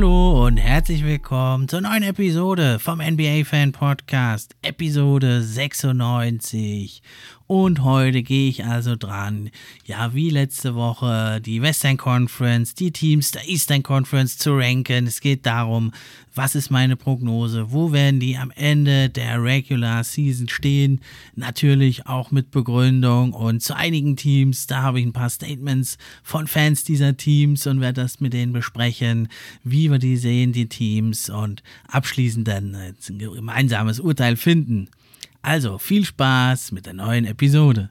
Hallo und herzlich willkommen zur neuen Episode vom NBA Fan Podcast, Episode 96. Und heute gehe ich also dran, ja, wie letzte Woche, die Western Conference, die Teams der Eastern Conference zu ranken. Es geht darum, was ist meine Prognose, wo werden die am Ende der Regular Season stehen. Natürlich auch mit Begründung und zu einigen Teams, da habe ich ein paar Statements von Fans dieser Teams und werde das mit denen besprechen, wie wir die sehen, die Teams und abschließend dann ein gemeinsames Urteil finden. Also viel Spaß mit der neuen Episode.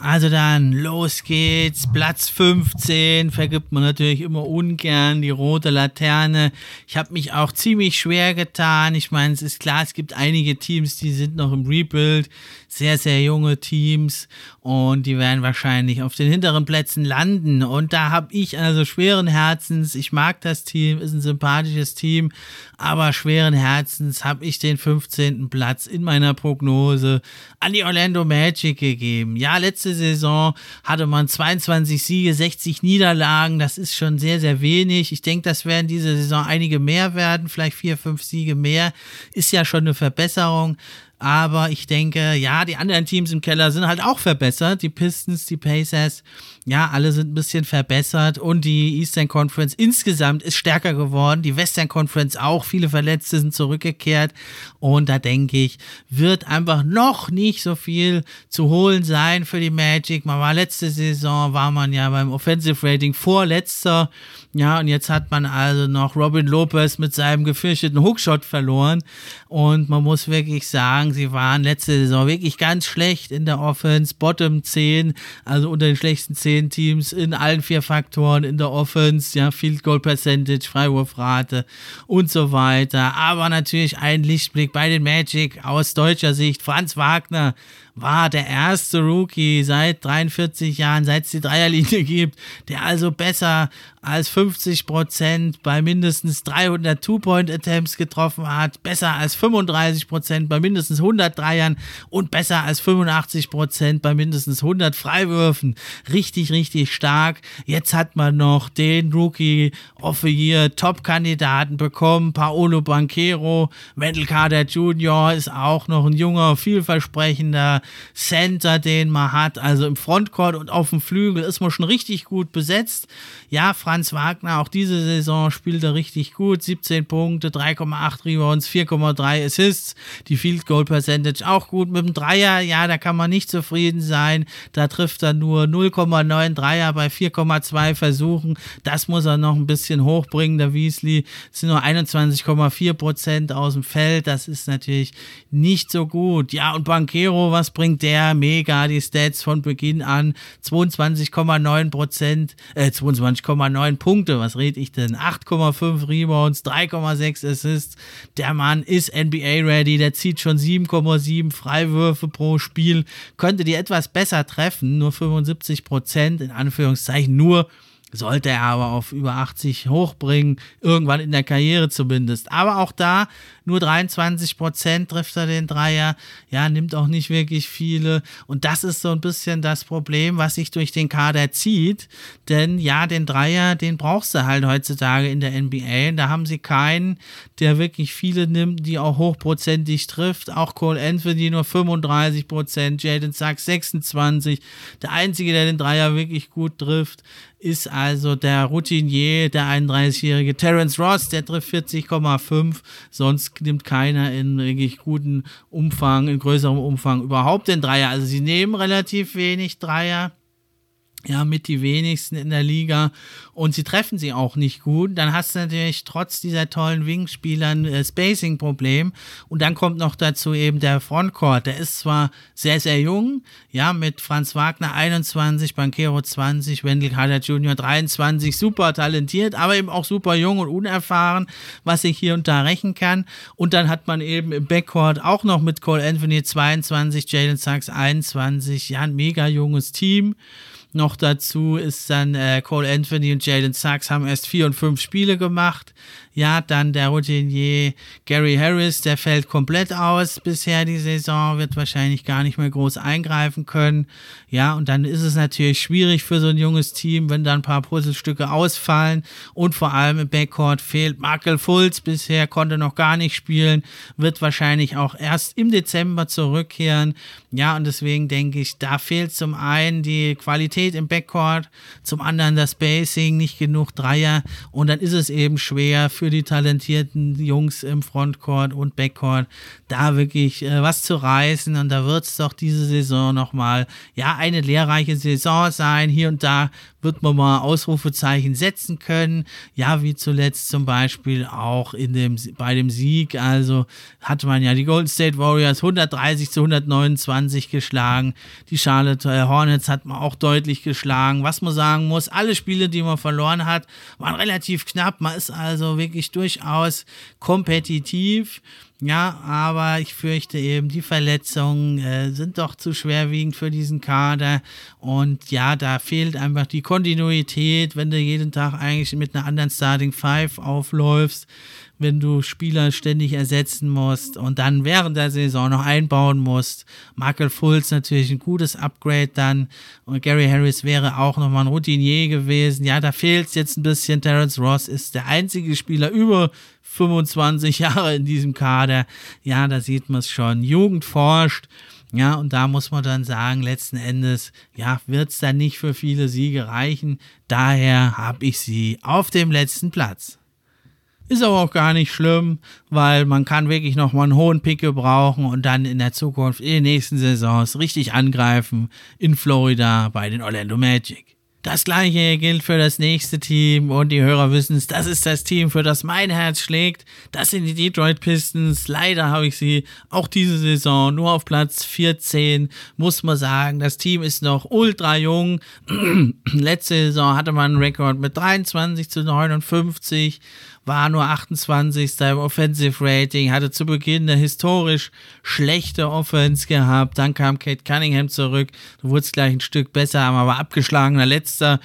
Also dann, los geht's. Platz 15 vergibt man natürlich immer ungern die rote Laterne. Ich habe mich auch ziemlich schwer getan. Ich meine, es ist klar, es gibt einige Teams, die sind noch im Rebuild. Sehr, sehr junge Teams. Und die werden wahrscheinlich auf den hinteren Plätzen landen. Und da habe ich also schweren Herzens, ich mag das Team, ist ein sympathisches Team, aber schweren Herzens habe ich den 15. Platz in meiner Prognose an die Orlando Magic gegeben. Ja, letzte Saison hatte man 22 Siege, 60 Niederlagen. Das ist schon sehr, sehr wenig. Ich denke, das werden diese Saison einige mehr werden, vielleicht vier, fünf Siege mehr. Ist ja schon eine Verbesserung. Aber ich denke, ja, die anderen Teams im Keller sind halt auch verbessert. Die Pistons, die Pacers, ja, alle sind ein bisschen verbessert. Und die Eastern Conference insgesamt ist stärker geworden. Die Western Conference auch. Viele Verletzte sind zurückgekehrt. Und da denke ich, wird einfach noch nicht so viel zu holen sein für die Magic. Man war letzte Saison, war man ja beim Offensive Rating vorletzter. Ja, und jetzt hat man also noch Robin Lopez mit seinem gefürchteten Hookshot verloren. Und man muss wirklich sagen, sie waren letzte Saison wirklich ganz schlecht in der Offense, Bottom 10, also unter den schlechtesten 10 Teams in allen vier Faktoren in der Offense, ja, Field Goal Percentage, Freiwurfrate und so weiter. Aber natürlich ein Lichtblick bei den Magic aus deutscher Sicht. Franz Wagner war der erste Rookie seit 43 Jahren, seit es die Dreierlinie gibt, der also besser als 50 Prozent bei mindestens 300 Two-Point-Attempts getroffen hat, besser als 35 Prozent bei mindestens 100 Dreiern und besser als 85 Prozent bei mindestens 100 Freiwürfen. Richtig, richtig stark. Jetzt hat man noch den Rookie of the Year Top-Kandidaten bekommen, Paolo Banquero, Wendell Carter Jr. ist auch noch ein junger, vielversprechender Center, den man hat. Also im Frontcourt und auf dem Flügel ist man schon richtig gut besetzt. Ja, Franz Wagner, auch diese Saison spielt er richtig gut. 17 Punkte, 3,8 Rebounds, 4,3 Assists. Die Field Goal Percentage auch gut. Mit dem Dreier, ja, da kann man nicht zufrieden sein. Da trifft er nur 0,9 Dreier bei 4,2 Versuchen. Das muss er noch ein bisschen hochbringen. Der Weasley das sind nur 21,4 Prozent aus dem Feld. Das ist natürlich nicht so gut. Ja, und Banquero, was bringt der? Mega, die Stats von Beginn an. 22,9 Prozent, äh, 22,9 Punkte. Was rede ich denn? 8,5 Rebounds, 3,6 Assists. Der Mann ist NBA ready. Der zieht schon 7,7 Freiwürfe pro Spiel. Könnte die etwas besser treffen. Nur 75 Prozent, in Anführungszeichen nur sollte er aber auf über 80 hochbringen, irgendwann in der Karriere zumindest. Aber auch da nur 23 Prozent trifft er den Dreier, ja, nimmt auch nicht wirklich viele. Und das ist so ein bisschen das Problem, was sich durch den Kader zieht. Denn ja, den Dreier, den brauchst du halt heutzutage in der NBA. Da haben sie keinen, der wirklich viele nimmt, die auch hochprozentig trifft. Auch Cole Anthony nur 35 Prozent, Jaden Sachs 26. Der einzige, der den Dreier wirklich gut trifft, ist also der Routinier, der 31-jährige Terence Ross, der trifft 40,5. Sonst nimmt keiner in wirklich guten Umfang, in größerem Umfang überhaupt den Dreier. Also sie nehmen relativ wenig Dreier ja, mit die wenigsten in der Liga und sie treffen sie auch nicht gut, dann hast du natürlich trotz dieser tollen Wingspieler ein äh, Spacing-Problem. Und dann kommt noch dazu eben der Frontcourt, der ist zwar sehr, sehr jung, ja, mit Franz Wagner 21, Banquero 20, Wendell Carter Jr. 23, super talentiert, aber eben auch super jung und unerfahren, was ich hier und da rächen kann. Und dann hat man eben im Backcourt auch noch mit Cole Anthony 22, Jalen Sachs 21, ja, ein mega junges Team noch dazu ist dann äh, Cole Anthony und Jalen Sachs haben erst vier und fünf Spiele gemacht. Ja, dann der Routinier Gary Harris, der fällt komplett aus bisher die Saison, wird wahrscheinlich gar nicht mehr groß eingreifen können. Ja, und dann ist es natürlich schwierig für so ein junges Team, wenn da ein paar Puzzlestücke ausfallen und vor allem im Backcourt fehlt Markel Fultz bisher, konnte noch gar nicht spielen, wird wahrscheinlich auch erst im Dezember zurückkehren. Ja, und deswegen denke ich, da fehlt zum einen die Qualität im Backcourt, zum anderen das Spacing, nicht genug Dreier und dann ist es eben schwer für für die talentierten Jungs im Frontcourt und Backcourt, da wirklich äh, was zu reißen. Und da wird es doch diese Saison nochmal, ja, eine lehrreiche Saison sein. Hier und da wird man mal Ausrufezeichen setzen können. Ja, wie zuletzt zum Beispiel auch in dem, bei dem Sieg. Also hat man ja die Golden State Warriors 130 zu 129 geschlagen. Die Charlotte äh, Hornets hat man auch deutlich geschlagen. Was man sagen muss, alle Spiele, die man verloren hat, waren relativ knapp. Man ist also wirklich durchaus kompetitiv. Ja, aber ich fürchte eben, die Verletzungen äh, sind doch zu schwerwiegend für diesen Kader. Und ja, da fehlt einfach die Kontinuität, wenn du jeden Tag eigentlich mit einer anderen Starting Five aufläufst wenn du Spieler ständig ersetzen musst und dann während der Saison noch einbauen musst. Michael Fultz natürlich ein gutes Upgrade dann und Gary Harris wäre auch nochmal ein Routinier gewesen. Ja, da fehlt es jetzt ein bisschen. Terence Ross ist der einzige Spieler über 25 Jahre in diesem Kader. Ja, da sieht man es schon. Jugend forscht. Ja, und da muss man dann sagen, letzten Endes, ja, wird es dann nicht für viele Siege reichen. Daher habe ich sie auf dem letzten Platz. Ist aber auch gar nicht schlimm, weil man kann wirklich nochmal einen hohen Pick gebrauchen und dann in der Zukunft, in den nächsten Saisons richtig angreifen in Florida bei den Orlando Magic. Das gleiche gilt für das nächste Team und die Hörer wissen es, das ist das Team, für das mein Herz schlägt. Das sind die Detroit Pistons. Leider habe ich sie auch diese Saison nur auf Platz 14, muss man sagen. Das Team ist noch ultra jung. Letzte Saison hatte man einen Rekord mit 23 zu 59 war nur 28. im Offensive Rating, hatte zu Beginn eine historisch schlechte Offense gehabt. Dann kam Kate Cunningham zurück, da wurde es gleich ein Stück besser, aber abgeschlagener letzter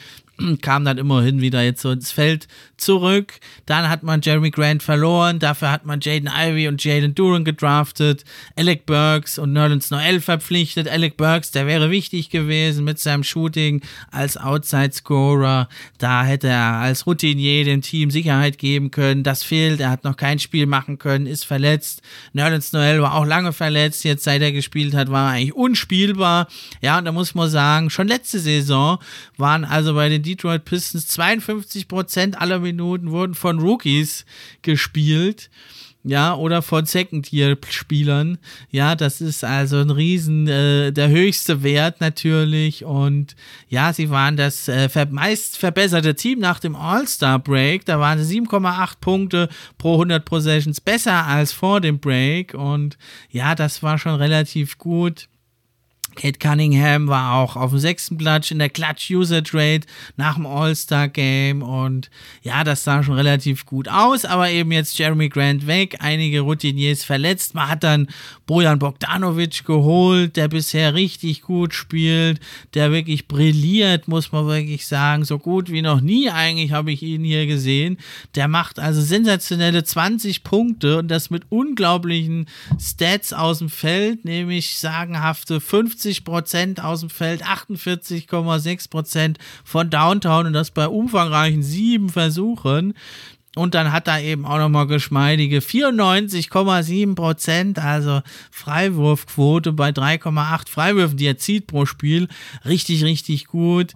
kam dann immerhin wieder jetzt so ins Feld zurück. Dann hat man Jeremy Grant verloren, dafür hat man Jaden Ivey und Jaden Duran gedraftet, Alec Burks und Nerlens Noel verpflichtet. Alec Burks, der wäre wichtig gewesen mit seinem Shooting als Outside-Scorer. Da hätte er als Routinier dem Team Sicherheit geben können. Das fehlt, er hat noch kein Spiel machen können, ist verletzt. Nerlens Noel war auch lange verletzt, jetzt seit er gespielt hat, war er eigentlich unspielbar. Ja, und da muss man sagen, schon letzte Saison waren also bei den Detroit Pistons 52% aller Minuten wurden von Rookies gespielt. Ja, oder von Second-Year-Spielern. Ja, das ist also ein Riesen, äh, der höchste Wert natürlich. Und ja, sie waren das äh, meist verbesserte Team nach dem All-Star-Break. Da waren sie 7,8 Punkte pro 100 Possessions besser als vor dem Break. Und ja, das war schon relativ gut. Kate Cunningham war auch auf dem sechsten Platz in der Clutch User Trade nach dem All-Star Game und ja, das sah schon relativ gut aus, aber eben jetzt Jeremy Grant weg, einige Routiniers verletzt. Man hat dann Bojan Bogdanovic geholt, der bisher richtig gut spielt, der wirklich brilliert, muss man wirklich sagen, so gut wie noch nie eigentlich habe ich ihn hier gesehen. Der macht also sensationelle 20 Punkte und das mit unglaublichen Stats aus dem Feld, nämlich sagenhafte 50 50 aus dem Feld, 48,6% von Downtown und das bei umfangreichen sieben Versuchen. Und dann hat er eben auch nochmal geschmeidige 94,7% also Freiwurfquote bei 3,8 Freiwürfen, die er zieht pro Spiel. Richtig, richtig gut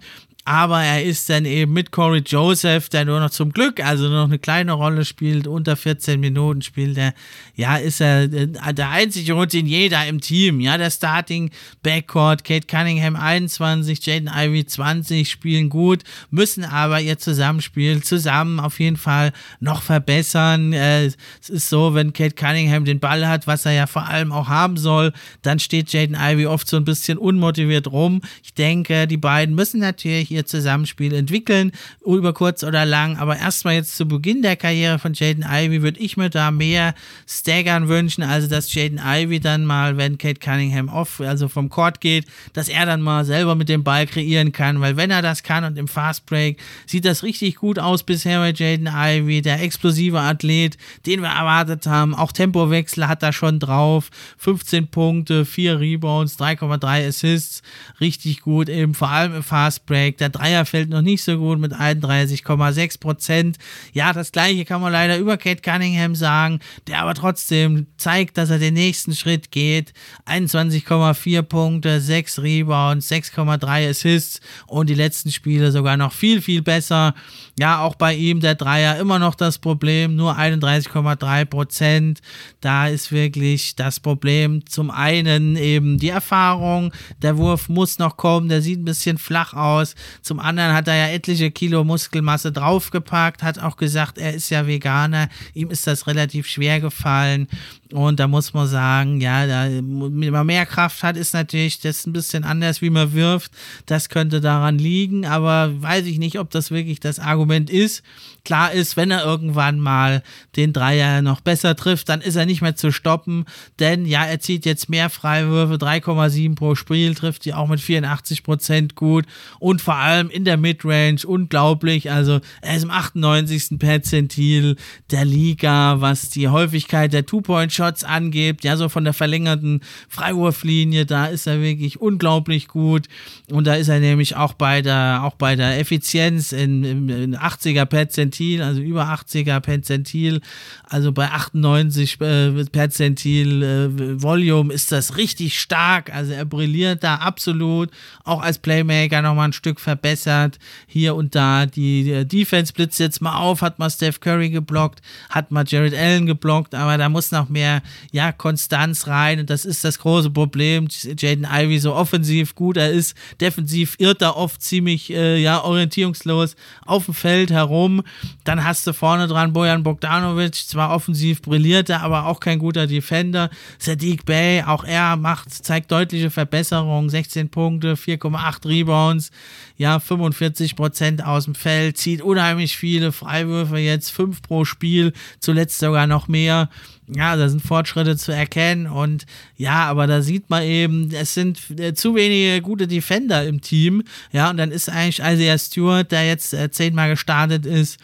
aber er ist dann eben mit Corey Joseph, der nur noch zum Glück, also nur noch eine kleine Rolle spielt, unter 14 Minuten spielt er, ja, ist er äh, der einzige Routinier im Team, ja, der Starting Backcourt, Kate Cunningham 21, Jaden Ivy 20, spielen gut, müssen aber ihr Zusammenspiel zusammen auf jeden Fall noch verbessern. Äh, es ist so, wenn Kate Cunningham den Ball hat, was er ja vor allem auch haben soll, dann steht Jaden Ivy oft so ein bisschen unmotiviert rum. Ich denke, die beiden müssen natürlich ihr Zusammenspiel entwickeln, über kurz oder lang. Aber erstmal jetzt zu Beginn der Karriere von Jaden Ivy würde ich mir da mehr Staggern wünschen, also dass Jaden Ivy dann mal, wenn Kate Cunningham off, also vom Court geht, dass er dann mal selber mit dem Ball kreieren kann, weil wenn er das kann und im Fast Break sieht das richtig gut aus bisher bei Jaden Ivy, der explosive Athlet, den wir erwartet haben. Auch Tempowechsel hat er schon drauf. 15 Punkte, 4 Rebounds, 3,3 Assists, richtig gut, eben vor allem im Fast Der der Dreier fällt noch nicht so gut mit 31,6 Prozent. Ja, das gleiche kann man leider über Kate Cunningham sagen, der aber trotzdem zeigt, dass er den nächsten Schritt geht. 21,4 Punkte, 6 Rebounds, 6,3 Assists und die letzten Spiele sogar noch viel, viel besser. Ja, auch bei ihm der Dreier immer noch das Problem, nur 31,3 Prozent. Da ist wirklich das Problem zum einen eben die Erfahrung, der Wurf muss noch kommen, der sieht ein bisschen flach aus. Zum anderen hat er ja etliche Kilo Muskelmasse draufgepackt, hat auch gesagt, er ist ja Veganer, ihm ist das relativ schwer gefallen. Und da muss man sagen, ja, da, wenn man mehr Kraft hat, ist natürlich das ein bisschen anders, wie man wirft. Das könnte daran liegen, aber weiß ich nicht, ob das wirklich das Argument ist. Klar ist, wenn er irgendwann mal den Dreier noch besser trifft, dann ist er nicht mehr zu stoppen, denn ja, er zieht jetzt mehr Freiwürfe, 3,7 pro Spiel, trifft die auch mit 84 Prozent gut und vor allem in der Midrange unglaublich. Also er ist im 98. Perzentil der Liga, was die Häufigkeit der Two-Point Shots angeht, ja, so von der verlängerten Freiwurflinie, da ist er wirklich unglaublich gut. Und da ist er nämlich auch bei der, auch bei der Effizienz in, in, in 80er Perzentil, also über 80er Perzentil, also bei 98 äh, Perzentil äh, Volume ist das richtig stark. Also er brilliert da absolut, auch als Playmaker nochmal ein Stück verbessert. Hier und da die, die Defense blitzt jetzt mal auf, hat mal Steph Curry geblockt, hat mal Jared Allen geblockt, aber da muss noch mehr mehr ja, Konstanz rein. Und das ist das große Problem. Jaden Ivy so offensiv gut er ist, defensiv irrt er oft ziemlich äh, ja, orientierungslos auf dem Feld herum. Dann hast du vorne dran Bojan Bogdanovic, zwar offensiv brilliert er, aber auch kein guter Defender. Sadiq Bey, auch er macht, zeigt deutliche Verbesserungen. 16 Punkte, 4,8 Rebounds, ja, 45 Prozent aus dem Feld, zieht unheimlich viele Freiwürfe jetzt, 5 pro Spiel, zuletzt sogar noch mehr ja, da sind Fortschritte zu erkennen und ja, aber da sieht man eben, es sind äh, zu wenige gute Defender im Team, ja, und dann ist eigentlich Isaiah Stewart, der jetzt äh, zehnmal gestartet ist,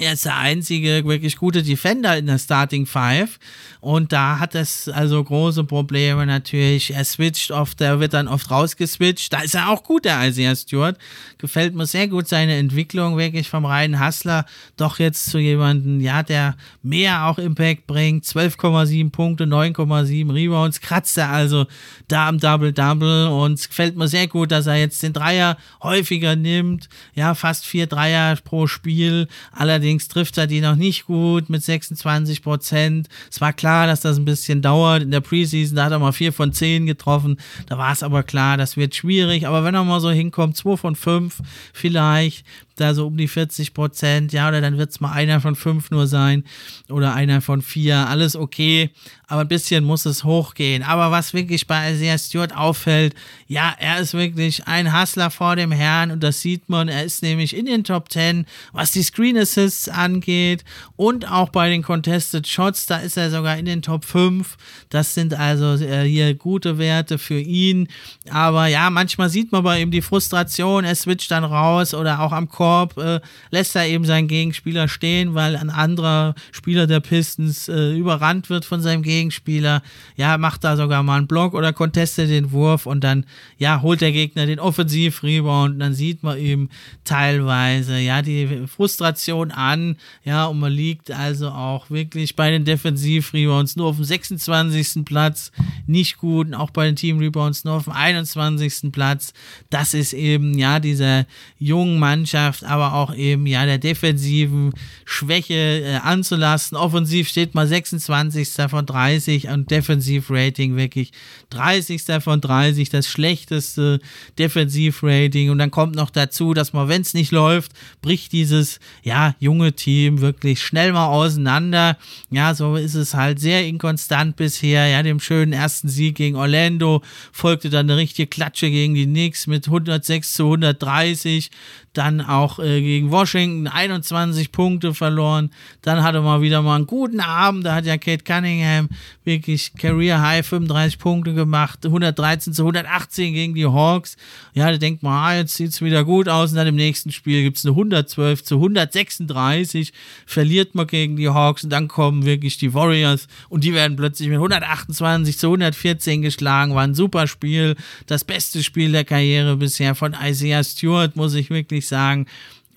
er ist der einzige wirklich gute Defender in der Starting Five. Und da hat es also große Probleme natürlich. Er switcht oft, er wird dann oft rausgeswitcht. Da ist er auch gut, der Isaiah Stewart. Gefällt mir sehr gut seine Entwicklung, wirklich vom reinen Hustler doch jetzt zu jemandem, ja, der mehr auch Impact bringt. 12,7 Punkte, 9,7 Rebounds. Kratzt er also da am Double-Double. Und es gefällt mir sehr gut, dass er jetzt den Dreier häufiger nimmt. Ja, fast vier Dreier pro Spiel. Allerdings trifft er die noch nicht gut mit 26 Prozent. Es war klar, dass das ein bisschen dauert. In der Preseason, da hat er mal 4 von 10 getroffen. Da war es aber klar, das wird schwierig. Aber wenn er mal so hinkommt, 2 von 5 vielleicht, da so um die 40 Prozent, ja, oder dann wird es mal einer von fünf nur sein oder einer von vier, alles okay, aber ein bisschen muss es hochgehen. Aber was wirklich bei Isaiah Stewart auffällt, ja, er ist wirklich ein Hustler vor dem Herrn und das sieht man, er ist nämlich in den Top 10, was die Screen Assists angeht und auch bei den Contested Shots, da ist er sogar in den Top 5. Das sind also äh, hier gute Werte für ihn. Aber ja, manchmal sieht man bei ihm die Frustration, er switcht dann raus oder auch am Korb äh, lässt er eben seinen Gegenspieler stehen, weil ein anderer Spieler der Pistons äh, überrannt wird von seinem Gegenspieler. Ja, macht da sogar mal einen Block oder contestet den Wurf und dann ja, holt der Gegner den Offensiv-Rebound und dann sieht man ihm teilweise ja die Frustration an. Ja, und man liegt also auch wirklich bei den Defensiv-Rebounds nur auf dem 26. Platz. Nicht gut. Und auch bei den Team-Rebounds nur auf dem 21. Platz. Das ist eben ja dieser jungen Mannschaft, aber auch eben ja der defensiven Schwäche äh, anzulasten. Offensiv steht mal 26. von 30 und Defensiv-Rating wirklich 30. von 30. Das schlechteste Defensiv-Rating. Und dann kommt noch dazu, dass man, wenn es nicht läuft, bricht dieses ja junge Team wirklich schnell mal auseinander. Ja, so ist es halt sehr inkonstant bisher. Ja, dem schönen ersten Sieg gegen Orlando folgte dann eine richtige Klatsche gegen die Knicks mit 106 zu 130 dann auch äh, gegen Washington 21 Punkte verloren. Dann hatte man wieder mal einen guten Abend. Da hat ja Kate Cunningham wirklich Career High 35 Punkte gemacht. 113 zu 118 gegen die Hawks. Ja, da denkt man, ah, jetzt sieht es wieder gut aus. Und dann im nächsten Spiel gibt es eine 112 zu 136. Verliert man gegen die Hawks. Und dann kommen wirklich die Warriors. Und die werden plötzlich mit 128 zu 114 geschlagen. War ein super Spiel. Das beste Spiel der Karriere bisher von Isaiah Stewart, muss ich wirklich sagen,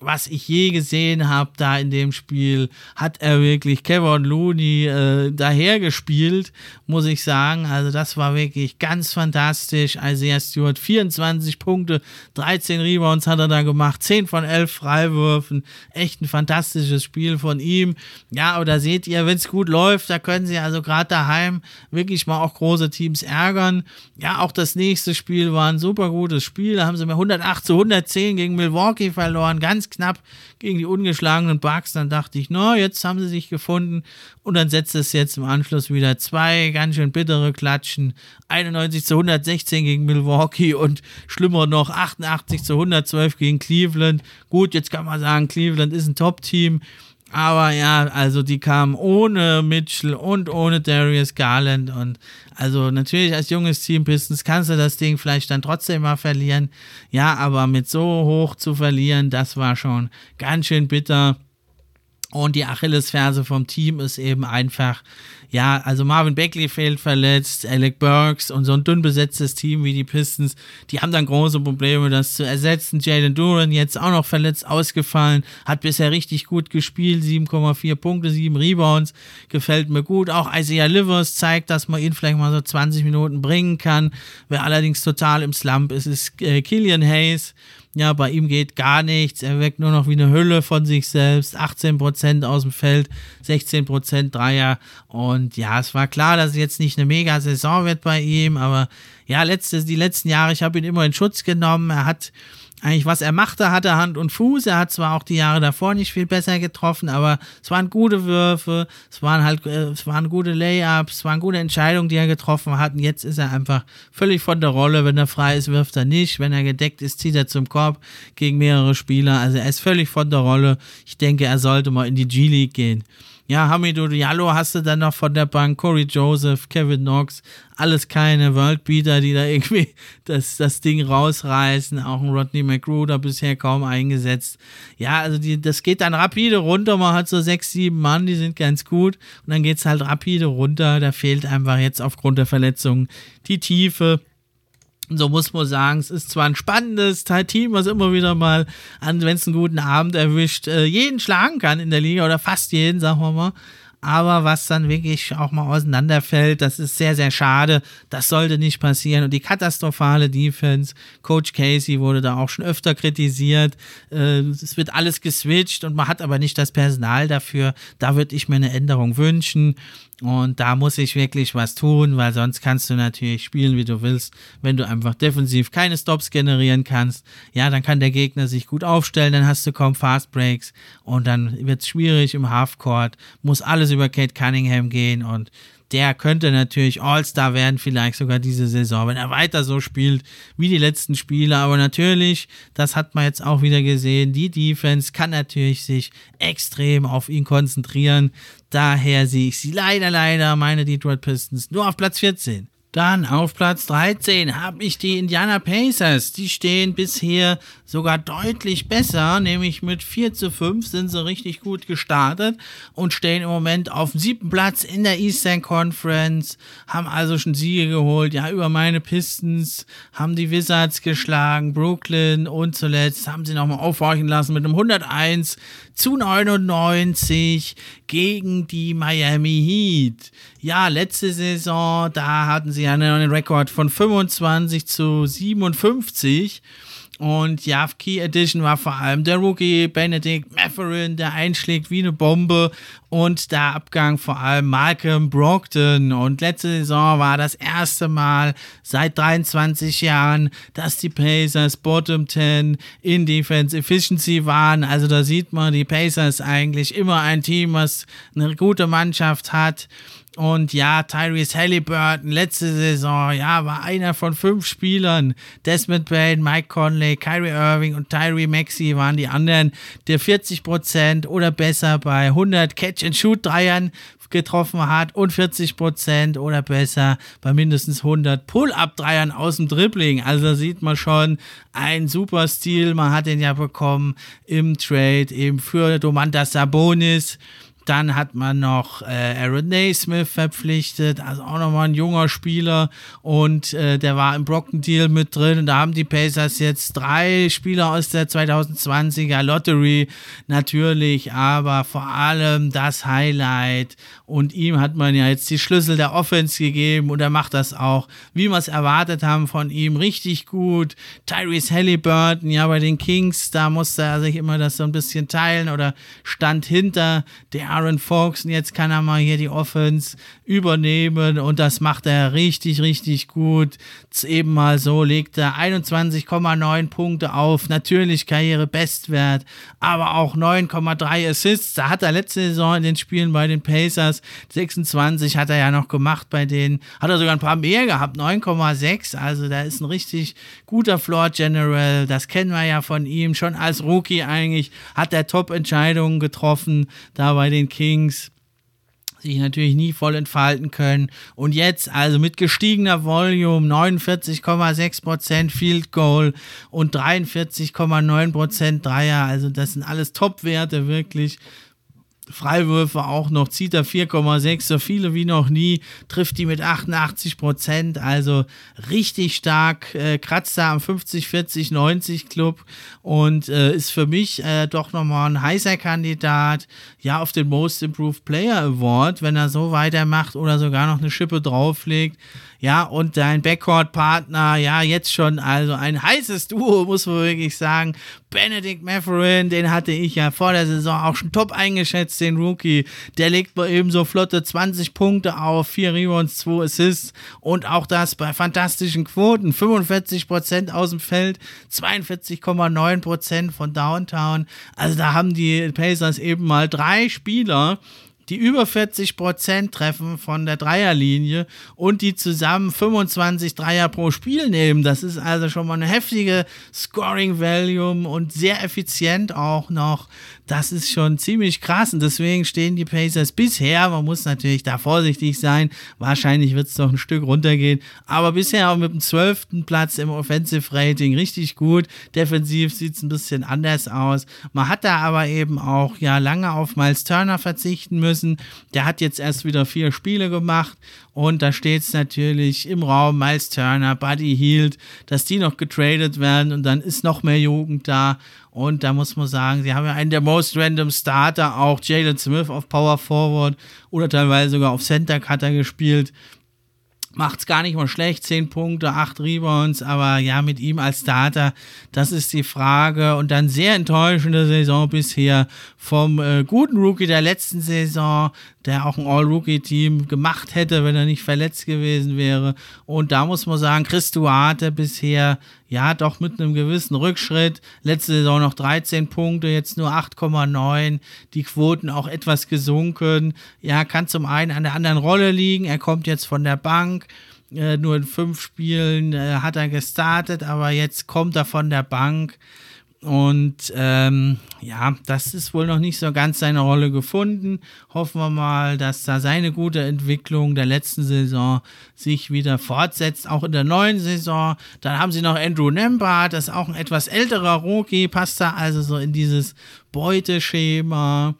was ich je gesehen habe da in dem Spiel, hat er wirklich Kevin Looney äh, dahergespielt, muss ich sagen. Also das war wirklich ganz fantastisch. Isaiah Stewart 24 Punkte, 13 Rebounds hat er da gemacht, 10 von 11 Freiwürfen. Echt ein fantastisches Spiel von ihm. Ja, oder seht ihr, wenn es gut läuft, da können sie also gerade daheim wirklich mal auch große Teams ärgern. Ja, auch das nächste Spiel war ein super gutes Spiel. Da haben sie mir 108 zu 110 gegen Milwaukee verloren. Ganz knapp gegen die ungeschlagenen Bucks. Dann dachte ich, no, jetzt haben sie sich gefunden. Und dann setzt es jetzt im Anschluss wieder zwei ganz schön bittere Klatschen. 91 zu 116 gegen Milwaukee und schlimmer noch 88 zu 112 gegen Cleveland. Gut, jetzt kann man sagen, Cleveland ist ein Top-Team. Aber ja, also die kamen ohne Mitchell und ohne Darius Garland. Und also natürlich als junges Team Pistons kannst du das Ding vielleicht dann trotzdem mal verlieren. Ja, aber mit so hoch zu verlieren, das war schon ganz schön bitter. Und die Achillesferse vom Team ist eben einfach, ja, also Marvin Beckley fehlt verletzt, Alec Burks und so ein dünn besetztes Team wie die Pistons, die haben dann große Probleme, das zu ersetzen. Jalen Duran jetzt auch noch verletzt ausgefallen, hat bisher richtig gut gespielt, 7,4 Punkte, 7 Rebounds, gefällt mir gut. Auch Isaiah Livers zeigt, dass man ihn vielleicht mal so 20 Minuten bringen kann. Wer allerdings total im Slump ist, ist äh, Killian Hayes ja, bei ihm geht gar nichts. Er wirkt nur noch wie eine Hülle von sich selbst. 18% aus dem Feld, 16% Dreier. Und ja, es war klar, dass es jetzt nicht eine mega Saison wird bei ihm. Aber ja, letztes, die letzten Jahre, ich habe ihn immer in Schutz genommen. Er hat eigentlich, was er machte, hatte Hand und Fuß. Er hat zwar auch die Jahre davor nicht viel besser getroffen, aber es waren gute Würfe, es waren halt, äh, es waren gute Layups, es waren gute Entscheidungen, die er getroffen hat. Und jetzt ist er einfach völlig von der Rolle. Wenn er frei ist, wirft er nicht. Wenn er gedeckt ist, zieht er zum Korb gegen mehrere Spieler. Also er ist völlig von der Rolle. Ich denke, er sollte mal in die G-League gehen. Ja, Hamidou Diallo hast du dann noch von der Bank, Corey Joseph, Kevin Knox, alles keine Worldbeater, die da irgendwie das, das Ding rausreißen. Auch ein Rodney McGruder bisher kaum eingesetzt. Ja, also die, das geht dann rapide runter. Man hat so sechs, sieben Mann, die sind ganz gut. Und dann geht es halt rapide runter. Da fehlt einfach jetzt aufgrund der Verletzungen die Tiefe so muss man sagen, es ist zwar ein spannendes Team, was immer wieder mal, wenn es einen guten Abend erwischt, äh, jeden schlagen kann in der Liga oder fast jeden, sagen wir mal aber was dann wirklich auch mal auseinanderfällt, das ist sehr, sehr schade. Das sollte nicht passieren. Und die katastrophale Defense, Coach Casey wurde da auch schon öfter kritisiert. Äh, es wird alles geswitcht und man hat aber nicht das Personal dafür. Da würde ich mir eine Änderung wünschen. Und da muss ich wirklich was tun, weil sonst kannst du natürlich spielen, wie du willst. Wenn du einfach defensiv keine Stops generieren kannst, ja, dann kann der Gegner sich gut aufstellen, dann hast du kaum Fast Breaks und dann wird es schwierig im Halfcourt, muss alles über Kate Cunningham gehen und der könnte natürlich All-Star werden, vielleicht sogar diese Saison, wenn er weiter so spielt wie die letzten Spiele. Aber natürlich, das hat man jetzt auch wieder gesehen, die Defense kann natürlich sich extrem auf ihn konzentrieren. Daher sehe ich sie leider, leider, meine Detroit Pistons, nur auf Platz 14. Dann auf Platz 13 habe ich die Indiana Pacers. Die stehen bisher sogar deutlich besser, nämlich mit 4 zu 5 sind sie richtig gut gestartet und stehen im Moment auf dem siebten Platz in der Eastern Conference, haben also schon Siege geholt, ja, über meine Pistons, haben die Wizards geschlagen, Brooklyn und zuletzt haben sie nochmal aufhorchen lassen mit einem 101 zu 99 gegen die Miami Heat. Ja, letzte Saison, da hatten sie einen Rekord von 25 zu 57. Und ja, Key Edition war vor allem der Rookie Benedict Matherin, der einschlägt wie eine Bombe. Und der Abgang vor allem Malcolm Brogdon. Und letzte Saison war das erste Mal seit 23 Jahren, dass die Pacers Bottom 10 in Defense Efficiency waren. Also da sieht man, die Pacers eigentlich immer ein Team, was eine gute Mannschaft hat. Und ja, Tyrese Halliburton, letzte Saison, ja, war einer von fünf Spielern. Desmond Bain, Mike Conley, Kyrie Irving und Tyree Maxey waren die anderen, der 40% oder besser bei 100 Catch-and-Shoot-Dreiern getroffen hat und 40% oder besser bei mindestens 100 Pull-Up-Dreiern aus dem Dribbling. Also da sieht man schon ein super Stil. Man hat den ja bekommen im Trade eben für Domantas Sabonis. Dann hat man noch äh, Aaron Naismith verpflichtet, also auch nochmal ein junger Spieler und äh, der war im Brocken Deal mit drin. Und da haben die Pacers jetzt drei Spieler aus der 2020er Lottery natürlich, aber vor allem das Highlight. Und ihm hat man ja jetzt die Schlüssel der Offense gegeben und er macht das auch, wie wir es erwartet haben von ihm, richtig gut. Tyrese Halliburton, ja, bei den Kings, da musste er sich immer das so ein bisschen teilen oder stand hinter der Aaron Fox und jetzt kann er mal hier die Offense übernehmen und das macht er richtig, richtig gut. Jetzt eben mal so legt er 21,9 Punkte auf, natürlich Karrierebestwert, aber auch 9,3 Assists. Da hat er letzte Saison in den Spielen bei den Pacers 26 hat er ja noch gemacht bei denen, hat er sogar ein paar mehr gehabt, 9,6. Also da ist ein richtig guter Floor General. Das kennen wir ja von ihm schon als Rookie eigentlich. Hat er Top-Entscheidungen getroffen da bei den den Kings sich natürlich nie voll entfalten können. Und jetzt also mit gestiegener Volume 49,6% Field Goal und 43,9% Dreier. Also das sind alles Top-Werte wirklich. Freiwürfe auch noch, zieht er 4,6, so viele wie noch nie, trifft die mit 88 Prozent, also richtig stark, äh, kratzt da am 50, 40, 90 Club und äh, ist für mich äh, doch nochmal ein heißer Kandidat, ja, auf den Most Improved Player Award, wenn er so weitermacht oder sogar noch eine Schippe drauflegt. Ja, und dein Backcourt-Partner, ja, jetzt schon, also ein heißes Duo, muss man wirklich sagen. Benedict Matherin, den hatte ich ja vor der Saison auch schon top eingeschätzt, den Rookie. Der legt mal eben so flotte 20 Punkte auf, 4 Rebounds, 2 Assists und auch das bei fantastischen Quoten. 45% aus dem Feld, 42,9% von Downtown. Also da haben die Pacers eben mal drei Spieler, die über 40 Prozent treffen von der Dreierlinie und die zusammen 25 Dreier pro Spiel nehmen. Das ist also schon mal eine heftige Scoring Volume und sehr effizient auch noch. Das ist schon ziemlich krass und deswegen stehen die Pacers bisher, man muss natürlich da vorsichtig sein, wahrscheinlich wird es noch ein Stück runtergehen, aber bisher auch mit dem 12. Platz im Offensive Rating richtig gut. Defensiv sieht es ein bisschen anders aus. Man hat da aber eben auch ja lange auf Miles Turner verzichten müssen. Der hat jetzt erst wieder vier Spiele gemacht und da steht es natürlich im Raum Miles Turner, Buddy Hield, dass die noch getradet werden und dann ist noch mehr Jugend da. Und da muss man sagen, sie haben ja einen der most random Starter, auch Jalen Smith auf Power Forward oder teilweise sogar auf Center Cutter gespielt. macht's gar nicht mal schlecht, 10 Punkte, 8 Rebounds, aber ja, mit ihm als Starter, das ist die Frage. Und dann sehr enttäuschende Saison bisher vom äh, guten Rookie der letzten Saison, der auch ein All-Rookie-Team gemacht hätte, wenn er nicht verletzt gewesen wäre. Und da muss man sagen, Chris Duarte bisher, ja, doch mit einem gewissen Rückschritt. Letzte Saison noch 13 Punkte, jetzt nur 8,9. Die Quoten auch etwas gesunken. Ja, kann zum einen an der anderen Rolle liegen. Er kommt jetzt von der Bank. Äh, nur in fünf Spielen äh, hat er gestartet, aber jetzt kommt er von der Bank. Und ähm, ja, das ist wohl noch nicht so ganz seine Rolle gefunden. Hoffen wir mal, dass da seine gute Entwicklung der letzten Saison sich wieder fortsetzt, auch in der neuen Saison. Dann haben sie noch Andrew Nembard, das ist auch ein etwas älterer Rookie, passt da also so in dieses Beuteschema.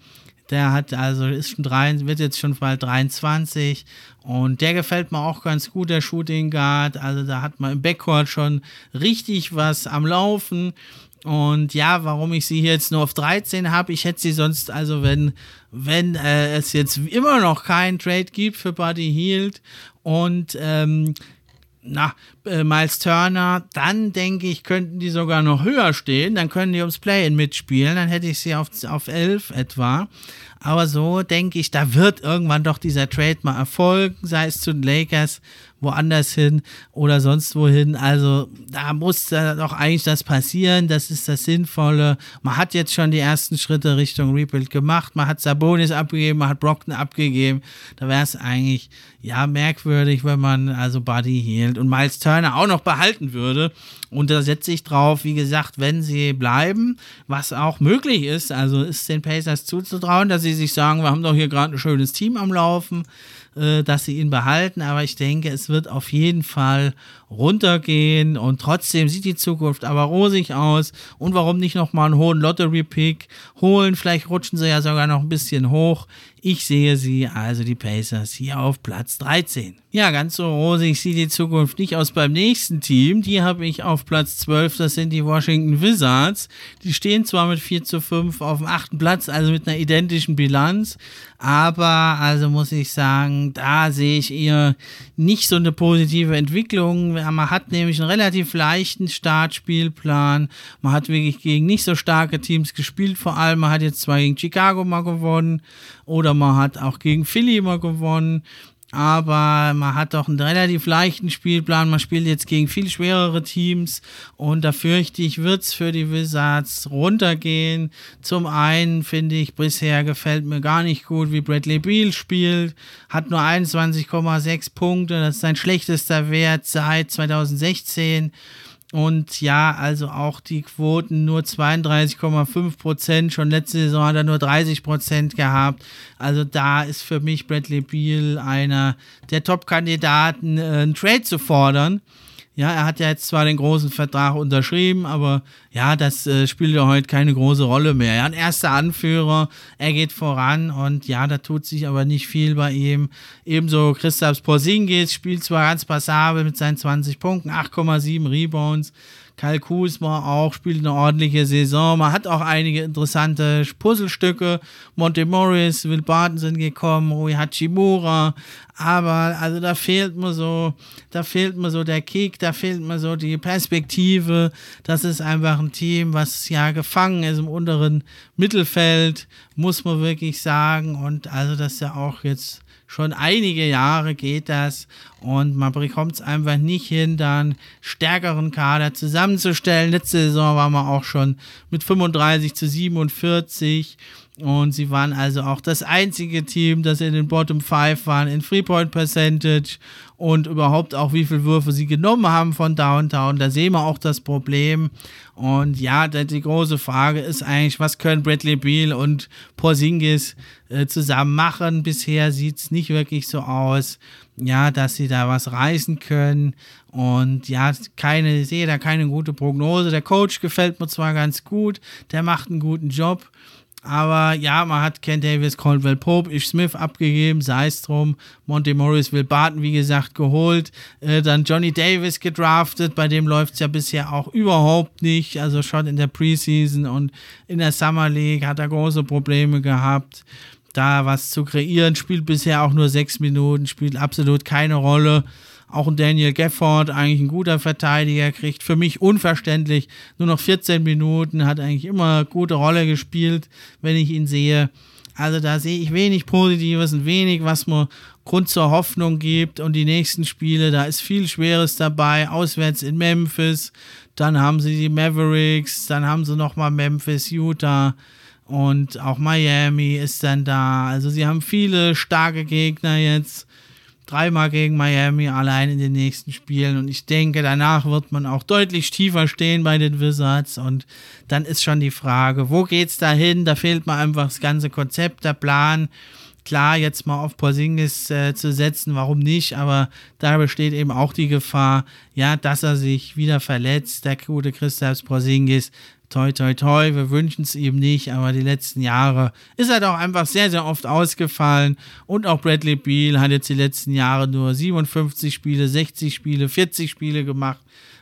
Der hat also, ist schon drei, wird jetzt schon bald 23 und der gefällt mir auch ganz gut, der Shooting Guard. Also da hat man im Backcourt schon richtig was am Laufen. Und ja, warum ich sie jetzt nur auf 13 habe, ich hätte sie sonst, also wenn, wenn äh, es jetzt immer noch keinen Trade gibt für Buddy Hield und ähm, na, äh, Miles Turner, dann denke ich, könnten die sogar noch höher stehen, dann können die ums Play-In mitspielen, dann hätte ich sie auf, auf 11 etwa. Aber so denke ich, da wird irgendwann doch dieser Trade mal erfolgen, sei es zu den Lakers woanders hin oder sonst wohin. Also da muss doch eigentlich das passieren. Das ist das Sinnvolle. Man hat jetzt schon die ersten Schritte Richtung Rebuild gemacht. Man hat Sabonis abgegeben, man hat Brockton abgegeben. Da wäre es eigentlich ja merkwürdig, wenn man also Buddy hielt und Miles Turner auch noch behalten würde. Und da setze ich drauf, wie gesagt, wenn sie bleiben, was auch möglich ist, also ist den Pacers zuzutrauen, dass sie sich sagen, wir haben doch hier gerade ein schönes Team am Laufen dass sie ihn behalten, aber ich denke, es wird auf jeden Fall runtergehen und trotzdem sieht die Zukunft aber rosig aus und warum nicht nochmal einen hohen Lottery-Pick holen, vielleicht rutschen sie ja sogar noch ein bisschen hoch. Ich sehe sie, also die Pacers, hier auf Platz 13. Ja, ganz so rosig sieht die Zukunft nicht aus beim nächsten Team. Die habe ich auf Platz 12, das sind die Washington Wizards. Die stehen zwar mit 4 zu 5 auf dem achten Platz, also mit einer identischen Bilanz, aber also muss ich sagen, da sehe ich eher nicht so eine positive Entwicklung. Man hat nämlich einen relativ leichten Startspielplan. Man hat wirklich gegen nicht so starke Teams gespielt, vor allem man hat jetzt zwar gegen Chicago mal gewonnen oder man hat auch gegen Philly mal gewonnen aber man hat doch einen relativ leichten Spielplan. Man spielt jetzt gegen viel schwerere Teams und da fürchte ich, wird es für die Wizards runtergehen. Zum einen finde ich, bisher gefällt mir gar nicht gut, wie Bradley Beal spielt. Hat nur 21,6 Punkte, das ist sein schlechtester Wert seit 2016. Und ja, also auch die Quoten nur 32,5 Prozent. Schon letzte Saison hat er nur 30 Prozent gehabt. Also da ist für mich Bradley Beal einer der Top-Kandidaten, äh, einen Trade zu fordern. Ja, er hat ja jetzt zwar den großen Vertrag unterschrieben, aber ja, das äh, spielt ja heute keine große Rolle mehr. Ja, ein erster Anführer, er geht voran und ja, da tut sich aber nicht viel bei ihm. Ebenso Christoph Porzingis spielt zwar ganz passabel mit seinen 20 Punkten, 8,7 Rebounds, Kyle Kuzma auch spielt eine ordentliche Saison. Man hat auch einige interessante Puzzlestücke. Monte Morris, Will Barton sind gekommen, Rui Hachimura. Aber also da fehlt mir so, da fehlt mir so der Kick, da fehlt mir so die Perspektive. Das ist einfach ein Team, was ja gefangen ist im unteren Mittelfeld, muss man wirklich sagen. Und also das ist ja auch jetzt schon einige Jahre geht das und man bekommt es einfach nicht hin, dann stärkeren Kader zusammenzustellen. Letzte Saison waren wir auch schon mit 35 zu 47 und sie waren also auch das einzige Team, das in den Bottom 5 waren in Freepoint Percentage und überhaupt auch wie viele Würfe sie genommen haben von Downtown. Da sehen wir auch das Problem. Und ja, die große Frage ist eigentlich, was können Bradley Beal und Porzingis äh, zusammen machen? Bisher sieht es nicht wirklich so aus, ja, dass sie da was reißen können. Und ja, keine, ich sehe da keine gute Prognose. Der Coach gefällt mir zwar ganz gut, der macht einen guten Job. Aber ja, man hat Ken Davis, Caldwell Pope, Ish Smith abgegeben, sei es drum. Monte Morris, Will Barton, wie gesagt, geholt. Äh, dann Johnny Davis gedraftet, bei dem läuft es ja bisher auch überhaupt nicht. Also schon in der Preseason und in der Summer League hat er große Probleme gehabt. Da was zu kreieren, spielt bisher auch nur sechs Minuten, spielt absolut keine Rolle Auch ein Daniel Gafford, eigentlich ein guter Verteidiger, kriegt für mich unverständlich nur noch 14 Minuten, hat eigentlich immer gute Rolle gespielt, wenn ich ihn sehe. Also da sehe ich wenig Positives und wenig, was mir Grund zur Hoffnung gibt. Und die nächsten Spiele, da ist viel Schweres dabei. Auswärts in Memphis, dann haben sie die Mavericks, dann haben sie nochmal Memphis, Utah und auch Miami ist dann da. Also sie haben viele starke Gegner jetzt. Dreimal gegen Miami allein in den nächsten Spielen. Und ich denke, danach wird man auch deutlich tiefer stehen bei den Wizards. Und dann ist schon die Frage, wo geht's da hin? Da fehlt mir einfach das ganze Konzept, der Plan. Klar, jetzt mal auf Porzingis äh, zu setzen, warum nicht? Aber da besteht eben auch die Gefahr, ja, dass er sich wieder verletzt, der gute Christoph Porzingis toi, toi, toi, wir wünschen es ihm nicht, aber die letzten Jahre ist er doch einfach sehr, sehr oft ausgefallen. Und auch Bradley Beal hat jetzt die letzten Jahre nur 57 Spiele, 60 Spiele, 40 Spiele gemacht.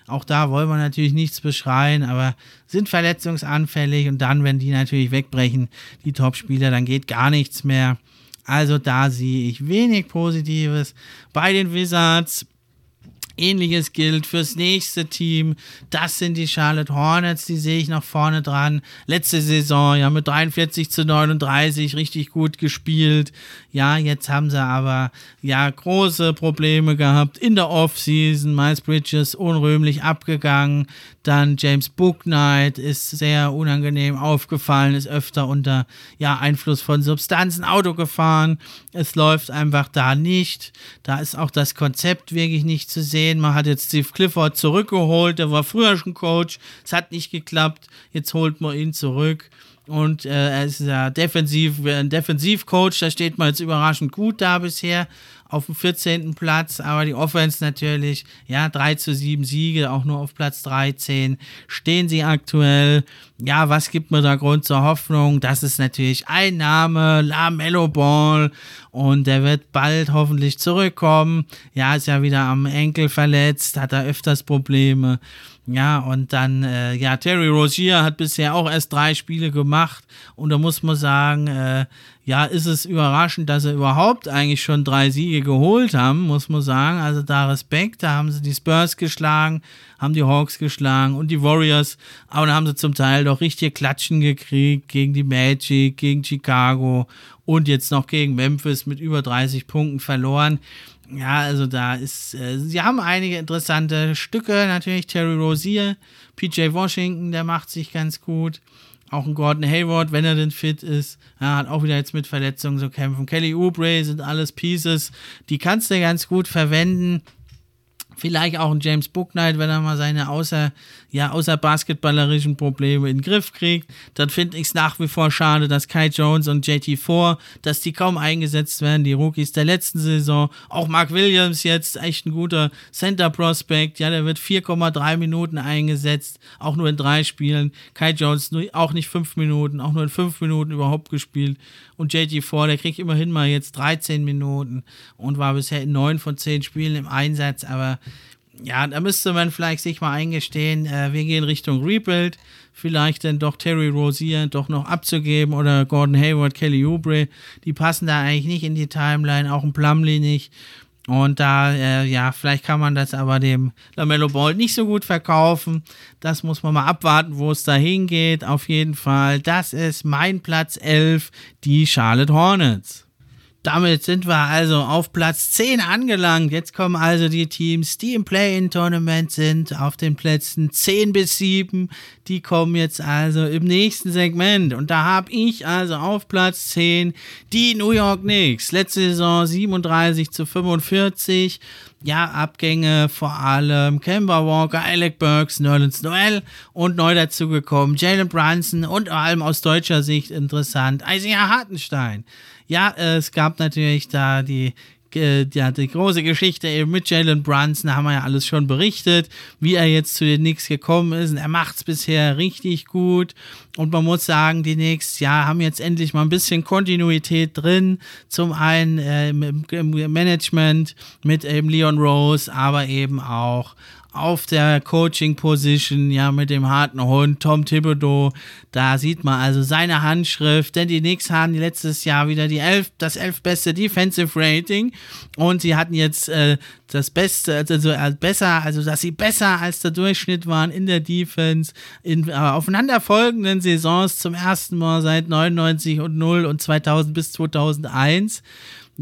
Auch da wollen wir natürlich nichts beschreien, aber sind verletzungsanfällig und dann, wenn die natürlich wegbrechen, die Topspieler, dann geht gar nichts mehr. Also da sehe ich wenig Positives. Bei den Wizards Ähnliches gilt fürs nächste Team. Das sind die Charlotte Hornets, die sehe ich noch vorne dran. Letzte Saison, ja, mit 43 zu 39 richtig gut gespielt. Ja, jetzt haben sie aber, ja, große Probleme gehabt in der Offseason. Miles Bridges unrühmlich abgegangen. Dann James Booknight ist sehr unangenehm aufgefallen, ist öfter unter, ja, Einfluss von Substanzen Auto gefahren. Es läuft einfach da nicht. Da ist auch das Konzept wirklich nicht zu sehen man hat jetzt Steve Clifford zurückgeholt, der war früher schon Coach, es hat nicht geklappt, jetzt holt man ihn zurück. Und äh, er ist ja defensiv, ein Defensivcoach, da steht man jetzt überraschend gut da bisher auf dem 14. Platz, aber die Offense natürlich, ja, 3 zu 7 Siege, auch nur auf Platz 13 stehen sie aktuell. Ja, was gibt mir da Grund zur Hoffnung? Das ist natürlich ein Name, La Mellow Ball und der wird bald hoffentlich zurückkommen. Ja, ist ja wieder am Enkel verletzt, hat da öfters Probleme. Ja, und dann, äh, ja, Terry Rozier hat bisher auch erst drei Spiele gemacht. Und da muss man sagen, äh, ja, ist es überraschend, dass sie überhaupt eigentlich schon drei Siege geholt haben, muss man sagen. Also da Respekt, da haben sie die Spurs geschlagen, haben die Hawks geschlagen und die Warriors. Aber da haben sie zum Teil doch richtig Klatschen gekriegt gegen die Magic, gegen Chicago und jetzt noch gegen Memphis mit über 30 Punkten verloren ja, also da ist, äh, sie haben einige interessante Stücke, natürlich Terry Rozier, PJ Washington, der macht sich ganz gut. Auch ein Gordon Hayward, wenn er denn fit ist, ja, hat auch wieder jetzt mit Verletzungen zu kämpfen. Kelly Oubre sind alles Pieces, die kannst du ganz gut verwenden. Vielleicht auch ein James Booknight, wenn er mal seine außer, ja, außer basketballerischen Probleme in den Griff kriegt. Dann finde ich es nach wie vor schade, dass Kai Jones und JT4, dass die kaum eingesetzt werden, die Rookies der letzten Saison. Auch Mark Williams jetzt, echt ein guter Center Prospect. Ja, der wird 4,3 Minuten eingesetzt, auch nur in drei Spielen. Kai Jones auch nicht fünf Minuten, auch nur in fünf Minuten überhaupt gespielt. Und JT4, der kriegt immerhin mal jetzt 13 Minuten und war bisher in neun von zehn Spielen im Einsatz, aber ja, da müsste man vielleicht sich mal eingestehen, äh, wir gehen Richtung Rebuild, vielleicht dann doch Terry Rozier doch noch abzugeben oder Gordon Hayward, Kelly Oubre, die passen da eigentlich nicht in die Timeline, auch ein Plumley nicht. Und da, äh, ja, vielleicht kann man das aber dem Lamello Ball nicht so gut verkaufen. Das muss man mal abwarten, wo es da hingeht. Auf jeden Fall, das ist mein Platz 11, die Charlotte Hornets. Damit sind wir also auf Platz 10 angelangt. Jetzt kommen also die Teams, die im Play-In-Tournament sind, auf den Plätzen 10 bis 7. Die kommen jetzt also im nächsten Segment. Und da habe ich also auf Platz 10 die New York Knicks. Letzte Saison 37 zu 45. Ja, Abgänge vor allem Kemba Walker, Alec Burks, Nerlens Noel und neu dazugekommen Jalen Brunson und vor allem aus deutscher Sicht interessant Isaiah Hartenstein. Ja, es gab natürlich da die äh, ja, die große Geschichte eben mit Jalen Brunson, haben wir ja alles schon berichtet, wie er jetzt zu den Knicks gekommen ist. Und er macht es bisher richtig gut. Und man muss sagen, die Knicks, ja, haben jetzt endlich mal ein bisschen Kontinuität drin. Zum einen äh, im, im Management mit eben Leon Rose, aber eben auch auf der Coaching-Position, ja, mit dem harten Hund, Tom Thibodeau. Da sieht man also seine Handschrift, denn die Knicks haben letztes Jahr wieder die elf, das elfbeste Defensive Rating und sie hatten jetzt äh, das Beste, also äh, besser, also dass sie besser als der Durchschnitt waren in der Defense in äh, aufeinanderfolgenden Saisons zum ersten Mal seit 99 und 0 und 2000 bis 2001.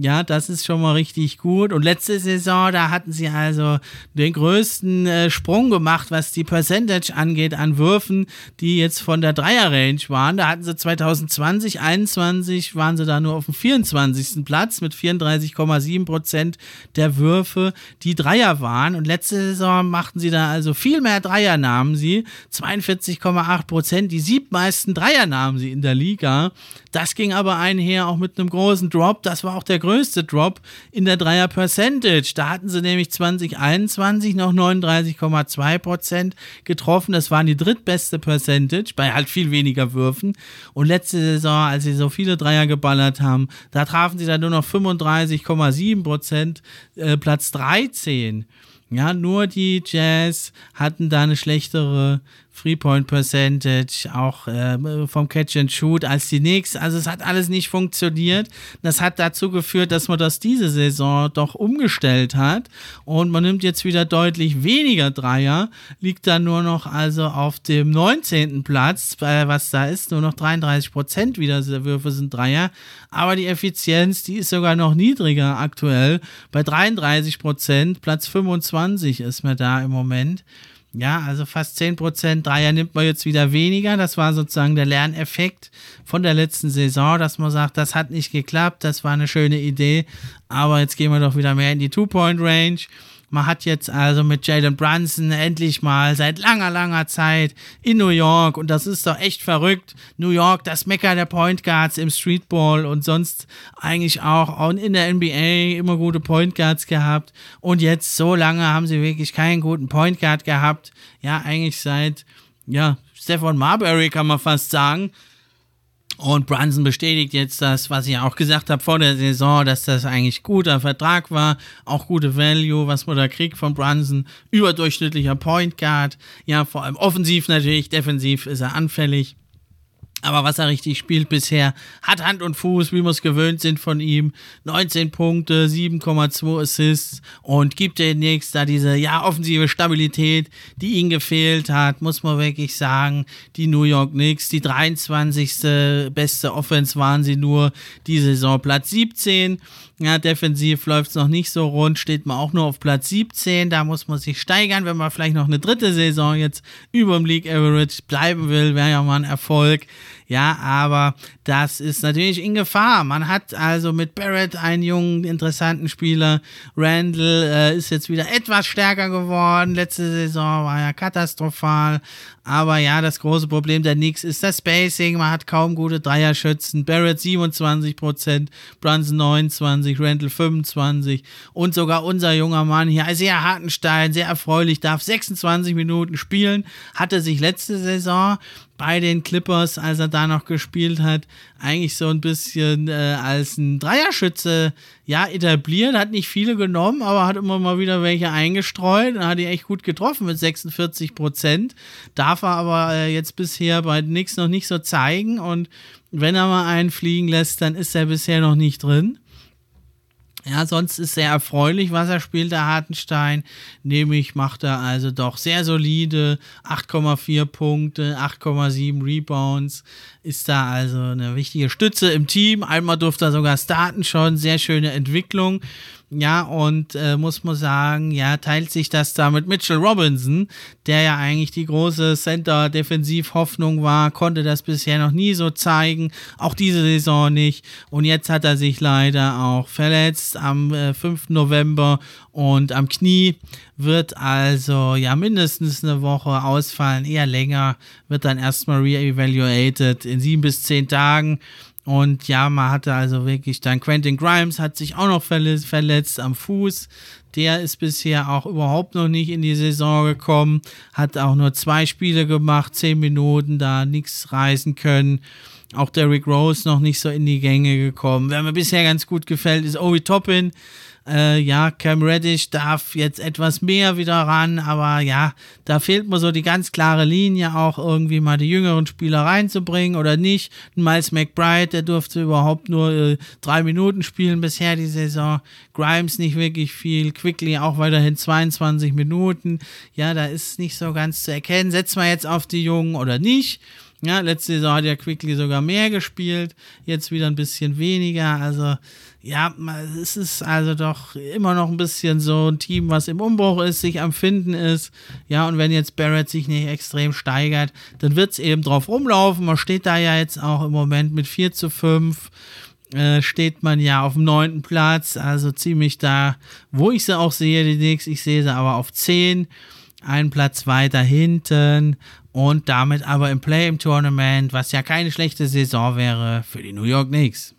Ja, das ist schon mal richtig gut. Und letzte Saison, da hatten sie also den größten äh, Sprung gemacht, was die Percentage angeht an Würfen, die jetzt von der Dreier-Range waren. Da hatten sie 2020, 2021 waren sie da nur auf dem 24. Platz mit 34,7 Prozent der Würfe, die Dreier waren. Und letzte Saison machten sie da also viel mehr Dreier nahmen sie. 42,8 Prozent, die siebmeisten Dreier nahmen sie in der Liga. Das ging aber einher auch mit einem großen Drop. Das war auch der größte Drop in der Dreier Percentage. Da hatten sie nämlich 2021 noch 39,2 Prozent getroffen. Das waren die drittbeste Percentage bei halt viel weniger Würfen. Und letzte Saison, als sie so viele Dreier geballert haben, da trafen sie dann nur noch 35,7 Prozent, äh, Platz 13. Ja, nur die Jazz hatten da eine schlechtere Three-Point Percentage, auch äh, vom Catch and Shoot als die Knicks. Also es hat alles nicht funktioniert. Das hat dazu geführt, dass man das diese Saison doch umgestellt hat und man nimmt jetzt wieder deutlich weniger Dreier, liegt dann nur noch also auf dem 19. Platz, äh, was da ist, nur noch 33 Prozent wieder der Würfe sind Dreier, aber die Effizienz, die ist sogar noch niedriger aktuell, bei 33 Prozent, Platz 25 ist mir da im Moment. Ja, also fast 10% Dreier nimmt man jetzt wieder weniger. Das war sozusagen der Lerneffekt von der letzten Saison, dass man sagt, das hat nicht geklappt, das war eine schöne Idee, aber jetzt gehen wir doch wieder mehr in die Two-Point-Range. Man hat jetzt also mit Jalen Brunson endlich mal seit langer, langer Zeit in New York und das ist doch echt verrückt. New York, das Mecker der Point Guards im Streetball und sonst eigentlich auch in der NBA immer gute Point Guards gehabt und jetzt so lange haben sie wirklich keinen guten Point Guard gehabt. Ja, eigentlich seit, ja, Stefan Marbury kann man fast sagen. Und Brunson bestätigt jetzt das, was ich auch gesagt habe vor der Saison, dass das eigentlich guter Vertrag war, auch gute Value, was man da kriegt von Brunson, überdurchschnittlicher Point Guard, ja, vor allem offensiv natürlich, defensiv ist er anfällig. Aber was er richtig spielt bisher, hat Hand und Fuß, wie wir es gewöhnt sind von ihm. 19 Punkte, 7,2 Assists und gibt demnächst da diese, ja, offensive Stabilität, die ihm gefehlt hat, muss man wirklich sagen. Die New York Knicks, die 23. beste Offense waren sie nur, die Saison Platz 17. Ja, defensiv läuft es noch nicht so rund, steht man auch nur auf Platz 17. Da muss man sich steigern, wenn man vielleicht noch eine dritte Saison jetzt über dem League Average bleiben will, wäre ja mal ein Erfolg. Ja, aber das ist natürlich in Gefahr. Man hat also mit Barrett einen jungen, interessanten Spieler. Randall äh, ist jetzt wieder etwas stärker geworden. Letzte Saison war ja katastrophal. Aber ja, das große Problem der Knicks ist das Spacing. Man hat kaum gute Dreierschützen. Barrett 27%, Brunson 29, Randall 25 und sogar unser junger Mann hier, sehr Hartenstein, sehr erfreulich, darf 26 Minuten spielen. Hatte sich letzte Saison bei den Clippers, als er da noch gespielt hat, eigentlich so ein bisschen äh, als ein Dreierschütze ja etabliert, hat nicht viele genommen, aber hat immer mal wieder welche eingestreut und hat die echt gut getroffen mit 46 Prozent. Darf er aber äh, jetzt bisher bei nix noch nicht so zeigen und wenn er mal einen fliegen lässt, dann ist er bisher noch nicht drin. Ja, sonst ist sehr erfreulich, was er spielt, der Hartenstein. Nämlich macht er also doch sehr solide 8,4 Punkte, 8,7 Rebounds. Ist da also eine wichtige Stütze im Team. Einmal durfte er sogar starten schon. Sehr schöne Entwicklung. Ja, und äh, muss man sagen, ja, teilt sich das da mit Mitchell Robinson, der ja eigentlich die große Center-Defensiv-Hoffnung war, konnte das bisher noch nie so zeigen, auch diese Saison nicht. Und jetzt hat er sich leider auch verletzt am äh, 5. November und am Knie wird also ja mindestens eine Woche ausfallen, eher länger, wird dann erstmal re-evaluated in sieben bis zehn Tagen. Und ja, man hatte also wirklich dann Quentin Grimes hat sich auch noch verletzt, verletzt am Fuß. Der ist bisher auch überhaupt noch nicht in die Saison gekommen, hat auch nur zwei Spiele gemacht, zehn Minuten, da nichts reißen können. Auch Derrick Rose noch nicht so in die Gänge gekommen. Wer mir bisher ganz gut gefällt, ist Obi Toppin. Äh, ja, Cam Reddish darf jetzt etwas mehr wieder ran, aber ja, da fehlt mir so die ganz klare Linie auch irgendwie mal die jüngeren Spieler reinzubringen oder nicht. Miles McBride, der durfte überhaupt nur äh, drei Minuten spielen bisher die Saison. Grimes nicht wirklich viel. Quickly auch weiterhin 22 Minuten. Ja, da ist nicht so ganz zu erkennen. Setzt man jetzt auf die Jungen oder nicht? Ja, letzte Saison hat ja Quickly sogar mehr gespielt, jetzt wieder ein bisschen weniger. Also, ja, es ist also doch immer noch ein bisschen so ein Team, was im Umbruch ist, sich am Finden ist. Ja, und wenn jetzt Barrett sich nicht extrem steigert, dann wird es eben drauf rumlaufen. Man steht da ja jetzt auch im Moment mit 4 zu 5. Äh, steht man ja auf dem neunten Platz, also ziemlich da, wo ich sie auch sehe, die Knicks. Ich sehe sie aber auf 10 einen Platz weiter hinten und damit aber im Play im Tournament, was ja keine schlechte Saison wäre für die New York Knicks.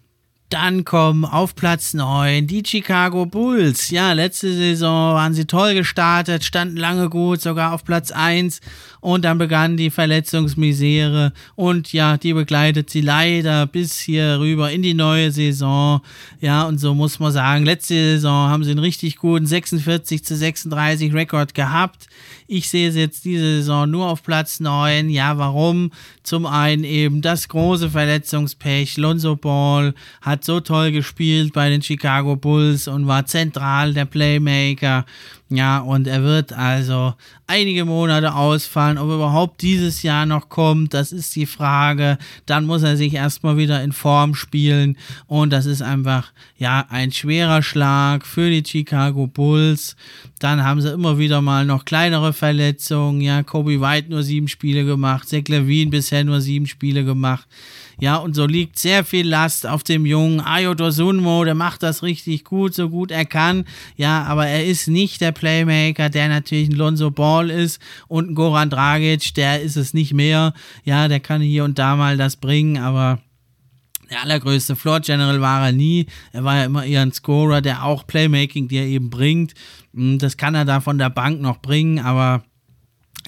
Dann kommen auf Platz 9 die Chicago Bulls. Ja, letzte Saison waren sie toll gestartet, standen lange gut, sogar auf Platz 1 und dann begann die Verletzungsmisere und ja, die begleitet sie leider bis hier rüber in die neue Saison. Ja, und so muss man sagen, letzte Saison haben sie einen richtig guten 46 zu 36 Rekord gehabt. Ich sehe sie jetzt diese Saison nur auf Platz 9. Ja, warum? Zum einen eben das große Verletzungspech. Lonzo Ball hat so toll gespielt bei den Chicago Bulls und war zentral der Playmaker. Ja, und er wird also einige Monate ausfallen. Ob er überhaupt dieses Jahr noch kommt, das ist die Frage. Dann muss er sich erstmal wieder in Form spielen. Und das ist einfach, ja, ein schwerer Schlag für die Chicago Bulls. Dann haben sie immer wieder mal noch kleinere Verletzungen. Ja, Kobe White nur sieben Spiele gemacht. Zach Levine bisher nur sieben Spiele gemacht. Ja, und so liegt sehr viel Last auf dem jungen Ayo Dosunmo. Der macht das richtig gut, so gut er kann. Ja, aber er ist nicht der Playmaker, der natürlich ein Lonzo Ball ist und ein Goran Dragic, der ist es nicht mehr. Ja, der kann hier und da mal das bringen, aber der allergrößte Floor General war er nie. Er war ja immer eher ein Scorer, der auch Playmaking dir eben bringt. Hm, das kann er da von der Bank noch bringen, aber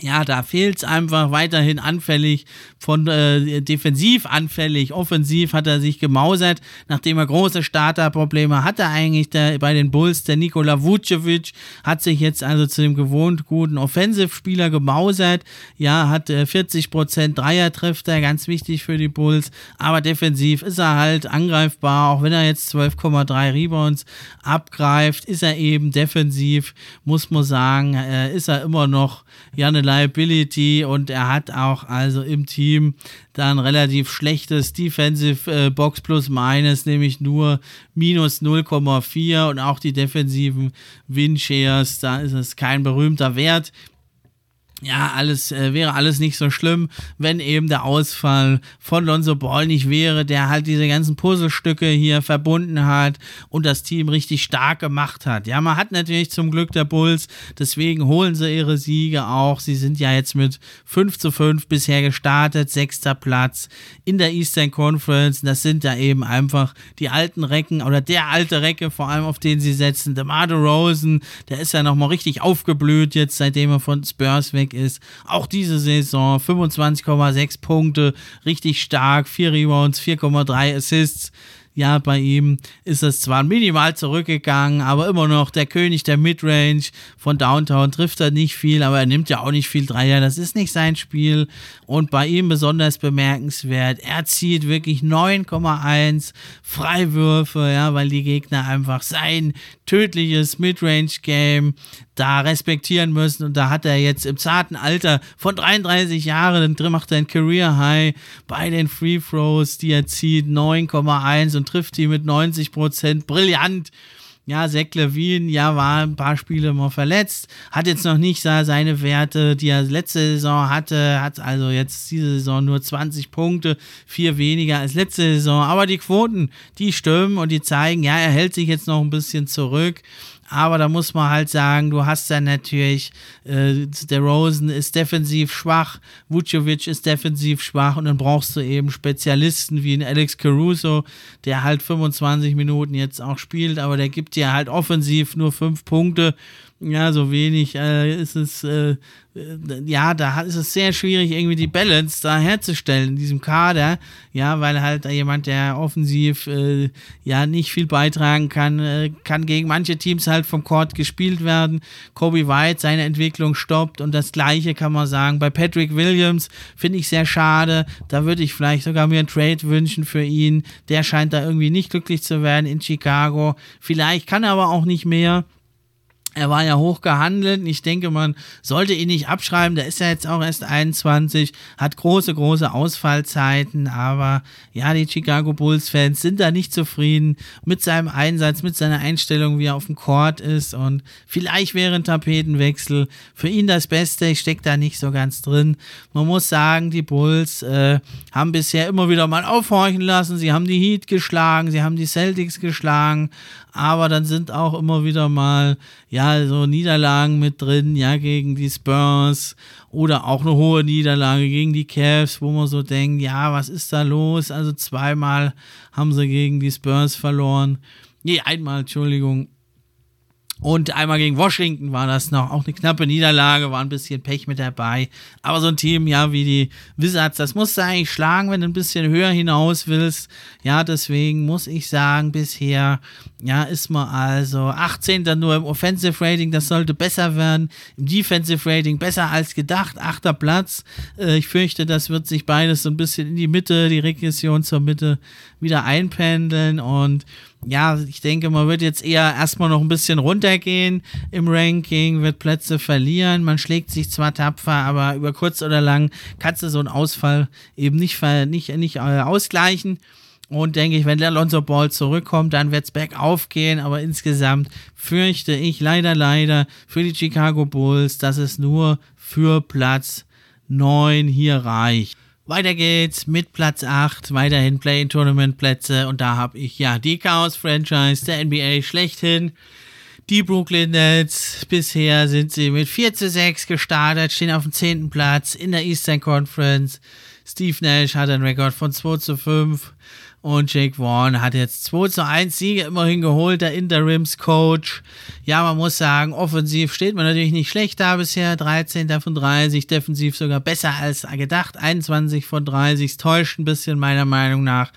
ja, da fehlt es einfach weiterhin anfällig, von äh, defensiv anfällig, offensiv hat er sich gemausert, nachdem er große Starterprobleme hatte eigentlich der, bei den Bulls. Der Nikola Vucevic hat sich jetzt also zu dem gewohnt guten Offensivspieler gemausert. Ja, hat äh, 40% Dreier trifft er, ganz wichtig für die Bulls, aber defensiv ist er halt angreifbar, auch wenn er jetzt 12,3 Rebounds abgreift, ist er eben defensiv, muss man sagen, äh, ist er immer noch ja eine Liability und er hat auch also im Team dann relativ schlechtes Defensive äh, Box plus minus, nämlich nur minus 0,4 und auch die defensiven Win Shares, da ist es kein berühmter Wert ja, alles äh, wäre alles nicht so schlimm, wenn eben der Ausfall von Lonzo Ball nicht wäre, der halt diese ganzen Puzzlestücke hier verbunden hat und das Team richtig stark gemacht hat. Ja, man hat natürlich zum Glück der Bulls, deswegen holen sie ihre Siege auch. Sie sind ja jetzt mit 5 zu 5 bisher gestartet, sechster Platz in der Eastern Conference. Das sind da eben einfach die alten Recken oder der alte Recke, vor allem auf den sie setzen. DeMar Rosen, der ist ja nochmal richtig aufgeblüht jetzt, seitdem er von Spurs weg ist. Auch diese Saison 25,6 Punkte, richtig stark, 4 Rebounds, 4,3 Assists ja, bei ihm ist es zwar minimal zurückgegangen, aber immer noch der König der Midrange von Downtown trifft er nicht viel, aber er nimmt ja auch nicht viel Dreier. Das ist nicht sein Spiel. Und bei ihm besonders bemerkenswert, er zieht wirklich 9,1 Freiwürfe, ja, weil die Gegner einfach sein tödliches Midrange-Game da respektieren müssen. Und da hat er jetzt im zarten Alter von 33 Jahren, dann macht er ein Career High bei den Free Throws, die er zieht, 9,1 und trifft die mit 90 Prozent. Brillant. Ja, Zach Levine, ja, war ein paar Spiele mal verletzt, hat jetzt noch nicht seine Werte, die er letzte Saison hatte, hat also jetzt diese Saison nur 20 Punkte, vier weniger als letzte Saison, aber die Quoten, die stimmen und die zeigen, ja, er hält sich jetzt noch ein bisschen zurück. Aber da muss man halt sagen, du hast dann natürlich, äh, der Rosen ist defensiv schwach, Vucevic ist defensiv schwach und dann brauchst du eben Spezialisten wie ein Alex Caruso, der halt 25 Minuten jetzt auch spielt, aber der gibt dir halt offensiv nur fünf Punkte ja, so wenig äh, ist es, äh, ja, da ist es sehr schwierig, irgendwie die Balance da herzustellen in diesem Kader, ja, weil halt jemand, der offensiv äh, ja nicht viel beitragen kann, äh, kann gegen manche Teams halt vom Court gespielt werden. Kobe White seine Entwicklung stoppt und das gleiche kann man sagen bei Patrick Williams, finde ich sehr schade. Da würde ich vielleicht sogar mir einen Trade wünschen für ihn. Der scheint da irgendwie nicht glücklich zu werden in Chicago. Vielleicht kann er aber auch nicht mehr. Er war ja hoch gehandelt. Ich denke, man sollte ihn nicht abschreiben. Der ist ja jetzt auch erst 21, hat große, große Ausfallzeiten. Aber ja, die Chicago Bulls-Fans sind da nicht zufrieden mit seinem Einsatz, mit seiner Einstellung, wie er auf dem Court ist. Und vielleicht wäre ein Tapetenwechsel für ihn das Beste. Ich stecke da nicht so ganz drin. Man muss sagen, die Bulls äh, haben bisher immer wieder mal aufhorchen lassen. Sie haben die Heat geschlagen, sie haben die Celtics geschlagen aber dann sind auch immer wieder mal, ja, so Niederlagen mit drin, ja, gegen die Spurs oder auch eine hohe Niederlage gegen die Cavs, wo man so denkt, ja, was ist da los? Also zweimal haben sie gegen die Spurs verloren. Nee, einmal, Entschuldigung. Und einmal gegen Washington war das noch auch eine knappe Niederlage, war ein bisschen Pech mit dabei. Aber so ein Team, ja, wie die Wizards, das musst du eigentlich schlagen, wenn du ein bisschen höher hinaus willst. Ja, deswegen muss ich sagen, bisher, ja, ist man also 18. nur im Offensive Rating, das sollte besser werden. Im Defensive Rating besser als gedacht, achter Platz. Äh, ich fürchte, das wird sich beides so ein bisschen in die Mitte, die Regression zur Mitte wieder einpendeln und ja, ich denke, man wird jetzt eher erstmal noch ein bisschen runtergehen im Ranking, wird Plätze verlieren. Man schlägt sich zwar tapfer, aber über kurz oder lang kannst du so einen Ausfall eben nicht, nicht, nicht äh, ausgleichen. Und denke ich, wenn der Alonso Ball zurückkommt, dann wird es bergauf gehen. Aber insgesamt fürchte ich leider, leider für die Chicago Bulls, dass es nur für Platz 9 hier reicht. Weiter geht's mit Platz 8, weiterhin Play-in-Tournament-Plätze und da habe ich ja die Chaos-Franchise der NBA schlechthin. Die Brooklyn Nets, bisher sind sie mit 4 zu 6 gestartet, stehen auf dem 10. Platz in der Eastern Conference. Steve Nash hat einen Rekord von 2 zu 5. Und Jake Vaughn hat jetzt 2 zu 1 Siege immerhin geholt, der Interims-Coach. Ja, man muss sagen, offensiv steht man natürlich nicht schlecht da bisher. 13 von 30, defensiv sogar besser als gedacht. 21 von 30, täuscht ein bisschen meiner Meinung nach.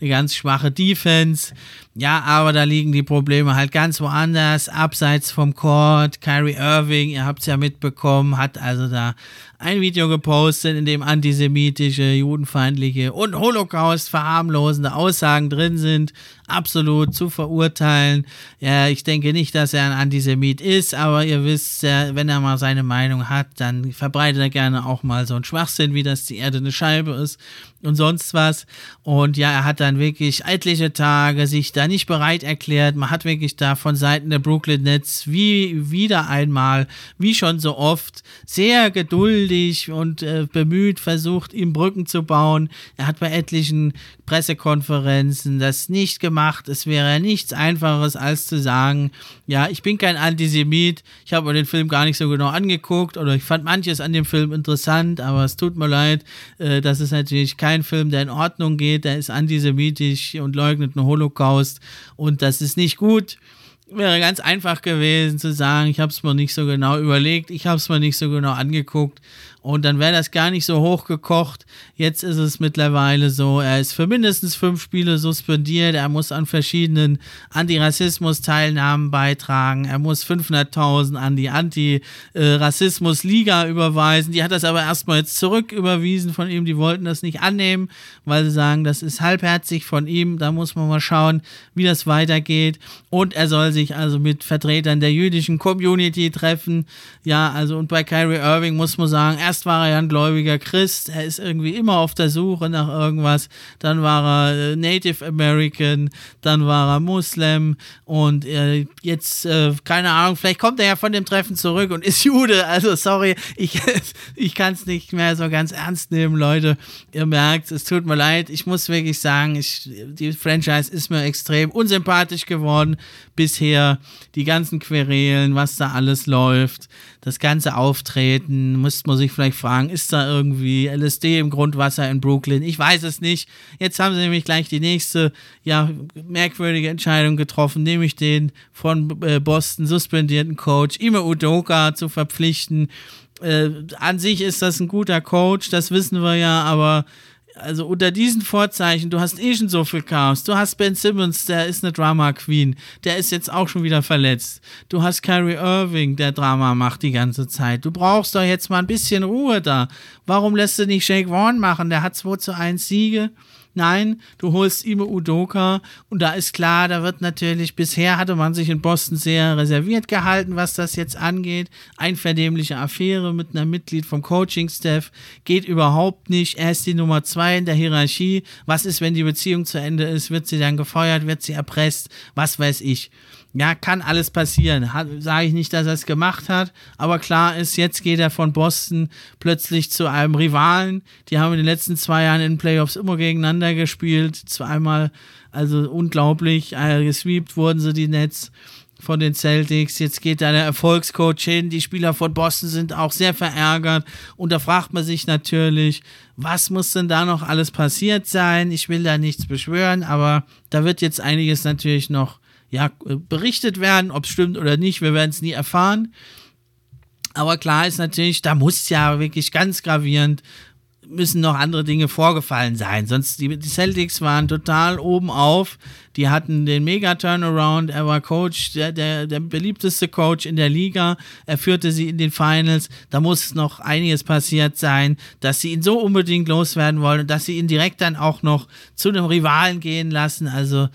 Eine ganz schwache Defense. Ja, aber da liegen die Probleme halt ganz woanders, abseits vom Court. Kyrie Irving, ihr habt es ja mitbekommen, hat also da ein Video gepostet, in dem antisemitische, judenfeindliche und Holocaust verharmlosende Aussagen drin sind. Absolut zu verurteilen. Ja, ich denke nicht, dass er ein Antisemit ist, aber ihr wisst, wenn er mal seine Meinung hat, dann verbreitet er gerne auch mal so einen Schwachsinn, wie dass die Erde eine Scheibe ist und sonst was. Und ja, er hat dann wirklich etliche Tage sich da nicht bereit erklärt. Man hat wirklich da von Seiten der Brooklyn Nets wie wieder einmal, wie schon so oft, sehr geduldig und äh, bemüht versucht, ihm Brücken zu bauen. Er hat bei etlichen Pressekonferenzen das nicht gemacht. Es wäre nichts einfaches als zu sagen, ja, ich bin kein Antisemit. Ich habe mir den Film gar nicht so genau angeguckt oder ich fand manches an dem Film interessant, aber es tut mir leid, äh, das ist natürlich kein Film, der in Ordnung geht. Der ist antisemitisch und leugnet den Holocaust und das ist nicht gut. Wäre ganz einfach gewesen zu sagen, ich habe es mir nicht so genau überlegt, ich habe es mir nicht so genau angeguckt und dann wäre das gar nicht so hochgekocht. Jetzt ist es mittlerweile so, er ist für mindestens fünf Spiele suspendiert. Er muss an verschiedenen Antirassismus-Teilnahmen beitragen. Er muss 500.000 an die Anti-Rassismus-Liga überweisen. Die hat das aber erstmal jetzt zurücküberwiesen von ihm. Die wollten das nicht annehmen, weil sie sagen, das ist halbherzig von ihm. Da muss man mal schauen, wie das weitergeht. Und er soll sich also mit Vertretern der jüdischen Community treffen. Ja, also und bei Kyrie Irving muss man sagen, erst war er ja ein gläubiger Christ, er ist irgendwie immer auf der Suche nach irgendwas, dann war er äh, Native American, dann war er Muslim und äh, jetzt, äh, keine Ahnung, vielleicht kommt er ja von dem Treffen zurück und ist Jude, also sorry, ich, ich kann es nicht mehr so ganz ernst nehmen, Leute, ihr merkt, es tut mir leid, ich muss wirklich sagen, ich, die Franchise ist mir extrem unsympathisch geworden bisher, die ganzen Querelen, was da alles läuft, das ganze Auftreten, muss man sich vielleicht vielleicht fragen, ist da irgendwie LSD im Grundwasser in Brooklyn? Ich weiß es nicht. Jetzt haben sie nämlich gleich die nächste, ja, merkwürdige Entscheidung getroffen, nämlich den von äh, Boston suspendierten Coach Ime Udoka zu verpflichten. Äh, an sich ist das ein guter Coach, das wissen wir ja, aber also unter diesen Vorzeichen, du hast eh schon so viel Chaos. Du hast Ben Simmons, der ist eine Drama Queen, der ist jetzt auch schon wieder verletzt. Du hast Kyrie Irving, der Drama macht die ganze Zeit. Du brauchst doch jetzt mal ein bisschen Ruhe da. Warum lässt du nicht Shake Vaughn machen? Der hat 2 zu 1 Siege. Nein, du holst Ime Udoka und da ist klar, da wird natürlich, bisher hatte man sich in Boston sehr reserviert gehalten, was das jetzt angeht. Einverdämliche Affäre mit einem Mitglied vom Coaching-Staff geht überhaupt nicht. Er ist die Nummer zwei in der Hierarchie. Was ist, wenn die Beziehung zu Ende ist? Wird sie dann gefeuert? Wird sie erpresst? Was weiß ich. Ja, kann alles passieren. Sage ich nicht, dass er es gemacht hat, aber klar ist, jetzt geht er von Boston plötzlich zu einem Rivalen. Die haben in den letzten zwei Jahren in den Playoffs immer gegeneinander gespielt. Zweimal, also unglaublich, äh, gesweept wurden sie die Nets von den Celtics. Jetzt geht da der Erfolgscoach hin. Die Spieler von Boston sind auch sehr verärgert. Und da fragt man sich natürlich, was muss denn da noch alles passiert sein? Ich will da nichts beschwören, aber da wird jetzt einiges natürlich noch ja, berichtet werden, ob es stimmt oder nicht, wir werden es nie erfahren. Aber klar ist natürlich, da muss ja wirklich ganz gravierend müssen noch andere Dinge vorgefallen sein. Sonst die, die Celtics waren total oben auf. Die hatten den Mega-Turnaround. Er war Coach, der, der, der beliebteste Coach in der Liga. Er führte sie in den Finals. Da muss noch einiges passiert sein, dass sie ihn so unbedingt loswerden wollen und dass sie ihn direkt dann auch noch zu einem Rivalen gehen lassen. Also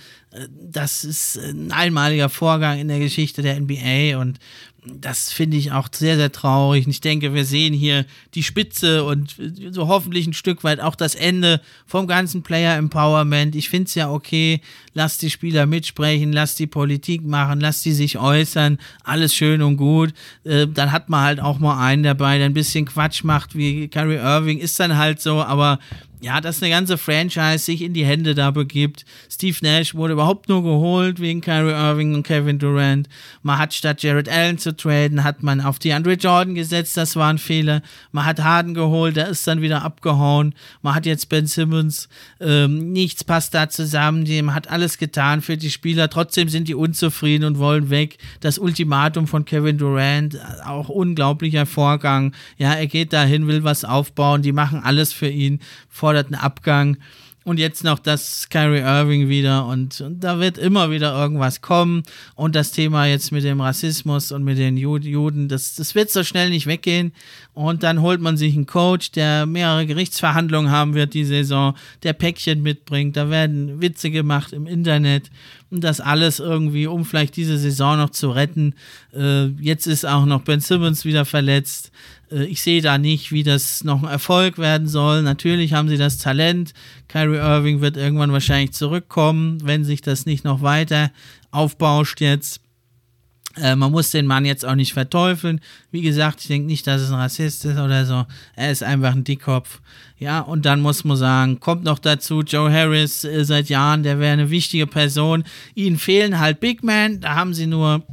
das ist ein einmaliger Vorgang in der Geschichte der NBA und das finde ich auch sehr, sehr traurig. Und ich denke, wir sehen hier die Spitze und so hoffentlich ein Stück weit auch das Ende vom ganzen Player Empowerment. Ich finde es ja okay, lass die Spieler mitsprechen, lass die Politik machen, lass die sich äußern, alles schön und gut. Äh, dann hat man halt auch mal einen dabei, der ein bisschen Quatsch macht, wie Kyrie Irving, ist dann halt so, aber ja, dass eine ganze Franchise sich in die Hände da begibt. Steve Nash wurde überhaupt nur geholt wegen Kyrie Irving und Kevin Durant. Man hat statt Jared Allen zu traden, hat man auf die Andre Jordan gesetzt, das war ein Fehler. Man hat Harden geholt, der ist dann wieder abgehauen. Man hat jetzt Ben Simmons, ähm, nichts passt da zusammen. Man hat alles getan für die Spieler, trotzdem sind die unzufrieden und wollen weg. Das Ultimatum von Kevin Durant, auch unglaublicher Vorgang. Ja, er geht dahin, will was aufbauen, die machen alles für ihn vor geforderten Abgang. Und jetzt noch das Kyrie Irving wieder und, und, da wird immer wieder irgendwas kommen. Und das Thema jetzt mit dem Rassismus und mit den Juden, das, das wird so schnell nicht weggehen. Und dann holt man sich einen Coach, der mehrere Gerichtsverhandlungen haben wird die Saison, der Päckchen mitbringt. Da werden Witze gemacht im Internet. Das alles irgendwie, um vielleicht diese Saison noch zu retten. Äh, jetzt ist auch noch Ben Simmons wieder verletzt. Äh, ich sehe da nicht, wie das noch ein Erfolg werden soll. Natürlich haben sie das Talent. Kyrie Irving wird irgendwann wahrscheinlich zurückkommen, wenn sich das nicht noch weiter aufbauscht jetzt. Äh, man muss den Mann jetzt auch nicht verteufeln. Wie gesagt, ich denke nicht, dass es ein Rassist ist oder so. Er ist einfach ein Dickkopf. Ja, und dann muss man sagen, kommt noch dazu, Joe Harris äh, seit Jahren, der wäre eine wichtige Person. Ihnen fehlen halt Big Men, da haben sie nur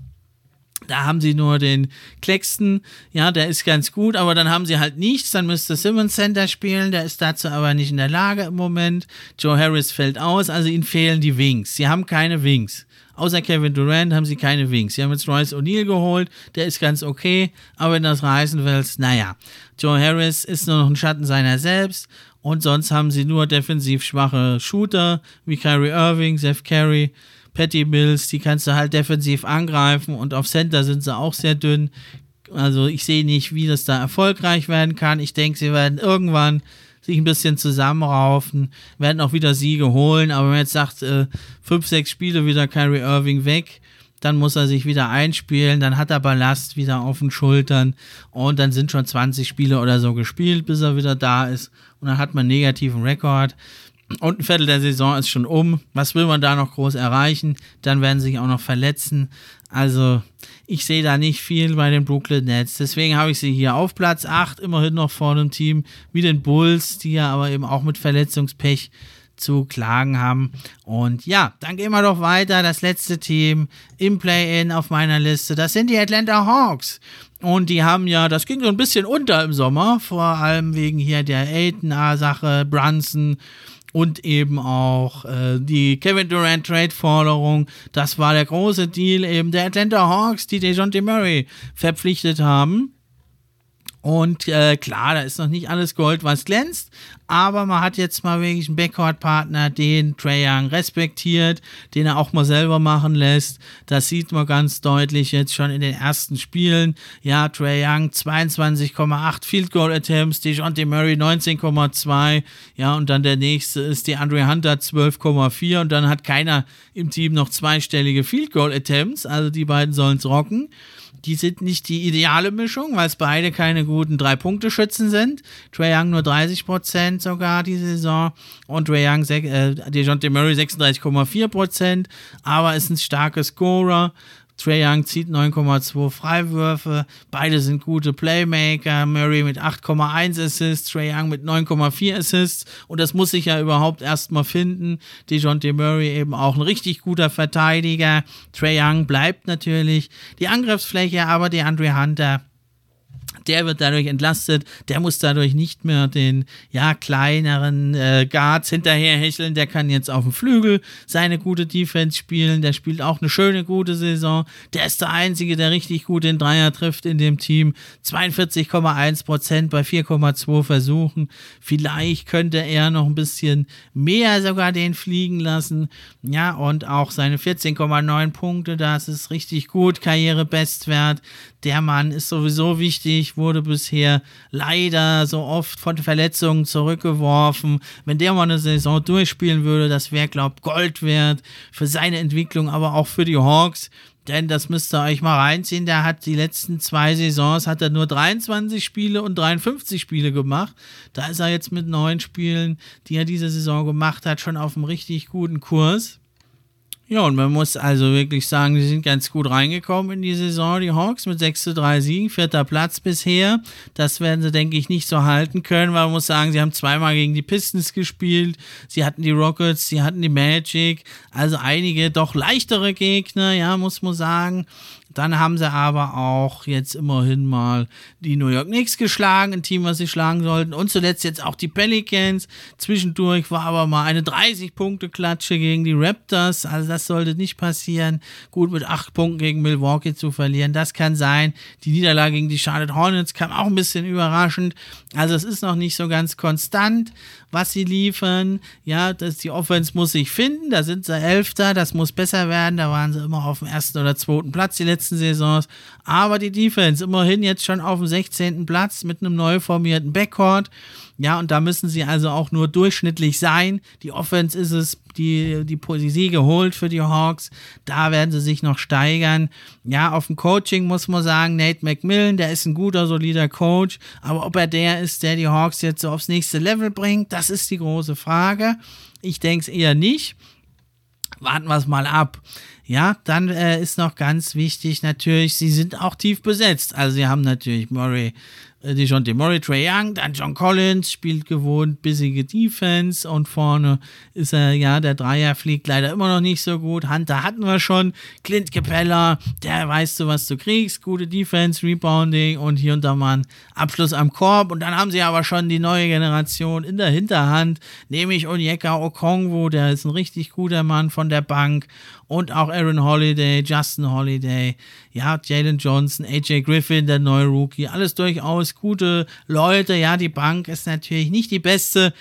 da haben sie nur den Claxton, ja, der ist ganz gut, aber dann haben sie halt nichts. Dann müsste Simmons Center spielen, der ist dazu aber nicht in der Lage im Moment. Joe Harris fällt aus, also ihnen fehlen die Wings. Sie haben keine Wings. Außer Kevin Durant haben sie keine Wings. Sie haben jetzt Royce O'Neill geholt, der ist ganz okay, aber wenn das reißen willst, naja. Joe Harris ist nur noch ein Schatten seiner selbst und sonst haben sie nur defensiv schwache Shooter wie Kyrie Irving, Seth Curry Patty Mills, die kannst du halt defensiv angreifen und auf Center sind sie auch sehr dünn. Also ich sehe nicht, wie das da erfolgreich werden kann. Ich denke, sie werden irgendwann sich ein bisschen zusammenraufen, werden auch wieder Siege holen. Aber wenn man jetzt sagt, äh, fünf, sechs Spiele wieder Kyrie Irving weg, dann muss er sich wieder einspielen, dann hat er Ballast wieder auf den Schultern und dann sind schon 20 Spiele oder so gespielt, bis er wieder da ist und dann hat man einen negativen Rekord. Und ein Viertel der Saison ist schon um. Was will man da noch groß erreichen? Dann werden sie sich auch noch verletzen. Also, ich sehe da nicht viel bei den Brooklyn Nets. Deswegen habe ich sie hier auf Platz 8, immerhin noch vor einem Team wie den Bulls, die ja aber eben auch mit Verletzungspech zu klagen haben. Und ja, dann gehen wir doch weiter. Das letzte Team im Play-In auf meiner Liste, das sind die Atlanta Hawks. Und die haben ja, das ging so ein bisschen unter im Sommer, vor allem wegen hier der Aiton-Sache, Brunson und eben auch äh, die Kevin Durant Trade-Forderung. Das war der große Deal eben der Atlanta Hawks, die DeJounte Murray verpflichtet haben. Und äh, klar, da ist noch nicht alles Gold, was glänzt, aber man hat jetzt mal wirklich einen Backcourt-Partner, den Trae Young respektiert, den er auch mal selber machen lässt. Das sieht man ganz deutlich jetzt schon in den ersten Spielen. Ja, Trae Young 22,8 Field Goal Attempts, DeJounte Murray 19,2. Ja, und dann der nächste ist die Andre Hunter 12,4 und dann hat keiner im Team noch zweistellige Field Goal Attempts, also die beiden sollen es rocken die sind nicht die ideale Mischung, weil es beide keine guten Drei-Punkte-Schützen sind. Trey Young nur 30% sogar die Saison und Trey Young, äh, DeJounte Murray 36,4%, aber ist ein starker Scorer. Trey Young zieht 9,2 Freiwürfe. Beide sind gute Playmaker. Murray mit 8,1 Assists, Trey Young mit 9,4 Assists. Und das muss sich ja überhaupt erstmal finden. DeJounte Murray eben auch ein richtig guter Verteidiger. Trey Young bleibt natürlich die Angriffsfläche, aber die Andre Hunter der wird dadurch entlastet, der muss dadurch nicht mehr den ja kleineren äh, Guards hinterherhecheln, der kann jetzt auf dem Flügel seine gute Defense spielen, der spielt auch eine schöne gute Saison, der ist der einzige, der richtig gut den Dreier trifft in dem Team, 42,1% bei 4,2 Versuchen, vielleicht könnte er noch ein bisschen mehr sogar den fliegen lassen, ja und auch seine 14,9 Punkte, das ist richtig gut, Karrierebestwert, der Mann ist sowieso wichtig, wurde bisher leider so oft von Verletzungen zurückgeworfen. Wenn der mal eine Saison durchspielen würde, das wäre, glaube ich, Gold wert für seine Entwicklung, aber auch für die Hawks. Denn das müsst ihr euch mal reinziehen. Der hat die letzten zwei Saisons hat er nur 23 Spiele und 53 Spiele gemacht. Da ist er jetzt mit neun Spielen, die er diese Saison gemacht hat, schon auf einem richtig guten Kurs. Ja, und man muss also wirklich sagen, sie sind ganz gut reingekommen in die Saison, die Hawks, mit 6 zu 3 Siegen, vierter Platz bisher. Das werden sie, denke ich, nicht so halten können, weil man muss sagen, sie haben zweimal gegen die Pistons gespielt, sie hatten die Rockets, sie hatten die Magic, also einige doch leichtere Gegner, ja, muss man sagen. Dann haben sie aber auch jetzt immerhin mal die New York Knicks geschlagen, ein Team, was sie schlagen sollten. Und zuletzt jetzt auch die Pelicans. Zwischendurch war aber mal eine 30-Punkte-Klatsche gegen die Raptors. Also das sollte nicht passieren. Gut mit 8 Punkten gegen Milwaukee zu verlieren, das kann sein. Die Niederlage gegen die Charlotte Hornets kam auch ein bisschen überraschend. Also es ist noch nicht so ganz konstant, was sie liefern. Ja, das, die Offense muss sich finden. Da sind sie Elfter. Das muss besser werden. Da waren sie immer auf dem ersten oder zweiten Platz die letzten Saisons. Aber die Defense immerhin jetzt schon auf dem 16. Platz mit einem neu formierten Backcourt. Ja, und da müssen sie also auch nur durchschnittlich sein. Die Offense ist es, die die, die Siege holt für die Hawks. Da werden sie sich noch steigern. Ja, auf dem Coaching muss man sagen, Nate McMillan, der ist ein guter, solider Coach. Aber ob er der ist, der die Hawks jetzt so aufs nächste Level bringt, das ist die große Frage. Ich denke es eher nicht. Warten wir es mal ab. Ja, dann äh, ist noch ganz wichtig natürlich, sie sind auch tief besetzt. Also sie haben natürlich Murray, äh, die John DeMorey, Trey Young, dann John Collins spielt gewohnt bissige Defense. Und vorne ist er, ja, der Dreier fliegt leider immer noch nicht so gut. Hunter hatten wir schon, Clint Capella, der weißt du, was du kriegst, gute Defense, Rebounding und hier und da mal ein Abschluss am Korb. Und dann haben sie aber schon die neue Generation in der Hinterhand, nämlich Onyeka Okongwu, der ist ein richtig guter Mann von der Bank und auch Aaron Holiday, Justin Holiday, ja, Jalen Johnson, AJ Griffin, der neue Rookie, alles durchaus gute Leute. Ja, die Bank ist natürlich nicht die beste,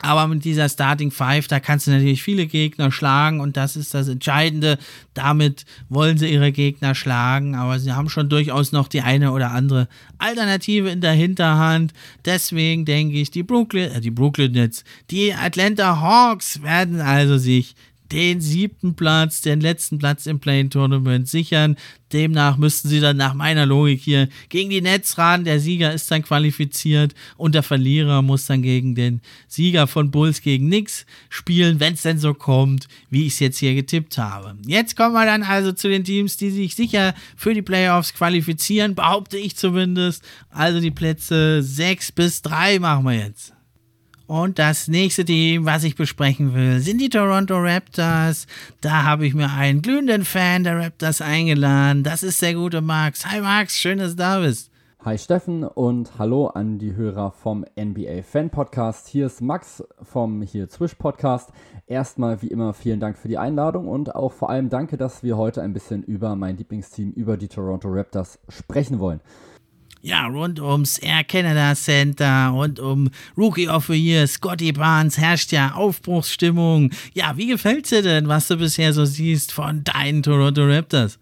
aber mit dieser Starting Five, da kannst du natürlich viele Gegner schlagen und das ist das Entscheidende. Damit wollen sie ihre Gegner schlagen, aber sie haben schon durchaus noch die eine oder andere Alternative in der Hinterhand. Deswegen denke ich, die Brooklyn, äh, die Brooklyn Nets, die Atlanta Hawks werden also sich den siebten Platz, den letzten Platz im Play-Tournament sichern. Demnach müssten sie dann nach meiner Logik hier gegen die Nets ran. Der Sieger ist dann qualifiziert und der Verlierer muss dann gegen den Sieger von Bulls gegen Nix spielen, wenn es denn so kommt, wie ich es jetzt hier getippt habe. Jetzt kommen wir dann also zu den Teams, die sich sicher für die Playoffs qualifizieren, behaupte ich zumindest. Also die Plätze 6 bis 3 machen wir jetzt. Und das nächste Team, was ich besprechen will, sind die Toronto Raptors. Da habe ich mir einen glühenden Fan der Raptors eingeladen. Das ist der gute Max. Hi Max, schön, dass du da bist. Hi Steffen und hallo an die Hörer vom NBA Fan Podcast. Hier ist Max vom Hier Zwisch Podcast. Erstmal wie immer vielen Dank für die Einladung und auch vor allem danke, dass wir heute ein bisschen über mein Lieblingsteam, über die Toronto Raptors sprechen wollen ja, rund ums Air Canada Center und um Rookie of the Year, Scotty Barnes, herrscht ja Aufbruchsstimmung. Ja, wie gefällt dir denn, was du bisher so siehst von deinen Toronto Raptors?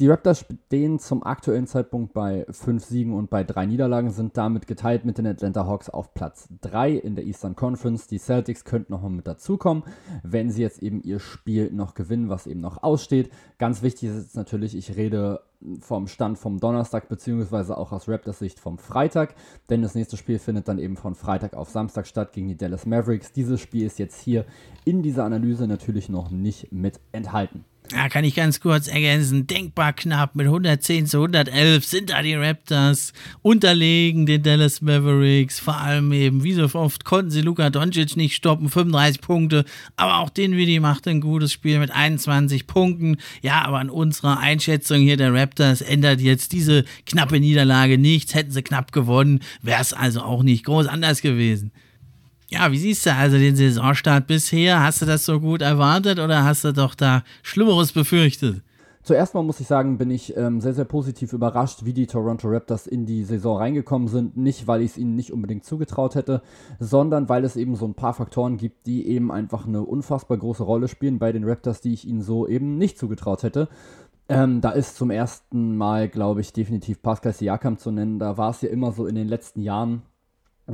Die Raptors stehen zum aktuellen Zeitpunkt bei fünf Siegen und bei drei Niederlagen, sind damit geteilt mit den Atlanta Hawks auf Platz 3 in der Eastern Conference. Die Celtics könnten nochmal mit dazukommen, wenn sie jetzt eben ihr Spiel noch gewinnen, was eben noch aussteht. Ganz wichtig ist jetzt natürlich, ich rede vom Stand vom Donnerstag, beziehungsweise auch aus Raptors Sicht vom Freitag, denn das nächste Spiel findet dann eben von Freitag auf Samstag statt gegen die Dallas Mavericks. Dieses Spiel ist jetzt hier in dieser Analyse natürlich noch nicht mit enthalten. Ja, kann ich ganz kurz ergänzen. Denkbar knapp mit 110 zu 111 sind da die Raptors unterlegen den Dallas Mavericks. Vor allem eben, wie so oft konnten sie Luka Doncic nicht stoppen. 35 Punkte. Aber auch Dinwiddie macht ein gutes Spiel mit 21 Punkten. Ja, aber an unserer Einschätzung hier der Raptors ändert jetzt diese knappe Niederlage nichts. Hätten sie knapp gewonnen, wäre es also auch nicht groß anders gewesen. Ja, wie siehst du also den Saisonstart bisher? Hast du das so gut erwartet oder hast du doch da Schlimmeres befürchtet? Zuerst mal muss ich sagen, bin ich ähm, sehr, sehr positiv überrascht, wie die Toronto Raptors in die Saison reingekommen sind. Nicht, weil ich es ihnen nicht unbedingt zugetraut hätte, sondern weil es eben so ein paar Faktoren gibt, die eben einfach eine unfassbar große Rolle spielen bei den Raptors, die ich ihnen so eben nicht zugetraut hätte. Ähm, da ist zum ersten Mal, glaube ich, definitiv Pascal Siakam zu nennen. Da war es ja immer so in den letzten Jahren,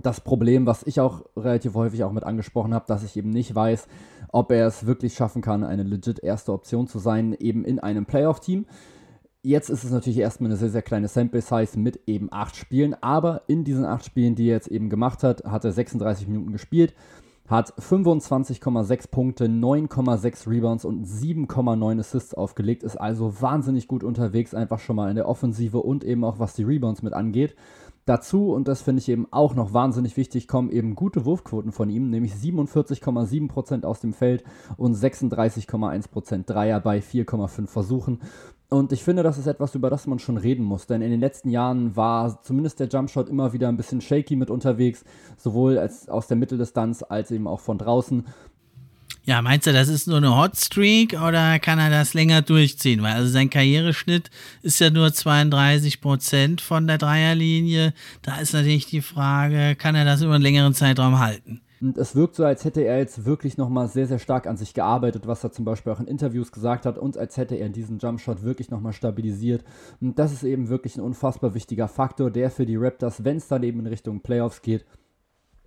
das Problem, was ich auch relativ häufig auch mit angesprochen habe, dass ich eben nicht weiß, ob er es wirklich schaffen kann, eine legit erste Option zu sein, eben in einem Playoff-Team. Jetzt ist es natürlich erstmal eine sehr, sehr kleine Sample-Size mit eben acht Spielen, aber in diesen acht Spielen, die er jetzt eben gemacht hat, hat er 36 Minuten gespielt, hat 25,6 Punkte, 9,6 Rebounds und 7,9 Assists aufgelegt, ist also wahnsinnig gut unterwegs, einfach schon mal in der Offensive und eben auch was die Rebounds mit angeht. Dazu, und das finde ich eben auch noch wahnsinnig wichtig, kommen eben gute Wurfquoten von ihm, nämlich 47,7% aus dem Feld und 36,1% Dreier bei 4,5 Versuchen. Und ich finde, das ist etwas, über das man schon reden muss, denn in den letzten Jahren war zumindest der Jumpshot immer wieder ein bisschen shaky mit unterwegs, sowohl als aus der Mitteldistanz als eben auch von draußen. Ja, meinst du, das ist nur eine Hotstreak oder kann er das länger durchziehen? Weil also sein Karriereschnitt ist ja nur 32 Prozent von der Dreierlinie. Da ist natürlich die Frage, kann er das über einen längeren Zeitraum halten? Und es wirkt so, als hätte er jetzt wirklich nochmal sehr, sehr stark an sich gearbeitet, was er zum Beispiel auch in Interviews gesagt hat, und als hätte er diesen Jumpshot wirklich nochmal stabilisiert. Und das ist eben wirklich ein unfassbar wichtiger Faktor, der für die Raptors, wenn es dann eben in Richtung Playoffs geht,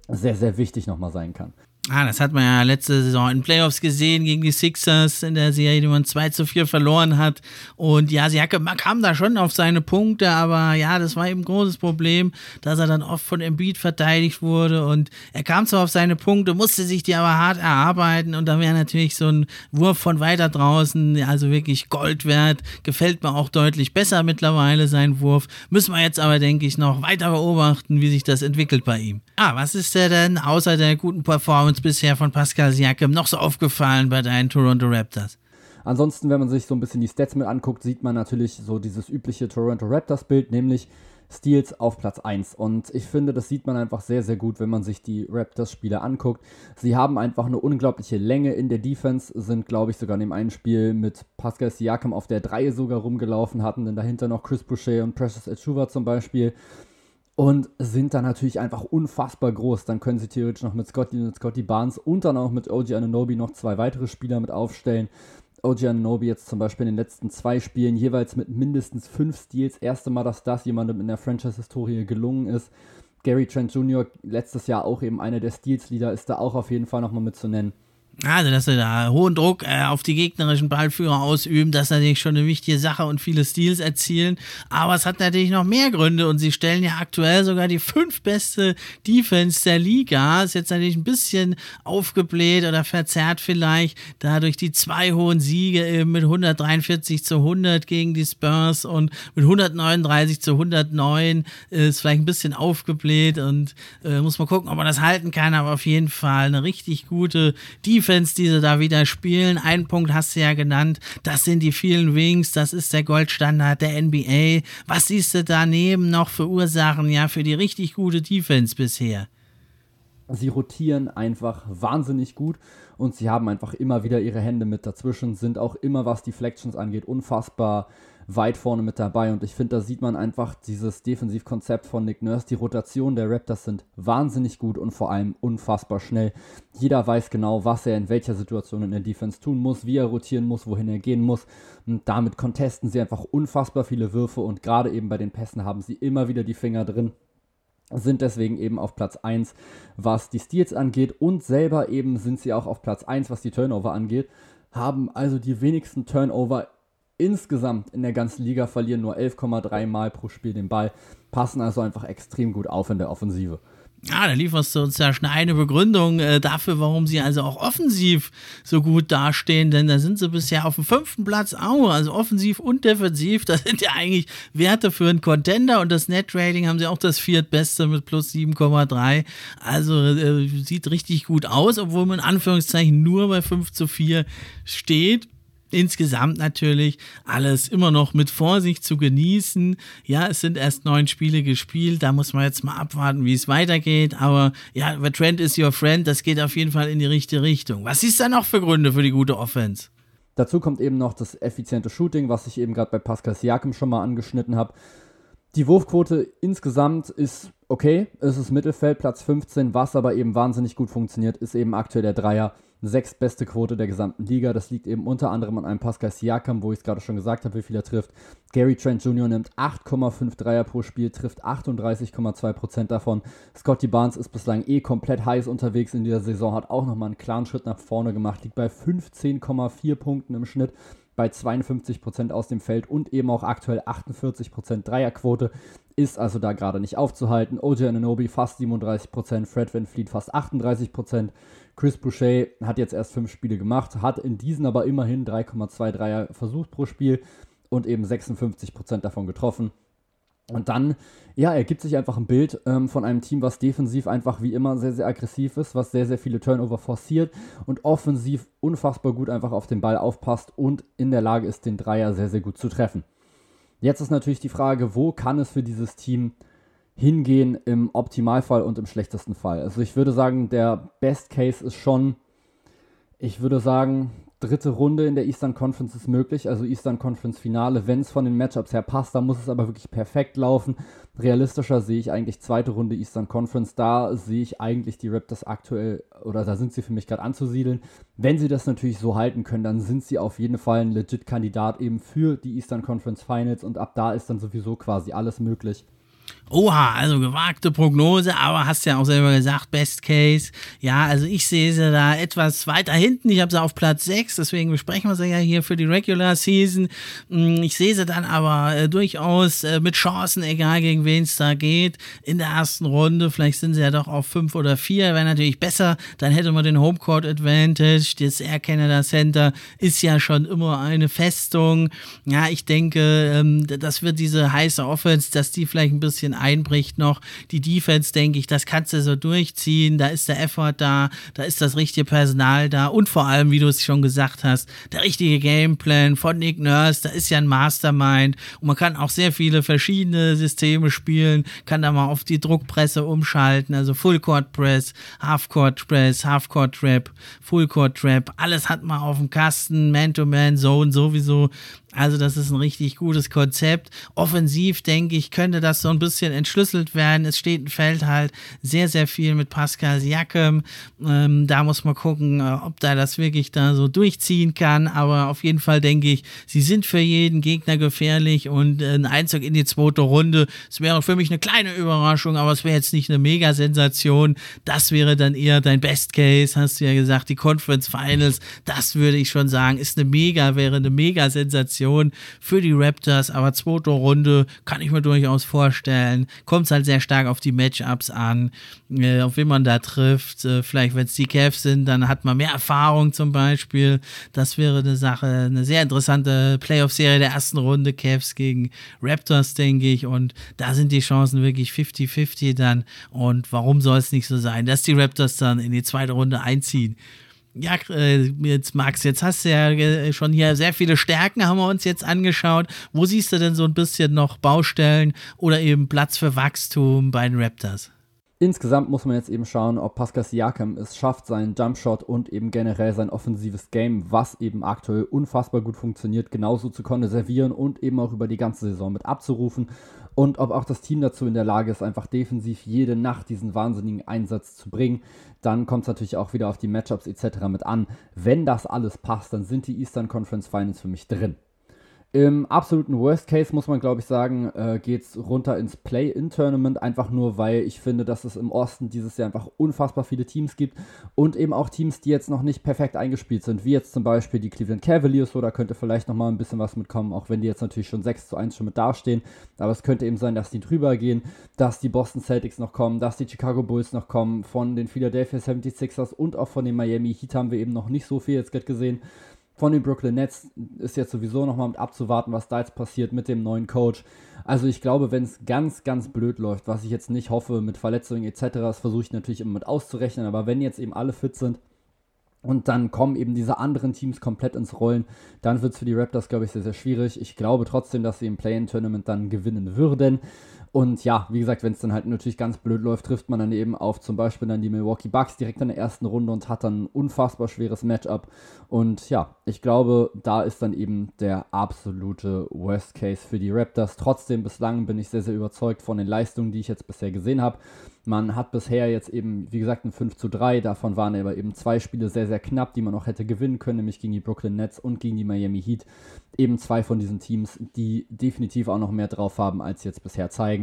sehr, sehr wichtig nochmal sein kann. Ah, das hat man ja letzte Saison in Playoffs gesehen gegen die Sixers in der Serie, die man 2 zu 4 verloren hat. Und ja, sie kam da schon auf seine Punkte, aber ja, das war eben ein großes Problem, dass er dann oft von Embiid verteidigt wurde und er kam zwar auf seine Punkte, musste sich die aber hart erarbeiten und da wäre natürlich so ein Wurf von weiter draußen, also wirklich Gold wert, gefällt mir auch deutlich besser mittlerweile sein Wurf. Müssen wir jetzt aber, denke ich, noch weiter beobachten, wie sich das entwickelt bei ihm. Ah, was ist der denn außer der guten Performance uns bisher von Pascal Siakam noch so aufgefallen bei deinen Toronto Raptors? Ansonsten, wenn man sich so ein bisschen die Stats mit anguckt, sieht man natürlich so dieses übliche Toronto Raptors-Bild, nämlich Steals auf Platz 1. Und ich finde, das sieht man einfach sehr, sehr gut, wenn man sich die Raptors-Spiele anguckt. Sie haben einfach eine unglaubliche Länge in der Defense, sind, glaube ich, sogar in dem einen Spiel mit Pascal Siakam auf der 3 sogar rumgelaufen, hatten dann dahinter noch Chris Boucher und Precious Achuva zum Beispiel und sind dann natürlich einfach unfassbar groß. Dann können sie theoretisch noch mit Scotty, mit Scotty Barnes und dann auch mit OG Ananobi noch zwei weitere Spieler mit aufstellen. OG Ananobi jetzt zum Beispiel in den letzten zwei Spielen jeweils mit mindestens fünf Steals. Erste Mal, dass das jemandem in der Franchise-Historie gelungen ist. Gary Trent Jr. letztes Jahr auch eben einer der Steals-Leader ist da auch auf jeden Fall nochmal mit zu nennen. Also, dass sie da hohen Druck äh, auf die gegnerischen Ballführer ausüben, das ist natürlich schon eine wichtige Sache und viele Steals erzielen. Aber es hat natürlich noch mehr Gründe und sie stellen ja aktuell sogar die fünf beste Defense der Liga. Ist jetzt natürlich ein bisschen aufgebläht oder verzerrt vielleicht, dadurch die zwei hohen Siege eben mit 143 zu 100 gegen die Spurs und mit 139 zu 109 ist vielleicht ein bisschen aufgebläht und äh, muss man gucken, ob man das halten kann. Aber auf jeden Fall eine richtig gute Defense Defense, die sie da wieder spielen. Einen Punkt hast du ja genannt. Das sind die vielen Wings. Das ist der Goldstandard der NBA. Was siehst du daneben noch für Ursachen, ja, für die richtig gute Defense bisher? Sie rotieren einfach wahnsinnig gut und sie haben einfach immer wieder ihre Hände mit dazwischen, sind auch immer, was Deflections angeht, unfassbar weit vorne mit dabei. Und ich finde, da sieht man einfach dieses Defensivkonzept von Nick Nurse. Die Rotation der Raptors sind wahnsinnig gut und vor allem unfassbar schnell. Jeder weiß genau, was er in welcher Situation in der Defense tun muss, wie er rotieren muss, wohin er gehen muss. Und damit contesten sie einfach unfassbar viele Würfe und gerade eben bei den Pässen haben sie immer wieder die Finger drin sind deswegen eben auf Platz 1, was die Steals angeht und selber eben sind sie auch auf Platz 1, was die Turnover angeht, haben also die wenigsten Turnover insgesamt in der ganzen Liga verlieren nur 11,3 Mal pro Spiel den Ball, passen also einfach extrem gut auf in der Offensive. Ja, da lieferst du uns ja schon eine Begründung äh, dafür, warum sie also auch offensiv so gut dastehen, denn da sind sie bisher auf dem fünften Platz auch, also offensiv und defensiv, das sind ja eigentlich Werte für einen Contender und das Net-Rating haben sie auch das viertbeste mit plus 7,3, also äh, sieht richtig gut aus, obwohl man in Anführungszeichen nur bei 5 zu 4 steht insgesamt natürlich alles immer noch mit Vorsicht zu genießen. Ja, es sind erst neun Spiele gespielt, da muss man jetzt mal abwarten, wie es weitergeht. Aber ja, the trend is your friend, das geht auf jeden Fall in die richtige Richtung. Was ist da noch für Gründe für die gute Offense? Dazu kommt eben noch das effiziente Shooting, was ich eben gerade bei Pascal Siakam schon mal angeschnitten habe. Die Wurfquote insgesamt ist okay, es ist Mittelfeld, Platz 15, was aber eben wahnsinnig gut funktioniert, ist eben aktuell der Dreier sechstbeste Quote der gesamten Liga. Das liegt eben unter anderem an einem Pascal Siakam, wo ich es gerade schon gesagt habe, wie viel er trifft. Gary Trent Jr. nimmt 8,5 Dreier pro Spiel, trifft 38,2% davon. Scotty Barnes ist bislang eh komplett heiß unterwegs in dieser Saison, hat auch nochmal einen klaren Schritt nach vorne gemacht, liegt bei 15,4 Punkten im Schnitt bei 52% aus dem Feld und eben auch aktuell 48% Dreierquote. Ist also da gerade nicht aufzuhalten. OJ Ananobi fast 37%, Fred Van Fleet fast 38%. Chris Boucher hat jetzt erst fünf Spiele gemacht, hat in diesen aber immerhin 3,2 Dreier versucht pro Spiel und eben 56% davon getroffen. Und dann, ja, ergibt sich einfach ein Bild ähm, von einem Team, was defensiv einfach wie immer sehr, sehr aggressiv ist, was sehr, sehr viele Turnover forciert und offensiv unfassbar gut einfach auf den Ball aufpasst und in der Lage ist, den Dreier sehr, sehr gut zu treffen. Jetzt ist natürlich die Frage, wo kann es für dieses Team hingehen im Optimalfall und im schlechtesten Fall. Also ich würde sagen, der Best Case ist schon, ich würde sagen, dritte Runde in der Eastern Conference ist möglich, also Eastern Conference Finale, wenn es von den Matchups her passt, dann muss es aber wirklich perfekt laufen. Realistischer sehe ich eigentlich zweite Runde Eastern Conference, da sehe ich eigentlich die Raptors aktuell, oder da sind sie für mich gerade anzusiedeln. Wenn sie das natürlich so halten können, dann sind sie auf jeden Fall ein legit Kandidat eben für die Eastern Conference Finals und ab da ist dann sowieso quasi alles möglich. Oha, also gewagte Prognose, aber hast ja auch selber gesagt, Best Case. Ja, also ich sehe sie da etwas weiter hinten. Ich habe sie auf Platz 6, deswegen besprechen wir sie ja hier für die Regular Season. Hm, ich sehe sie dann aber äh, durchaus äh, mit Chancen, egal gegen wen es da geht, in der ersten Runde. Vielleicht sind sie ja doch auf 5 oder 4, wäre natürlich besser. Dann hätte man den Homecourt Advantage. Das Air Canada Center ist ja schon immer eine Festung. Ja, ich denke, ähm, das wird diese heiße Offense, dass die vielleicht ein bisschen einbricht noch. Die Defense, denke ich, das kannst du so durchziehen. Da ist der Effort da, da ist das richtige Personal da und vor allem, wie du es schon gesagt hast, der richtige Gameplan von Nick Nurse. Da ist ja ein Mastermind und man kann auch sehr viele verschiedene Systeme spielen, kann da mal auf die Druckpresse umschalten, also Full Court Press, Half Court Press, Half Court Trap, Full Court Trap, alles hat man auf dem Kasten, Man-to-Man, Zone sowieso. Also das ist ein richtig gutes Konzept. Offensiv, denke ich, könnte das so ein bisschen entschlüsselt werden. Es steht ein Feld halt sehr, sehr viel mit Pascal Siakam. Ähm, da muss man gucken, äh, ob da das wirklich da so durchziehen kann. Aber auf jeden Fall denke ich, sie sind für jeden Gegner gefährlich und äh, ein Einzug in die zweite Runde, es wäre für mich eine kleine Überraschung, aber es wäre jetzt nicht eine Mega-Sensation. Das wäre dann eher dein Best Case, hast du ja gesagt, die Conference Finals. Das würde ich schon sagen, ist eine Mega, wäre eine Mega-Sensation. Sensation für die Raptors, aber zweite Runde kann ich mir durchaus vorstellen. Kommt es halt sehr stark auf die Matchups an, äh, auf wen man da trifft. Äh, vielleicht, wenn es die Cavs sind, dann hat man mehr Erfahrung zum Beispiel. Das wäre eine Sache, eine sehr interessante Playoff-Serie der ersten Runde, Cavs gegen Raptors, denke ich. Und da sind die Chancen wirklich 50-50 dann. Und warum soll es nicht so sein, dass die Raptors dann in die zweite Runde einziehen? Ja, äh, jetzt Max, jetzt hast du ja äh, schon hier sehr viele Stärken, haben wir uns jetzt angeschaut. Wo siehst du denn so ein bisschen noch Baustellen oder eben Platz für Wachstum bei den Raptors? Insgesamt muss man jetzt eben schauen, ob Pascal Siakam es schafft, seinen Jumpshot und eben generell sein offensives Game, was eben aktuell unfassbar gut funktioniert, genauso zu konservieren und eben auch über die ganze Saison mit abzurufen. Und ob auch das Team dazu in der Lage ist, einfach defensiv jede Nacht diesen wahnsinnigen Einsatz zu bringen. Dann kommt es natürlich auch wieder auf die Matchups etc. mit an. Wenn das alles passt, dann sind die Eastern Conference Finals für mich drin. Im absoluten Worst Case muss man, glaube ich, sagen, äh, geht es runter ins Play-In-Tournament, einfach nur, weil ich finde, dass es im Osten dieses Jahr einfach unfassbar viele Teams gibt und eben auch Teams, die jetzt noch nicht perfekt eingespielt sind, wie jetzt zum Beispiel die Cleveland Cavaliers, so da könnte vielleicht nochmal ein bisschen was mitkommen, auch wenn die jetzt natürlich schon 6 zu 1 schon mit dastehen, aber es könnte eben sein, dass die drüber gehen, dass die Boston Celtics noch kommen, dass die Chicago Bulls noch kommen, von den Philadelphia 76ers und auch von den Miami Heat haben wir eben noch nicht so viel jetzt gerade gesehen von den Brooklyn Nets ist jetzt sowieso nochmal mit abzuwarten, was da jetzt passiert mit dem neuen Coach. Also ich glaube, wenn es ganz, ganz blöd läuft, was ich jetzt nicht hoffe mit Verletzungen etc., das versuche ich natürlich immer mit auszurechnen, aber wenn jetzt eben alle fit sind, und dann kommen eben diese anderen Teams komplett ins Rollen. Dann wird es für die Raptors, glaube ich, sehr, sehr schwierig. Ich glaube trotzdem, dass sie im Play-In-Tournament dann gewinnen würden. Und ja, wie gesagt, wenn es dann halt natürlich ganz blöd läuft, trifft man dann eben auf zum Beispiel dann die Milwaukee Bucks direkt in der ersten Runde und hat dann ein unfassbar schweres Matchup. Und ja, ich glaube, da ist dann eben der absolute Worst Case für die Raptors. Trotzdem bislang bin ich sehr, sehr überzeugt von den Leistungen, die ich jetzt bisher gesehen habe. Man hat bisher jetzt eben, wie gesagt, ein 5 zu 3. Davon waren aber eben zwei Spiele sehr, sehr knapp, die man auch hätte gewinnen können, nämlich gegen die Brooklyn Nets und gegen die Miami Heat. Eben zwei von diesen Teams, die definitiv auch noch mehr drauf haben, als jetzt bisher zeigen.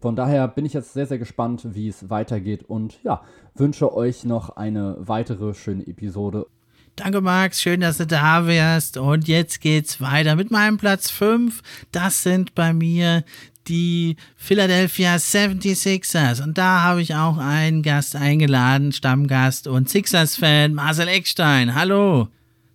Von daher bin ich jetzt sehr, sehr gespannt, wie es weitergeht und ja, wünsche euch noch eine weitere schöne Episode. Danke, Max. Schön, dass du da wärst. Und jetzt geht's weiter mit meinem Platz 5. Das sind bei mir die Philadelphia 76ers. Und da habe ich auch einen Gast eingeladen, Stammgast und Sixers-Fan, Marcel Eckstein. Hallo.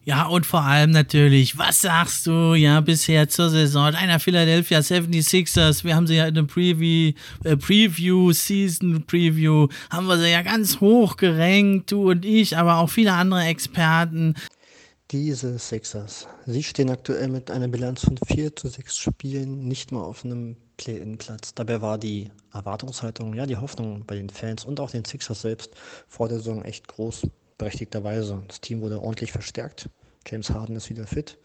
Ja, und vor allem natürlich, was sagst du ja bisher zur Saison deiner Philadelphia 76ers? Wir haben sie ja in der Preview, äh, Preview, Season Preview, haben wir sie ja ganz hoch gerankt, du und ich, aber auch viele andere Experten. Diese Sixers, sie stehen aktuell mit einer Bilanz von 4 zu 6 Spielen nicht mal auf einem Play-In-Platz. Dabei war die Erwartungshaltung, ja, die Hoffnung bei den Fans und auch den Sixers selbst vor der Saison echt groß, berechtigterweise. Das Team wurde ordentlich verstärkt. James Harden ist wieder fit.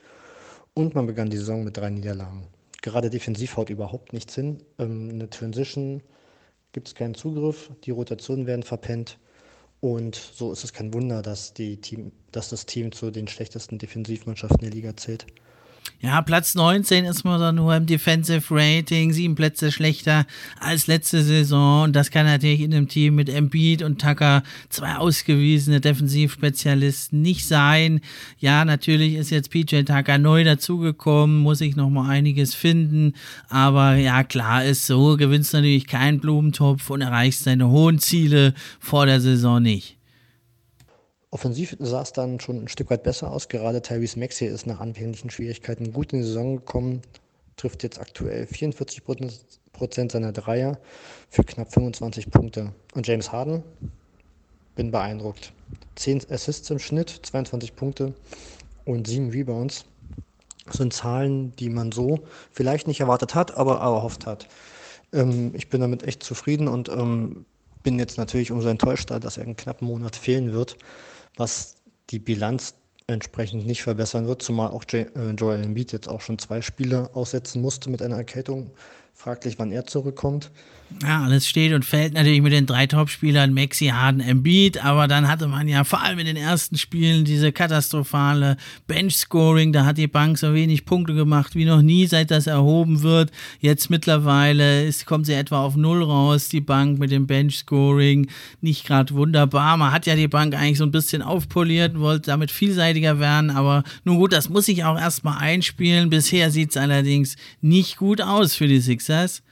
Und man begann die Saison mit drei Niederlagen. Gerade defensiv haut überhaupt nichts hin. Ähm, eine Transition gibt es keinen Zugriff, die Rotationen werden verpennt. Und so ist es kein Wunder, dass, die Team, dass das Team zu den schlechtesten Defensivmannschaften der Liga zählt. Ja, Platz 19 ist man dann nur im Defensive Rating, sieben Plätze schlechter als letzte Saison. Und das kann natürlich in einem Team mit Embiid und Tucker, zwei ausgewiesene Defensivspezialisten, nicht sein. Ja, natürlich ist jetzt PJ Tucker neu dazugekommen, muss ich nochmal einiges finden. Aber ja, klar ist so, gewinnst natürlich keinen Blumentopf und erreichst deine hohen Ziele vor der Saison nicht. Offensiv sah es dann schon ein Stück weit besser aus. Gerade Tyrese Maxey ist nach anfänglichen Schwierigkeiten gut in die Saison gekommen, trifft jetzt aktuell 44 Prozent seiner Dreier für knapp 25 Punkte. Und James Harden, bin beeindruckt. 10 Assists im Schnitt, 22 Punkte und 7 Rebounds. Sind Zahlen, die man so vielleicht nicht erwartet hat, aber erhofft hat. Ähm, ich bin damit echt zufrieden und ähm, bin jetzt natürlich umso enttäuschter, dass er einen knappen Monat fehlen wird was die Bilanz entsprechend nicht verbessern wird, zumal auch äh, Joel Embiid jetzt auch schon zwei Spiele aussetzen musste mit einer Erkältung. Fraglich, wann er zurückkommt. Ja, alles steht und fällt natürlich mit den drei Topspielern Maxi, Harden, Embiid, aber dann hatte man ja vor allem in den ersten Spielen diese katastrophale Bench-Scoring, da hat die Bank so wenig Punkte gemacht wie noch nie, seit das erhoben wird. Jetzt mittlerweile ist, kommt sie etwa auf Null raus, die Bank mit dem Bench-Scoring, nicht gerade wunderbar. Man hat ja die Bank eigentlich so ein bisschen aufpoliert, wollte damit vielseitiger werden, aber nun gut, das muss ich auch erstmal einspielen. Bisher sieht es allerdings nicht gut aus für die Sixers.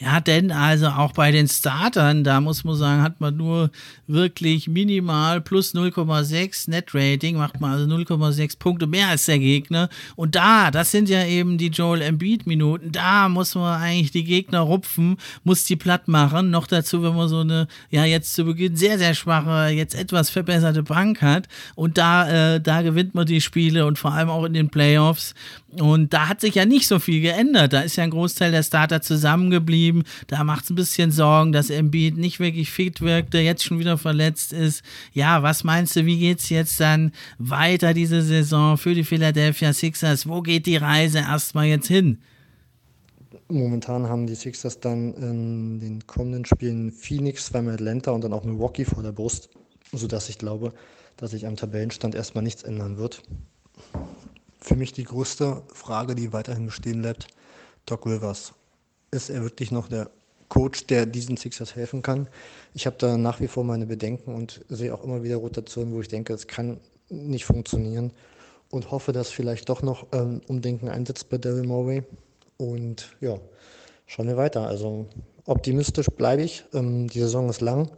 Ja, denn also auch bei den Startern, da muss man sagen, hat man nur wirklich minimal plus 0,6 Net-Rating, macht man also 0,6 Punkte mehr als der Gegner. Und da, das sind ja eben die Joel Embiid-Minuten, da muss man eigentlich die Gegner rupfen, muss die platt machen. Noch dazu, wenn man so eine, ja, jetzt zu Beginn sehr, sehr schwache, jetzt etwas verbesserte Bank hat. Und da, äh, da gewinnt man die Spiele und vor allem auch in den Playoffs. Und da hat sich ja nicht so viel geändert. Da ist ja ein Großteil der Starter zusammengeblieben. Da macht es ein bisschen Sorgen, dass Embiid nicht wirklich fit wirkte, jetzt schon wieder verletzt ist. Ja, was meinst du, wie geht es jetzt dann weiter diese Saison für die Philadelphia Sixers? Wo geht die Reise erstmal jetzt hin? Momentan haben die Sixers dann in den kommenden Spielen Phoenix, zweimal Atlanta und dann auch Milwaukee vor der Brust, sodass ich glaube, dass sich am Tabellenstand erstmal nichts ändern wird für mich die größte Frage, die weiterhin bestehen bleibt, Doc Rivers. Ist er wirklich noch der Coach, der diesen Sixers helfen kann? Ich habe da nach wie vor meine Bedenken und sehe auch immer wieder Rotationen, wo ich denke, es kann nicht funktionieren und hoffe, dass vielleicht doch noch ähm, Umdenken einsetzt bei Daryl Morey. Und ja, schauen wir weiter. Also optimistisch bleibe ich. Ähm, die Saison ist lang.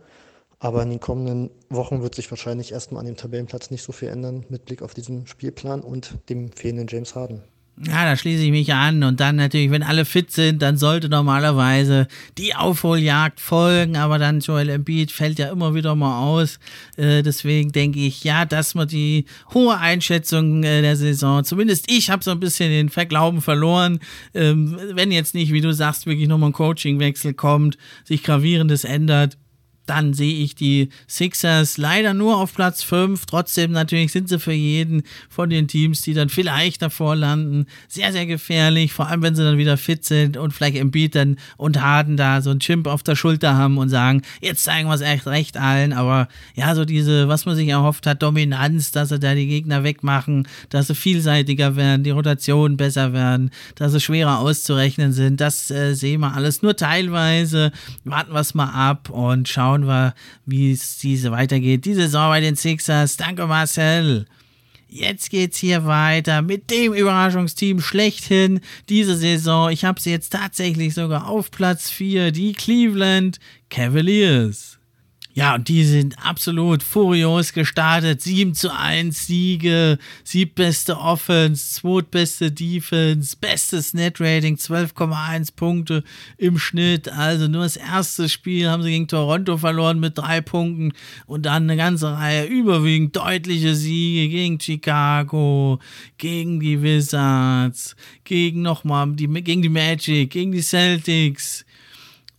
Aber in den kommenden Wochen wird sich wahrscheinlich erstmal an dem Tabellenplatz nicht so viel ändern mit Blick auf diesen Spielplan und dem fehlenden James Harden. Ja, da schließe ich mich an. Und dann natürlich, wenn alle fit sind, dann sollte normalerweise die Aufholjagd folgen. Aber dann Joel Embiid fällt ja immer wieder mal aus. Äh, deswegen denke ich, ja, dass man die hohe Einschätzung äh, der Saison, zumindest ich habe so ein bisschen den Verglauben verloren. Ähm, wenn jetzt nicht, wie du sagst, wirklich nochmal ein Coachingwechsel kommt, sich gravierendes ändert dann sehe ich die Sixers leider nur auf Platz 5. Trotzdem natürlich sind sie für jeden von den Teams, die dann vielleicht davor landen, sehr, sehr gefährlich. Vor allem, wenn sie dann wieder fit sind und vielleicht Embiid dann und Harden da so ein Chimp auf der Schulter haben und sagen, jetzt zeigen wir es echt recht allen. Aber ja, so diese, was man sich erhofft hat, Dominanz, dass sie da die Gegner wegmachen, dass sie vielseitiger werden, die Rotationen besser werden, dass sie schwerer auszurechnen sind, das äh, sehen wir alles nur teilweise. Warten wir es mal ab und schauen, schauen wir, wie es diese weitergeht. Die Saison bei den Sixers. Danke, Marcel. Jetzt geht's hier weiter mit dem Überraschungsteam schlechthin diese Saison. Ich habe sie jetzt tatsächlich sogar auf Platz 4, die Cleveland Cavaliers. Ja, und die sind absolut furios gestartet. 7 zu 1 Siege, siebbeste Offense, zweitbeste Defense, bestes Net-Rating, 12,1 Punkte im Schnitt. Also nur das erste Spiel haben sie gegen Toronto verloren mit drei Punkten und dann eine ganze Reihe überwiegend deutliche Siege gegen Chicago, gegen die Wizards, gegen nochmal die, gegen die Magic, gegen die Celtics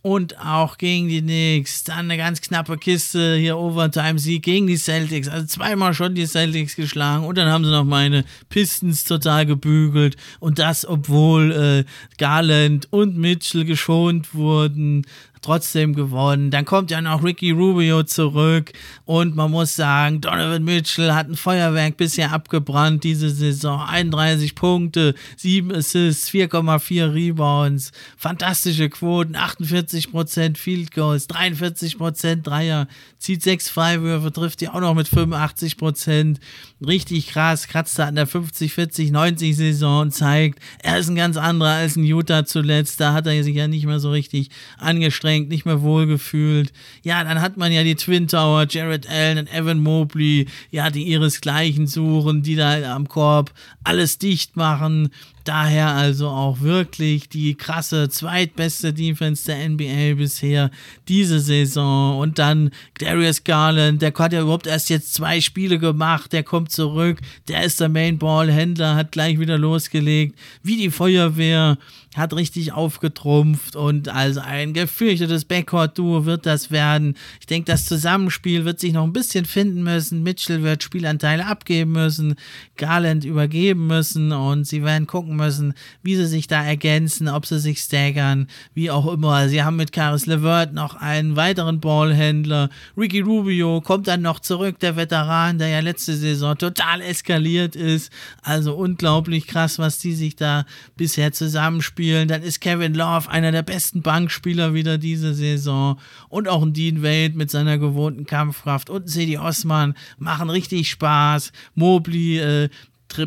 und auch gegen die Knicks. Dann eine ganz knappe Kiste hier Overtime-Sieg gegen die Celtics. Also zweimal schon die Celtics geschlagen und dann haben sie noch meine Pistons total gebügelt und das, obwohl äh, Garland und Mitchell geschont wurden trotzdem gewonnen. Dann kommt ja noch Ricky Rubio zurück und man muss sagen, Donovan Mitchell hat ein Feuerwerk bisher abgebrannt diese Saison. 31 Punkte, 7 Assists, 4,4 Rebounds, fantastische Quoten, 48% Field Goals, 43% Dreier, zieht 6 Freiwürfe, trifft die auch noch mit 85%. Richtig krass, kratzt er an der 50, 40, 90 Saison zeigt, er ist ein ganz anderer als in Utah zuletzt. Da hat er sich ja nicht mehr so richtig angestrengt angestrengt, nicht mehr wohlgefühlt. Ja, dann hat man ja die Twin Tower, Jared Allen und Evan Mobley, ja, die ihresgleichen suchen, die da am Korb alles dicht machen. Daher also auch wirklich die krasse zweitbeste Defense der NBA bisher diese Saison. Und dann Darius Garland, der hat ja überhaupt erst jetzt zwei Spiele gemacht, der kommt zurück, der ist der Main Ball Händler, hat gleich wieder losgelegt, wie die Feuerwehr, hat richtig aufgetrumpft und also ein gefürchtetes Backcourt-Duo wird das werden. Ich denke, das Zusammenspiel wird sich noch ein bisschen finden müssen. Mitchell wird Spielanteile abgeben müssen, Garland übergeben müssen und sie werden gucken müssen, wie sie sich da ergänzen, ob sie sich staggern, wie auch immer. Sie haben mit Karis LeVert noch einen weiteren Ballhändler. Ricky Rubio kommt dann noch zurück, der Veteran, der ja letzte Saison total eskaliert ist. Also unglaublich krass, was die sich da bisher zusammenspielen. Dann ist Kevin Love einer der besten Bankspieler wieder diese Saison. Und auch ein Dean Wade mit seiner gewohnten Kampfkraft und Sedi Osman machen richtig Spaß. Mobley äh,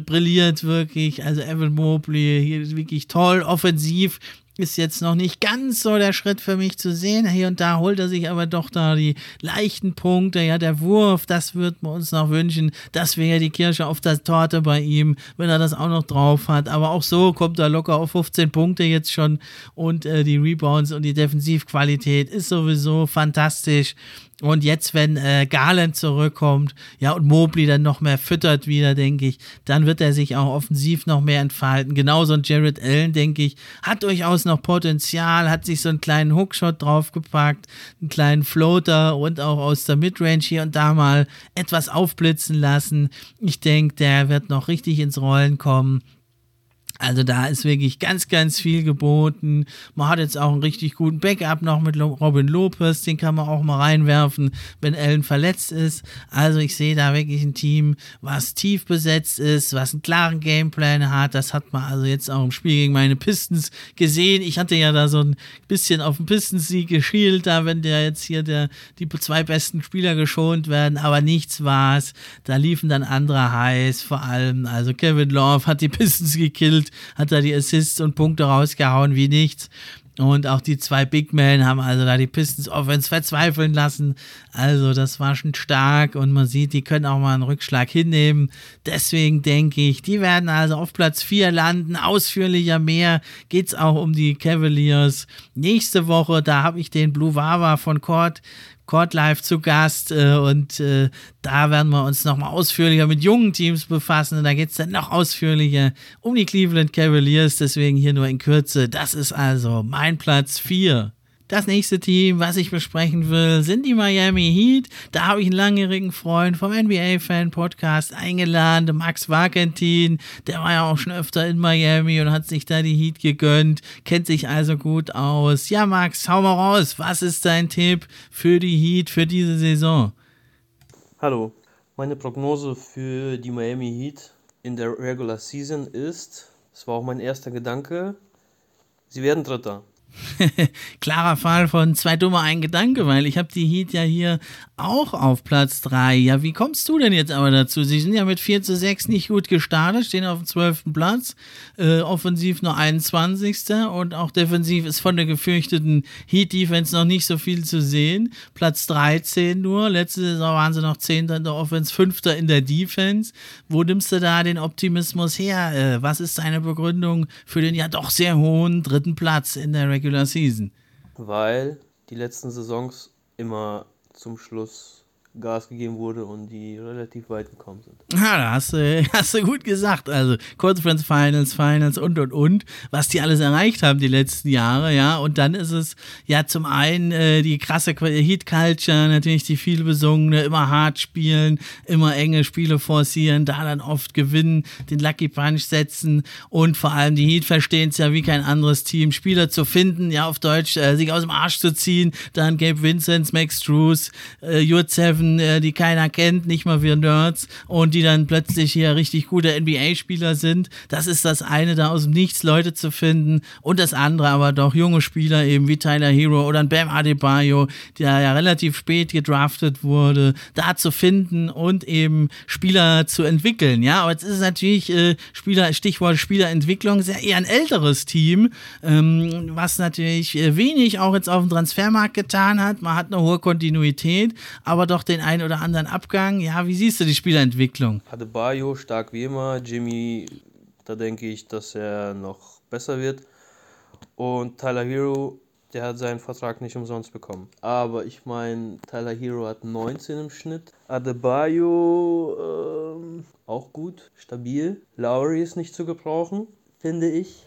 brilliert wirklich. Also Evan Mobley hier ist wirklich toll, offensiv ist jetzt noch nicht ganz so der Schritt für mich zu sehen. Hier und da holt er sich aber doch da die leichten Punkte. Ja, der Wurf, das würden wir uns noch wünschen. Das wäre die Kirsche auf der Torte bei ihm, wenn er das auch noch drauf hat. Aber auch so kommt er locker auf 15 Punkte jetzt schon. Und äh, die Rebounds und die Defensivqualität ist sowieso fantastisch. Und jetzt, wenn äh, Garland zurückkommt, ja, und Mobley dann noch mehr füttert wieder, denke ich, dann wird er sich auch offensiv noch mehr entfalten. Genauso ein Jared Allen, denke ich, hat durchaus noch Potenzial, hat sich so einen kleinen Hookshot draufgepackt, einen kleinen Floater und auch aus der Midrange hier und da mal etwas aufblitzen lassen. Ich denke, der wird noch richtig ins Rollen kommen. Also da ist wirklich ganz, ganz viel geboten. Man hat jetzt auch einen richtig guten Backup noch mit Robin Lopez, den kann man auch mal reinwerfen, wenn Allen verletzt ist. Also ich sehe da wirklich ein Team, was tief besetzt ist, was einen klaren Gameplan hat. Das hat man also jetzt auch im Spiel gegen meine Pistons gesehen. Ich hatte ja da so ein bisschen auf den Pistons-Sieg geschielt, da wenn der jetzt hier der, die zwei besten Spieler geschont werden, aber nichts war's. Da liefen dann andere heiß, vor allem, also Kevin Love hat die Pistons gekillt gespielt, hat da die Assists und Punkte rausgehauen wie nichts. Und auch die zwei Big Men haben also da die Pistons Offense verzweifeln lassen. Also das war schon stark und man sieht, die können auch mal einen Rückschlag hinnehmen. Deswegen denke ich, die werden also auf Platz 4 landen. Ausführlicher mehr geht es auch um die Cavaliers. Nächste Woche, da habe ich den Blue Wawa von Court Court Live zu Gast äh, und äh, da werden wir uns nochmal ausführlicher mit jungen Teams befassen und da geht es dann noch ausführlicher um die Cleveland Cavaliers, deswegen hier nur in Kürze. Das ist also mein Platz 4. Das nächste Team, was ich besprechen will, sind die Miami Heat. Da habe ich einen langjährigen Freund vom NBA-Fan-Podcast eingeladen, Max Wagentin. Der war ja auch schon öfter in Miami und hat sich da die Heat gegönnt, kennt sich also gut aus. Ja, Max, hau mal raus. Was ist dein Tipp für die Heat für diese Saison? Hallo, meine Prognose für die Miami Heat in der Regular Season ist, das war auch mein erster Gedanke, sie werden Dritter. Klarer Fall von zwei Dumme ein Gedanke, weil ich habe die Heat ja hier auch auf Platz 3. Ja, wie kommst du denn jetzt aber dazu? Sie sind ja mit 4 zu 6 nicht gut gestartet, stehen auf dem 12. Platz, äh, offensiv nur 21. und auch defensiv ist von der gefürchteten Heat-Defense noch nicht so viel zu sehen. Platz 13 nur, letzte Saison waren sie noch 10. in der Offense, 5. in der Defense. Wo nimmst du da den Optimismus her? Äh, was ist deine Begründung für den ja doch sehr hohen dritten Platz in der Regular Regular Season? Weil die letzten Saisons immer zum Schluss Gas gegeben wurde und die relativ weit gekommen sind. Ja, da hast du, hast du gut gesagt. Also Conference Finals, Finals und und und, was die alles erreicht haben die letzten Jahre, ja. Und dann ist es ja zum einen äh, die krasse Heat Culture, natürlich die viel besungene, immer hart spielen, immer enge Spiele forcieren, da dann oft gewinnen, den Lucky Punch setzen und vor allem die Heat verstehen es ja wie kein anderes Team, Spieler zu finden, ja auf Deutsch, äh, sich aus dem Arsch zu ziehen. Dann Gabe Vincent, Max Drews, äh, Jurt Seven Typen, äh, die keiner kennt, nicht mal wir Nerds, und die dann plötzlich hier richtig gute NBA-Spieler sind. Das ist das eine, da aus dem Nichts Leute zu finden. Und das andere aber doch junge Spieler eben wie Tyler Hero oder ein Bam Adebayo, der ja relativ spät gedraftet wurde, da zu finden und eben Spieler zu entwickeln. Ja, aber jetzt ist es natürlich äh, Spieler, Stichwort Spielerentwicklung, sehr eher ein älteres Team, ähm, was natürlich äh, wenig auch jetzt auf dem Transfermarkt getan hat. Man hat eine hohe Kontinuität, aber doch den den einen oder anderen Abgang. Ja, wie siehst du die Spielentwicklung? Adebayo stark wie immer. Jimmy, da denke ich, dass er noch besser wird. Und Tyler Hero, der hat seinen Vertrag nicht umsonst bekommen. Aber ich meine, Tyler Hero hat 19 im Schnitt. Adebayo ähm, auch gut, stabil. Lowry ist nicht zu gebrauchen, finde ich.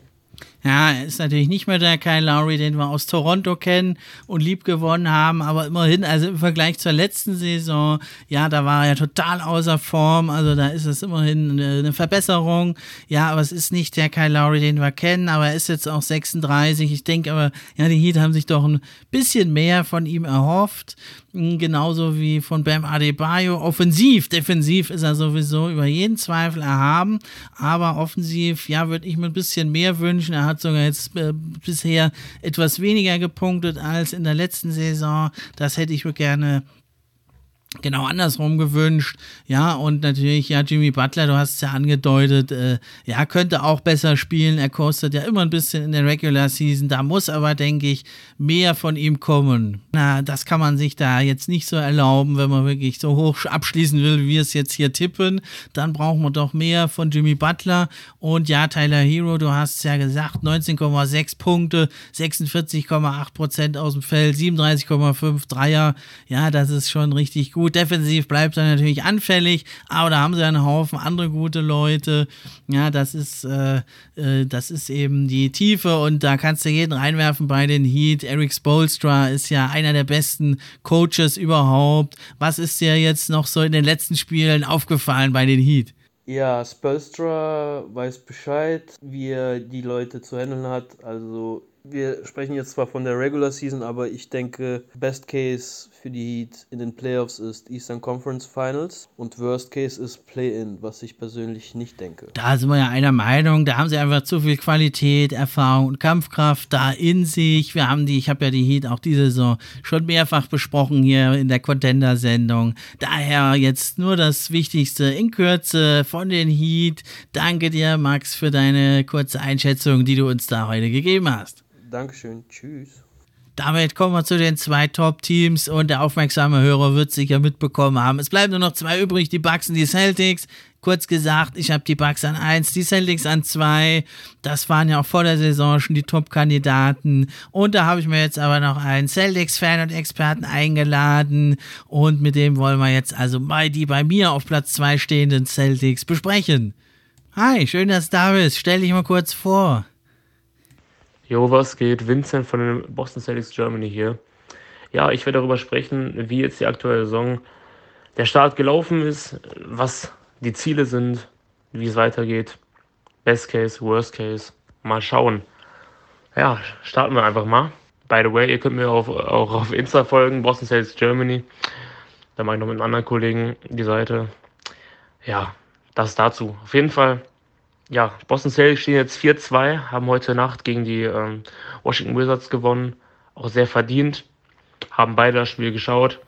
Ja, er ist natürlich nicht mehr der Kyle Lowry, den wir aus Toronto kennen und lieb gewonnen haben, aber immerhin, also im Vergleich zur letzten Saison, ja, da war er total außer Form, also da ist es immerhin eine, eine Verbesserung. Ja, aber es ist nicht der Kyle Lowry, den wir kennen, aber er ist jetzt auch 36. Ich denke aber, ja, die Heat haben sich doch ein bisschen mehr von ihm erhofft. Hm, genauso wie von Bam Adebayo. Offensiv, defensiv ist er sowieso über jeden Zweifel erhaben, aber offensiv, ja, würde ich mir ein bisschen mehr wünschen. Er hat sogar jetzt äh, bisher etwas weniger gepunktet als in der letzten Saison. Das hätte ich gerne genau andersrum gewünscht. Ja, und natürlich, ja, Jimmy Butler, du hast es ja angedeutet, äh, ja, könnte auch besser spielen. Er kostet ja immer ein bisschen in der Regular Season. Da muss aber, denke ich, mehr von ihm kommen. Na, das kann man sich da jetzt nicht so erlauben, wenn man wirklich so hoch abschließen will, wie wir es jetzt hier tippen. Dann brauchen wir doch mehr von Jimmy Butler. Und ja, Tyler Hero, du hast es ja gesagt, 19,6 Punkte, 46,8 Prozent aus dem Feld, 37,5 Dreier. Ja, das ist schon richtig gut. Defensiv bleibt er natürlich anfällig, aber da haben sie einen Haufen andere gute Leute. Ja, das ist, äh, äh, das ist eben die Tiefe und da kannst du jeden reinwerfen bei den Heat. Eric Spolstra ist ja einer der besten Coaches überhaupt. Was ist dir jetzt noch so in den letzten Spielen aufgefallen bei den Heat? Ja, Spolstra weiß Bescheid, wie er die Leute zu handeln hat. Also wir sprechen jetzt zwar von der Regular Season, aber ich denke, Best Case für die Heat in den Playoffs ist Eastern Conference Finals und Worst Case ist Play-In, was ich persönlich nicht denke. Da sind wir ja einer Meinung, da haben sie einfach zu viel Qualität, Erfahrung und Kampfkraft da in sich. Wir haben die, ich habe ja die Heat auch diese Saison schon mehrfach besprochen hier in der Contender-Sendung. Daher jetzt nur das Wichtigste in Kürze von den Heat. Danke dir, Max, für deine kurze Einschätzung, die du uns da heute gegeben hast. Dankeschön. Tschüss. Damit kommen wir zu den zwei Top-Teams und der aufmerksame Hörer wird sicher mitbekommen haben. Es bleiben nur noch zwei übrig, die Bucks und die Celtics. Kurz gesagt, ich habe die Bucks an 1, die Celtics an 2. Das waren ja auch vor der Saison schon die Top-Kandidaten. Und da habe ich mir jetzt aber noch einen Celtics-Fan und Experten eingeladen. Und mit dem wollen wir jetzt also mal die bei mir auf Platz 2 stehenden Celtics besprechen. Hi, schön, dass du da bist. Stell dich mal kurz vor. Jo, was geht? Vincent von den Boston Celtics Germany hier. Ja, ich werde darüber sprechen, wie jetzt die aktuelle Saison der Start gelaufen ist, was die Ziele sind, wie es weitergeht. Best Case, Worst Case. Mal schauen. Ja, starten wir einfach mal. By the way, ihr könnt mir auch, auch auf Insta folgen, Boston Celtics Germany. Da mache ich noch mit einem anderen Kollegen die Seite. Ja, das dazu. Auf jeden Fall ja, Boston Celtics stehen jetzt 4-2, haben heute Nacht gegen die ähm, Washington Wizards gewonnen. Auch sehr verdient. Haben beide das Spiel geschaut.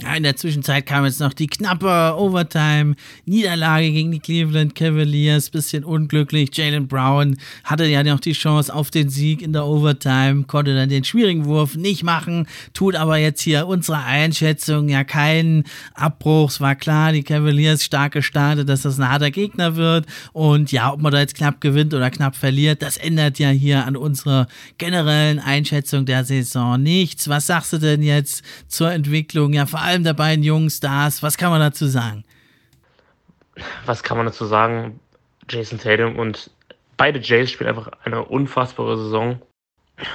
In der Zwischenzeit kam jetzt noch die knappe Overtime-Niederlage gegen die Cleveland Cavaliers. Bisschen unglücklich. Jalen Brown hatte ja noch die Chance auf den Sieg in der Overtime, konnte dann den schwierigen Wurf nicht machen, tut aber jetzt hier unsere Einschätzung ja keinen Abbruch. Es war klar, die Cavaliers stark gestartet, dass das ein harter Gegner wird. Und ja, ob man da jetzt knapp gewinnt oder knapp verliert, das ändert ja hier an unserer generellen Einschätzung der Saison nichts. Was sagst du denn jetzt zur Entwicklung? Ja, vor allem der beiden jungen Stars. Was kann man dazu sagen? Was kann man dazu sagen? Jason Tatum und beide Jays spielen einfach eine unfassbare Saison.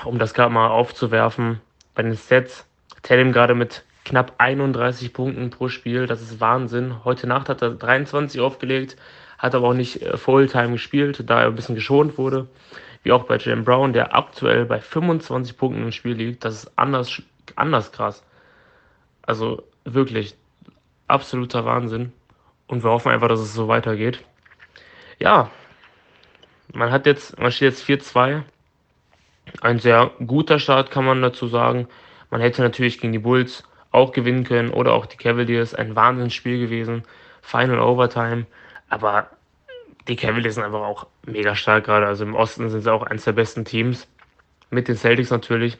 Um das gerade mal aufzuwerfen, bei den Sets, Tatum gerade mit knapp 31 Punkten pro Spiel, das ist Wahnsinn. Heute Nacht hat er 23 aufgelegt, hat aber auch nicht äh, Fulltime gespielt, da er ein bisschen geschont wurde. Wie auch bei Jalen Brown, der aktuell bei 25 Punkten im Spiel liegt. Das ist anders, anders krass. Also wirklich absoluter Wahnsinn. Und wir hoffen einfach, dass es so weitergeht. Ja, man hat jetzt, man steht jetzt 4-2. Ein sehr guter Start, kann man dazu sagen. Man hätte natürlich gegen die Bulls auch gewinnen können oder auch die Cavaliers. Ein Wahnsinnsspiel gewesen. Final Overtime. Aber die Cavaliers sind einfach auch mega stark gerade. Also im Osten sind sie auch eines der besten Teams. Mit den Celtics natürlich.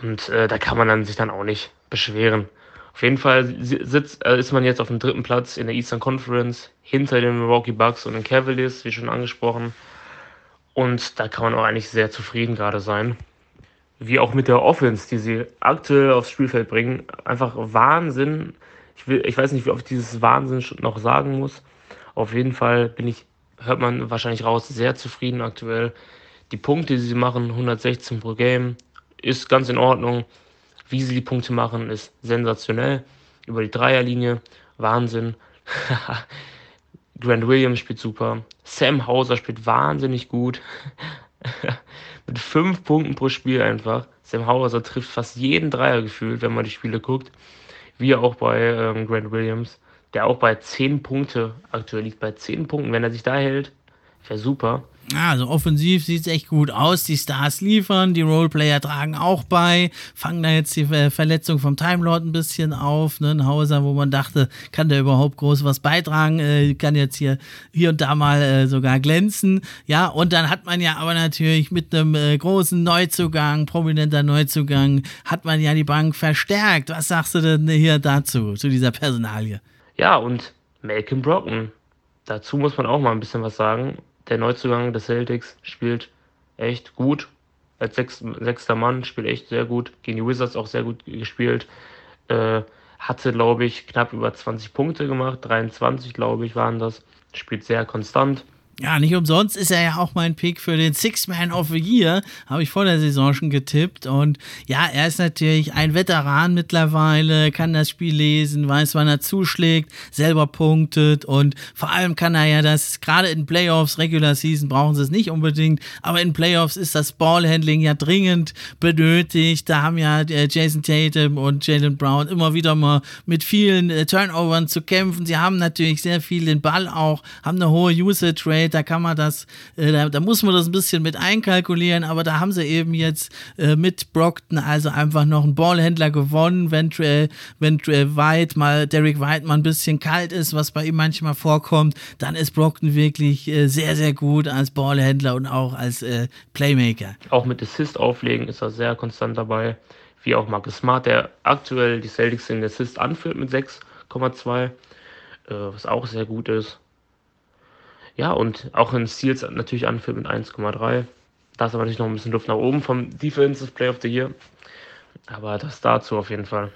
Und äh, da kann man dann sich dann auch nicht beschweren. Auf jeden Fall sitzt, äh, ist man jetzt auf dem dritten Platz in der Eastern Conference hinter den Milwaukee Bucks und den Cavaliers, wie schon angesprochen. Und da kann man auch eigentlich sehr zufrieden gerade sein. Wie auch mit der Offense, die sie aktuell aufs Spielfeld bringen. Einfach Wahnsinn. Ich, will, ich weiß nicht, wie oft ich dieses Wahnsinn noch sagen muss. Auf jeden Fall bin ich, hört man wahrscheinlich raus, sehr zufrieden aktuell. Die Punkte, die sie machen, 116 pro Game, ist ganz in Ordnung. Wie sie die Punkte machen, ist sensationell. Über die Dreierlinie, Wahnsinn. Grant Williams spielt super. Sam Hauser spielt wahnsinnig gut. Mit fünf Punkten pro Spiel einfach. Sam Hauser trifft fast jeden Dreier gefühlt, wenn man die Spiele guckt. Wie auch bei ähm, Grant Williams, der auch bei 10 Punkte aktuell liegt. Bei 10 Punkten, wenn er sich da hält, wäre super. Also offensiv sieht es echt gut aus. Die Stars liefern, die Roleplayer tragen auch bei, fangen da jetzt die Verletzung vom Time Lord ein bisschen auf. Ne? Ein Hauser, wo man dachte, kann der überhaupt groß was beitragen, äh, kann jetzt hier, hier und da mal äh, sogar glänzen. Ja, und dann hat man ja aber natürlich mit einem äh, großen Neuzugang, prominenter Neuzugang, hat man ja die Bank verstärkt. Was sagst du denn hier dazu, zu dieser Personalie? Ja, und Malcolm Brocken. Dazu muss man auch mal ein bisschen was sagen der Neuzugang des Celtics spielt echt gut. Als sechs, sechster Mann spielt echt sehr gut. Gegen die Wizards auch sehr gut gespielt. Äh, hatte, glaube ich, knapp über 20 Punkte gemacht. 23, glaube ich, waren das. Spielt sehr konstant. Ja, nicht umsonst ist er ja auch mein Pick für den Six-Man of the Year. Habe ich vor der Saison schon getippt. Und ja, er ist natürlich ein Veteran mittlerweile, kann das Spiel lesen, weiß, wann er zuschlägt, selber punktet. Und vor allem kann er ja das, gerade in Playoffs, Regular Season brauchen sie es nicht unbedingt, aber in Playoffs ist das Ballhandling ja dringend benötigt. Da haben ja äh, Jason Tatum und Jalen Brown immer wieder mal mit vielen äh, Turnovern zu kämpfen. Sie haben natürlich sehr viel den Ball auch, haben eine hohe Usage Rate Geld, da kann man das, äh, da, da, muss man das ein bisschen mit einkalkulieren, aber da haben sie eben jetzt äh, mit Brockton also einfach noch einen Ballhändler gewonnen, wenn, äh, wenn White mal, Derek White mal ein bisschen kalt ist, was bei ihm manchmal vorkommt, dann ist Brockton wirklich äh, sehr, sehr gut als Ballhändler und auch als äh, Playmaker. Auch mit Assist auflegen ist er sehr konstant dabei, wie auch Marcus Smart, der aktuell die Celtics in Assist anführt mit 6,2, äh, was auch sehr gut ist. Ja, und auch in Steals natürlich anführt mit 1,3. Da ist aber natürlich noch ein bisschen Luft nach oben vom Defensive Play of the Year. Aber das dazu auf jeden Fall.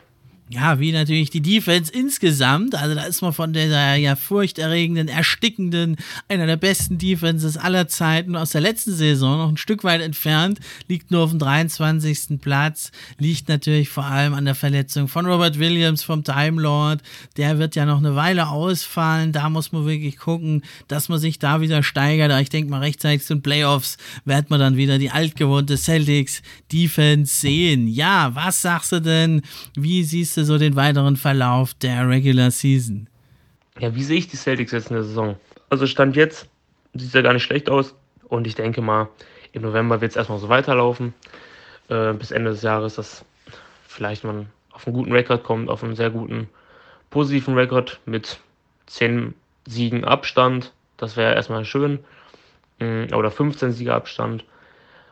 Ja, wie natürlich die Defense insgesamt. Also da ist man von dieser ja furchterregenden, erstickenden, einer der besten Defenses aller Zeiten aus der letzten Saison noch ein Stück weit entfernt. Liegt nur auf dem 23. Platz. Liegt natürlich vor allem an der Verletzung von Robert Williams vom Time Lord. Der wird ja noch eine Weile ausfallen. Da muss man wirklich gucken, dass man sich da wieder steigert. Aber ich denke mal rechtzeitig zu den Playoffs wird man dann wieder die altgewohnte Celtics Defense sehen. Ja, was sagst du denn? Wie siehst du so den weiteren Verlauf der Regular Season? Ja, wie sehe ich die Celtics jetzt in der Saison? Also Stand jetzt sieht es ja gar nicht schlecht aus und ich denke mal, im November wird es erstmal so weiterlaufen äh, bis Ende des Jahres, dass vielleicht man auf einen guten Rekord kommt, auf einen sehr guten positiven Rekord mit 10 Siegen Abstand. Das wäre erstmal schön. Mm, oder 15 Siege Abstand.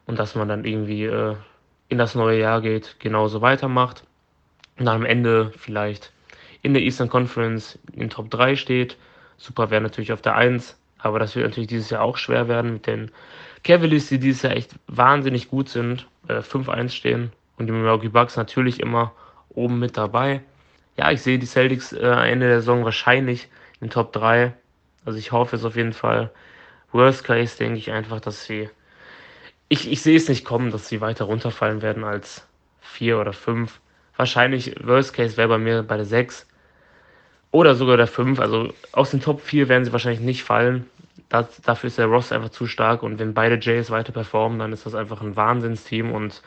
Und dass man dann irgendwie äh, in das neue Jahr geht, genauso weitermacht und dann am Ende vielleicht in der Eastern Conference in Top 3 steht. Super wäre natürlich auf der 1, aber das wird natürlich dieses Jahr auch schwer werden mit den Cavaliers, die dieses Jahr echt wahnsinnig gut sind, äh, 5-1 stehen und die Milwaukee Bucks natürlich immer oben mit dabei. Ja, ich sehe die Celtics äh, Ende der Saison wahrscheinlich in Top 3. Also ich hoffe es auf jeden Fall. Worst Case denke ich einfach, dass sie. Ich, ich sehe es nicht kommen, dass sie weiter runterfallen werden als 4 oder 5 wahrscheinlich Worst Case wäre bei mir bei der 6 oder sogar der 5. Also aus den Top 4 werden sie wahrscheinlich nicht fallen. Das, dafür ist der Ross einfach zu stark und wenn beide Jays weiter performen, dann ist das einfach ein Wahnsinnsteam und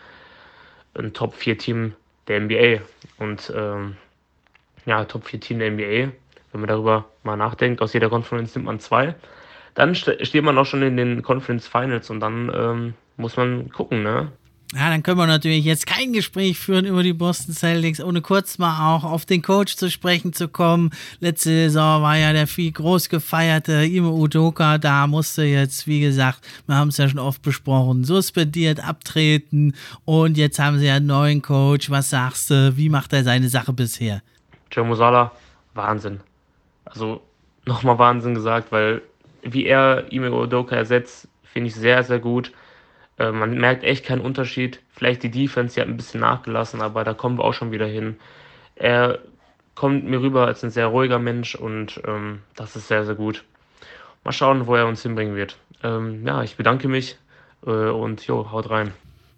ein Top 4 Team der NBA. Und ähm, ja, Top 4 Team der NBA, wenn man darüber mal nachdenkt, aus jeder Conference nimmt man zwei. Dann steht man auch schon in den Conference Finals und dann ähm, muss man gucken, ne? Ja, dann können wir natürlich jetzt kein Gespräch führen über die Boston Celtics, ohne kurz mal auch auf den Coach zu sprechen zu kommen. Letzte Saison war ja der viel groß gefeierte Imo Udoka, da musste jetzt, wie gesagt, wir haben es ja schon oft besprochen, suspendiert, abtreten und jetzt haben sie ja einen neuen Coach. Was sagst du, wie macht er seine Sache bisher? Joe Musala, Wahnsinn. Also nochmal Wahnsinn gesagt, weil wie er Imo Udoka ersetzt, finde ich sehr, sehr gut äh, man merkt echt keinen Unterschied. Vielleicht die Defense, die hat ein bisschen nachgelassen, aber da kommen wir auch schon wieder hin. Er kommt mir rüber als ein sehr ruhiger Mensch und ähm, das ist sehr, sehr gut. Mal schauen, wo er uns hinbringen wird. Ähm, ja, ich bedanke mich Äh, und jo, haut rein.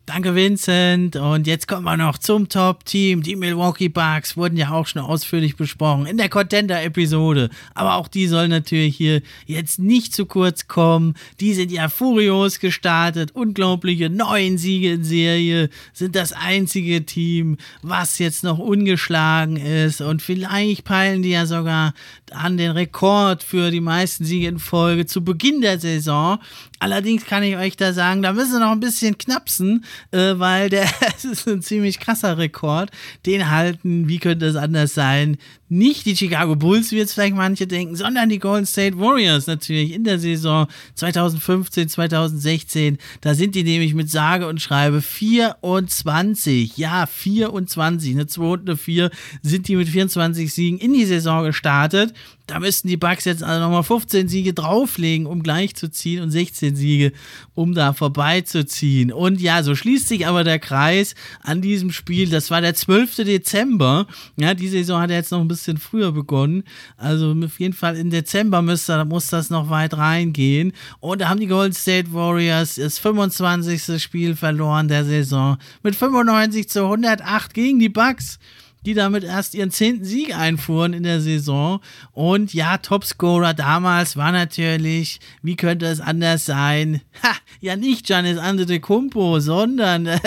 Danke, Vincent. Und jetzt kommen wir noch zum Top-Team. Die Milwaukee Bucks wurden ja auch schon ausführlich besprochen in der Contender-Episode. Aber auch die sollen natürlich hier jetzt nicht zu kurz kommen. Die sind ja furios gestartet. Unglaubliche neun Siege in Serie. Sind das einzige Team, was jetzt noch ungeschlagen ist. Und vielleicht peilen die ja sogar an den Rekord für die meisten Siege in Folge zu Beginn der Saison. Allerdings kann ich euch da sagen, da müssen wir noch ein bisschen knapsen, äh, weil der ist ein ziemlich krasser Rekord. Den halten, wie könnte es anders sein, nicht die Chicago Bulls, wie jetzt vielleicht manche denken, sondern die Golden State Warriors natürlich in der Saison 2015, 2016. Da sind die nämlich mit sage und schreibe 24, ja 24, eine 2 und eine 4 sind die mit 24 Siegen in die Saison gestartet. Da müssten die Bucks jetzt also nochmal 15 Siege drauflegen, um gleich zu ziehen und 16 Siege, um da vorbeizuziehen. Und ja, so schließt sich aber der Kreis an diesem Spiel. Das war der 12. Dezember. Ja, die Saison hat jetzt noch ein bisschen früher begonnen. Also auf jeden Fall im Dezember müsste, muss das noch weit reingehen. Und da haben die Golden State Warriors das 25. Spiel verloren der Saison mit 95 zu 108 gegen die Bucks die damit erst ihren zehnten Sieg einfuhren in der Saison. Und ja, Topscorer damals war natürlich, wie könnte es anders sein? Ha, ja nicht Giannis Antetokounmpo, sondern äh,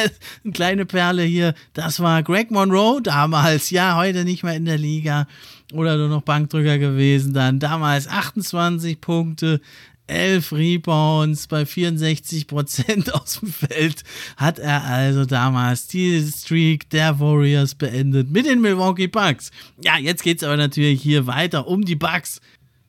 eine kleine Perle hier, das war Greg Monroe damals. Ja, heute nicht mehr in der Liga oder nur noch Bankdrücker gewesen dann. Damals 28 Punkte, 11 Rebounds bei 64 Prozent aus dem Feld hat er also damals die Streak der Warriors beendet mit den Milwaukee Bucks. Ja, jetzt geht es aber natürlich hier weiter um die Bucks.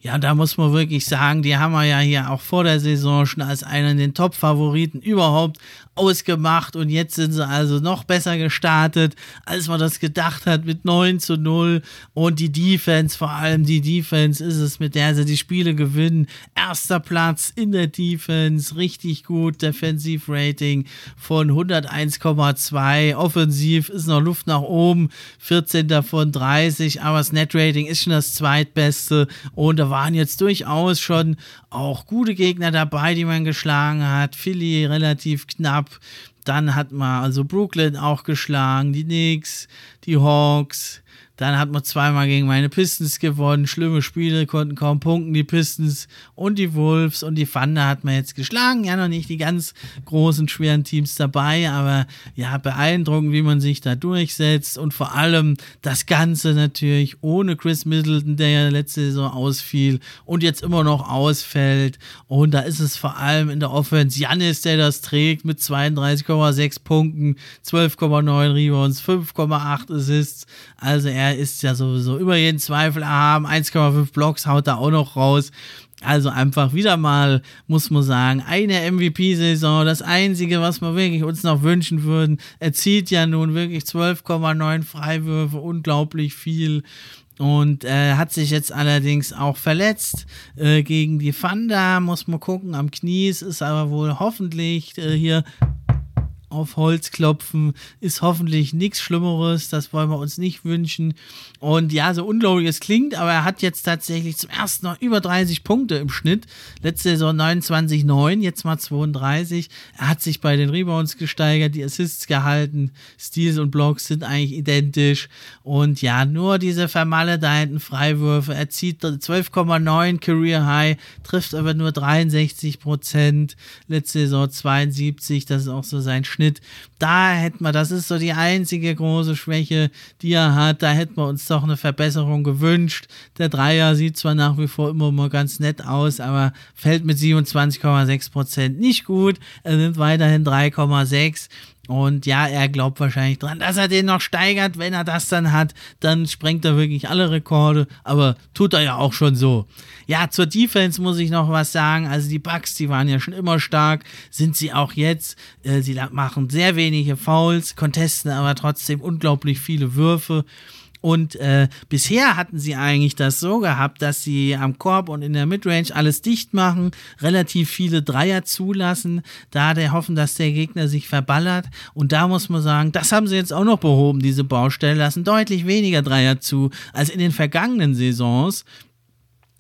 Ja, da muss man wirklich sagen, die haben wir ja hier auch vor der Saison schon als einen der Top-Favoriten überhaupt ausgemacht und jetzt sind sie also noch besser gestartet, als man das gedacht hat mit 9 zu 0 und die Defense, vor allem die Defense ist es, mit der sie die Spiele gewinnen. Erster Platz in der Defense, richtig gut, Defensiv-Rating von 101,2, offensiv ist noch Luft nach oben, 14 davon 30, aber das Net-Rating ist schon das zweitbeste und da waren jetzt durchaus schon auch gute Gegner dabei, die man geschlagen hat. Philly relativ knapp. Dann hat man also Brooklyn auch geschlagen, die Knicks, die Hawks, dann hat man zweimal gegen meine Pistons gewonnen. Schlimme Spiele, konnten kaum punkten. Die Pistons und die Wolves und die Thunder hat man jetzt geschlagen. Ja, noch nicht die ganz großen, schweren Teams dabei, aber ja, beeindruckend, wie man sich da durchsetzt. Und vor allem das Ganze natürlich ohne Chris Middleton, der ja letzte Saison ausfiel und jetzt immer noch ausfällt. Und da ist es vor allem in der Offense Janis, der das trägt mit 32,6 Punkten, 12,9 Rebounds, 5,8 Assists. Also er der ist ja sowieso über jeden Zweifel erhaben. 1,5 Blocks haut er auch noch raus. Also einfach wieder mal, muss man sagen, eine MVP-Saison. Das Einzige, was wir wirklich uns noch wünschen würden. Er zieht ja nun wirklich 12,9 Freiwürfe, unglaublich viel. Und äh, hat sich jetzt allerdings auch verletzt äh, gegen die Fanda, muss man gucken, am Knie. Ist aber wohl hoffentlich äh, hier auf Holz klopfen, ist hoffentlich nichts Schlimmeres, das wollen wir uns nicht wünschen. Und ja, so unglaublich es klingt, aber er hat jetzt tatsächlich zum ersten Mal über 30 Punkte im Schnitt. Letzte Saison 29,9, jetzt mal 32. Er hat sich bei den Rebounds gesteigert, die Assists gehalten, Steals und Blocks sind eigentlich identisch. Und ja, nur diese vermaledeiten Freiwürfe. Er zieht 12,9 Career High, trifft aber nur 63 Prozent. Letzte Saison 72, das ist auch so sein Schnitt. Schnitt. Da hätten wir, das ist so die einzige große Schwäche, die er hat. Da hätten wir uns doch eine Verbesserung gewünscht. Der Dreier sieht zwar nach wie vor immer mal ganz nett aus, aber fällt mit 27,6 Prozent nicht gut. Er nimmt weiterhin 3,6. Und ja, er glaubt wahrscheinlich dran, dass er den noch steigert. Wenn er das dann hat, dann sprengt er wirklich alle Rekorde. Aber tut er ja auch schon so. Ja, zur Defense muss ich noch was sagen. Also die Bucks, die waren ja schon immer stark, sind sie auch jetzt. Äh, sie machen sehr wenige Fouls, contesten aber trotzdem unglaublich viele Würfe. Und äh, bisher hatten sie eigentlich das so gehabt, dass sie am Korb und in der Midrange alles dicht machen, relativ viele Dreier zulassen, da der hoffen, dass der Gegner sich verballert. Und da muss man sagen, das haben sie jetzt auch noch behoben, diese Baustelle, lassen deutlich weniger Dreier zu als in den vergangenen Saisons.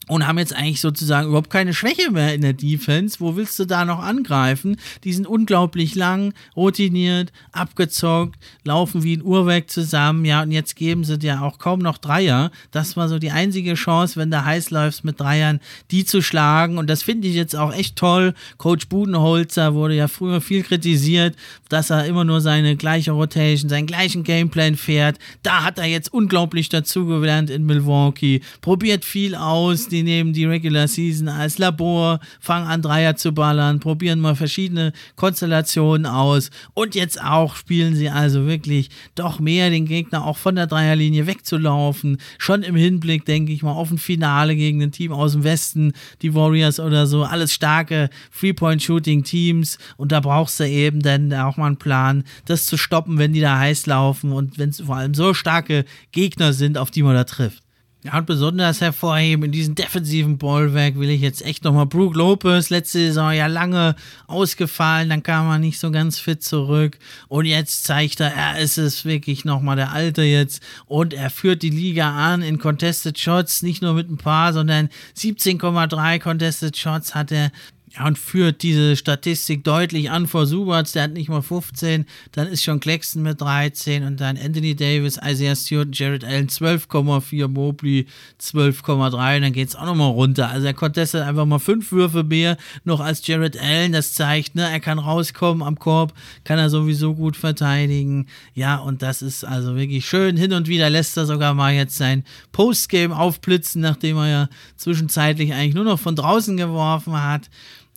Und haben jetzt eigentlich sozusagen überhaupt keine Schwäche mehr in der Defense. Wo willst du da noch angreifen? Die sind unglaublich lang, routiniert, abgezockt, laufen wie ein Uhrwerk zusammen. Ja, und jetzt geben sie dir auch kaum noch Dreier. Das war so die einzige Chance, wenn du heiß läufst mit Dreiern, die zu schlagen. Und das finde ich jetzt auch echt toll. Coach Budenholzer wurde ja früher viel kritisiert, dass er immer nur seine gleiche Rotation, seinen gleichen Gameplan fährt. Da hat er jetzt unglaublich dazugelernt in Milwaukee. Probiert viel aus. Die die nehmen die Regular Season als Labor, fangen an Dreier zu ballern, probieren mal verschiedene Konstellationen aus und jetzt auch spielen sie also wirklich doch mehr den Gegner auch von der Dreierlinie wegzulaufen. Schon im Hinblick, denke ich mal, auf ein Finale gegen ein Team aus dem Westen, die Warriors oder so, alles starke Three-Point-Shooting-Teams und da brauchst du eben dann auch mal einen Plan, das zu stoppen, wenn die da heiß laufen und wenn es vor allem so starke Gegner sind, auf die man da trifft. Ja, und besonders hervorheben in diesem defensiven Ballwerk will ich jetzt echt nochmal. Brook Lopez, letzte Saison ja lange ausgefallen, dann kam er nicht so ganz fit zurück. Und jetzt zeigt er, er ist es wirklich nochmal der Alte jetzt. Und er führt die Liga an in Contested Shots, nicht nur mit ein paar, sondern 17,3 Contested Shots hat er ja, und führt diese Statistik deutlich an vor Subats, der hat nicht mal 15, dann ist schon Claxton mit 13 und dann Anthony Davis, Isaiah Stewart, Jared Allen 12,4, Mobley 12,3 und dann geht es auch nochmal runter. Also er contestet einfach mal fünf Würfe mehr noch als Jared Allen, das zeigt, ne, er kann rauskommen am Korb, kann er sowieso gut verteidigen. Ja, und das ist also wirklich schön. Hin und wieder lässt er sogar mal jetzt sein Postgame aufblitzen, nachdem er ja zwischenzeitlich eigentlich nur noch von draußen geworfen hat.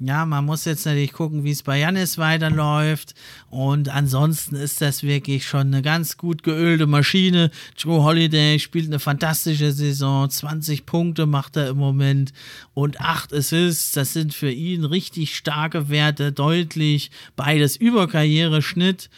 Ja, man muss jetzt natürlich gucken, wie es bei Janis weiterläuft. Und ansonsten ist das wirklich schon eine ganz gut geölte Maschine. Joe Holiday spielt eine fantastische Saison. 20 Punkte macht er im Moment und 8 Assists. Das sind für ihn richtig starke Werte, deutlich beides über Karriereschnitt.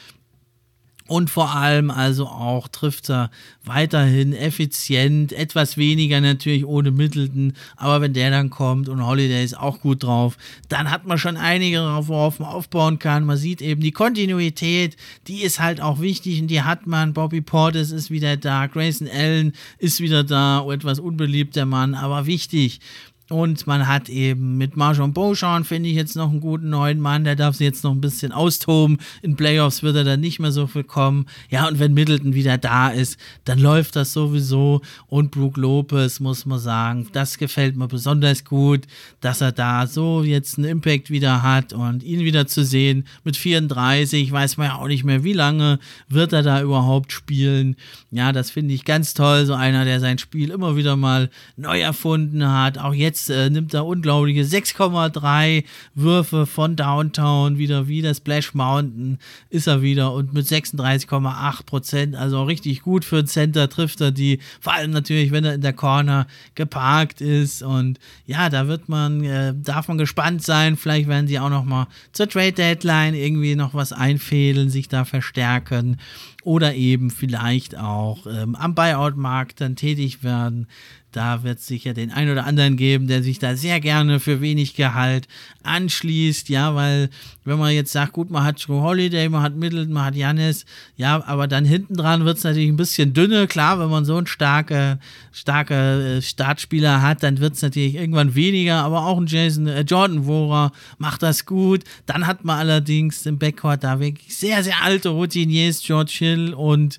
Und vor allem also auch trifft er weiterhin effizient, etwas weniger natürlich ohne Middleton, aber wenn der dann kommt und Holiday ist auch gut drauf, dann hat man schon einige drauf, worauf man aufbauen kann. Man sieht eben die Kontinuität, die ist halt auch wichtig und die hat man. Bobby Portis ist wieder da, Grayson Allen ist wieder da, etwas unbeliebter Mann, aber wichtig. Und man hat eben mit Marjon Beauchamp, finde ich jetzt noch einen guten neuen Mann, der darf sich jetzt noch ein bisschen austoben. In Playoffs wird er dann nicht mehr so viel kommen. Ja, und wenn Middleton wieder da ist, dann läuft das sowieso. Und Brook Lopez, muss man sagen, das gefällt mir besonders gut, dass er da so jetzt einen Impact wieder hat und ihn wieder zu sehen mit 34, weiß man ja auch nicht mehr, wie lange wird er da überhaupt spielen. Ja, das finde ich ganz toll. So einer, der sein Spiel immer wieder mal neu erfunden hat. Auch jetzt Jetzt äh, nimmt er unglaubliche 6,3 Würfe von Downtown wieder wie der Splash Mountain ist er wieder und mit 36,8 Prozent, also richtig gut für einen Center trifft er die, vor allem natürlich, wenn er in der Corner geparkt ist und ja, da wird man, äh, darf man gespannt sein, vielleicht werden sie auch noch mal zur Trade Deadline irgendwie noch was einfädeln, sich da verstärken oder eben vielleicht auch ähm, am Buyout-Markt dann tätig werden. Da wird es sicher den einen oder anderen geben, der sich da sehr gerne für wenig Gehalt anschließt. Ja, weil wenn man jetzt sagt, gut, man hat Joe Holiday, man hat Middleton, man hat Janis, ja, aber dann hinten dran wird es natürlich ein bisschen dünne. Klar, wenn man so einen starke, starke äh, Startspieler hat, dann wird es natürlich irgendwann weniger, aber auch ein Jason äh, Jordan Wora macht das gut. Dann hat man allerdings im Backcourt da wirklich sehr, sehr alte Routiniers, George Hill und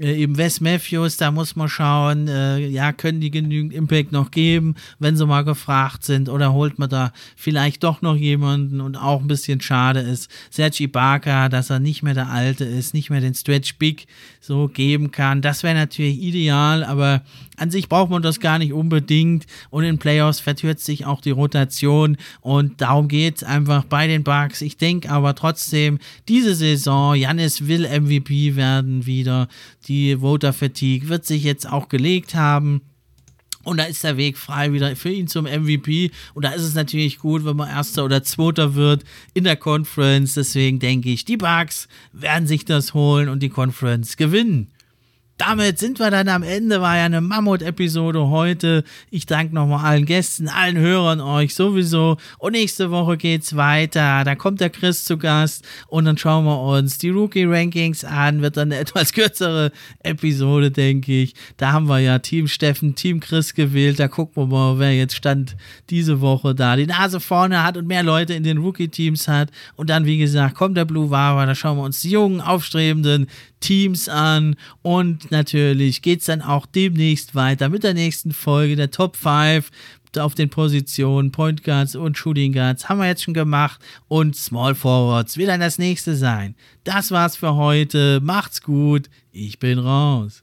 eben Wes Matthews, da muss man schauen, äh, ja, können die genügend Impact noch geben, wenn sie mal gefragt sind, oder holt man da vielleicht doch noch jemanden und auch ein bisschen schade ist, Sergi Ibaka, dass er nicht mehr der Alte ist, nicht mehr den Stretch Big so geben kann. Das wäre natürlich ideal, aber an sich braucht man das gar nicht unbedingt und in Playoffs vertört sich auch die Rotation und darum geht es einfach bei den Bucks. Ich denke aber trotzdem, diese Saison, Janis will MVP werden wieder. Die Voter Fatigue wird sich jetzt auch gelegt haben. Und da ist der Weg frei wieder für ihn zum MVP. Und da ist es natürlich gut, wenn man Erster oder Zweiter wird in der Conference. Deswegen denke ich, die Bucks werden sich das holen und die Conference gewinnen. Damit sind wir dann am Ende. War ja eine Mammut-Episode heute. Ich danke nochmal allen Gästen, allen Hörern euch sowieso. Und nächste Woche geht's weiter. Da kommt der Chris zu Gast und dann schauen wir uns die Rookie-Rankings an. Wird dann eine etwas kürzere Episode, denke ich. Da haben wir ja Team Steffen, Team Chris gewählt. Da gucken wir mal, wer jetzt stand diese Woche da die Nase vorne hat und mehr Leute in den Rookie-Teams hat. Und dann, wie gesagt, kommt der Blue Wawa. Da schauen wir uns die jungen, aufstrebenden Teams an. Und natürlich geht es dann auch demnächst weiter mit der nächsten Folge der Top 5 auf den Positionen Point Guards und Shooting Guards haben wir jetzt schon gemacht und Small Forwards wird dann das nächste sein. Das war's für heute. Macht's gut. Ich bin raus.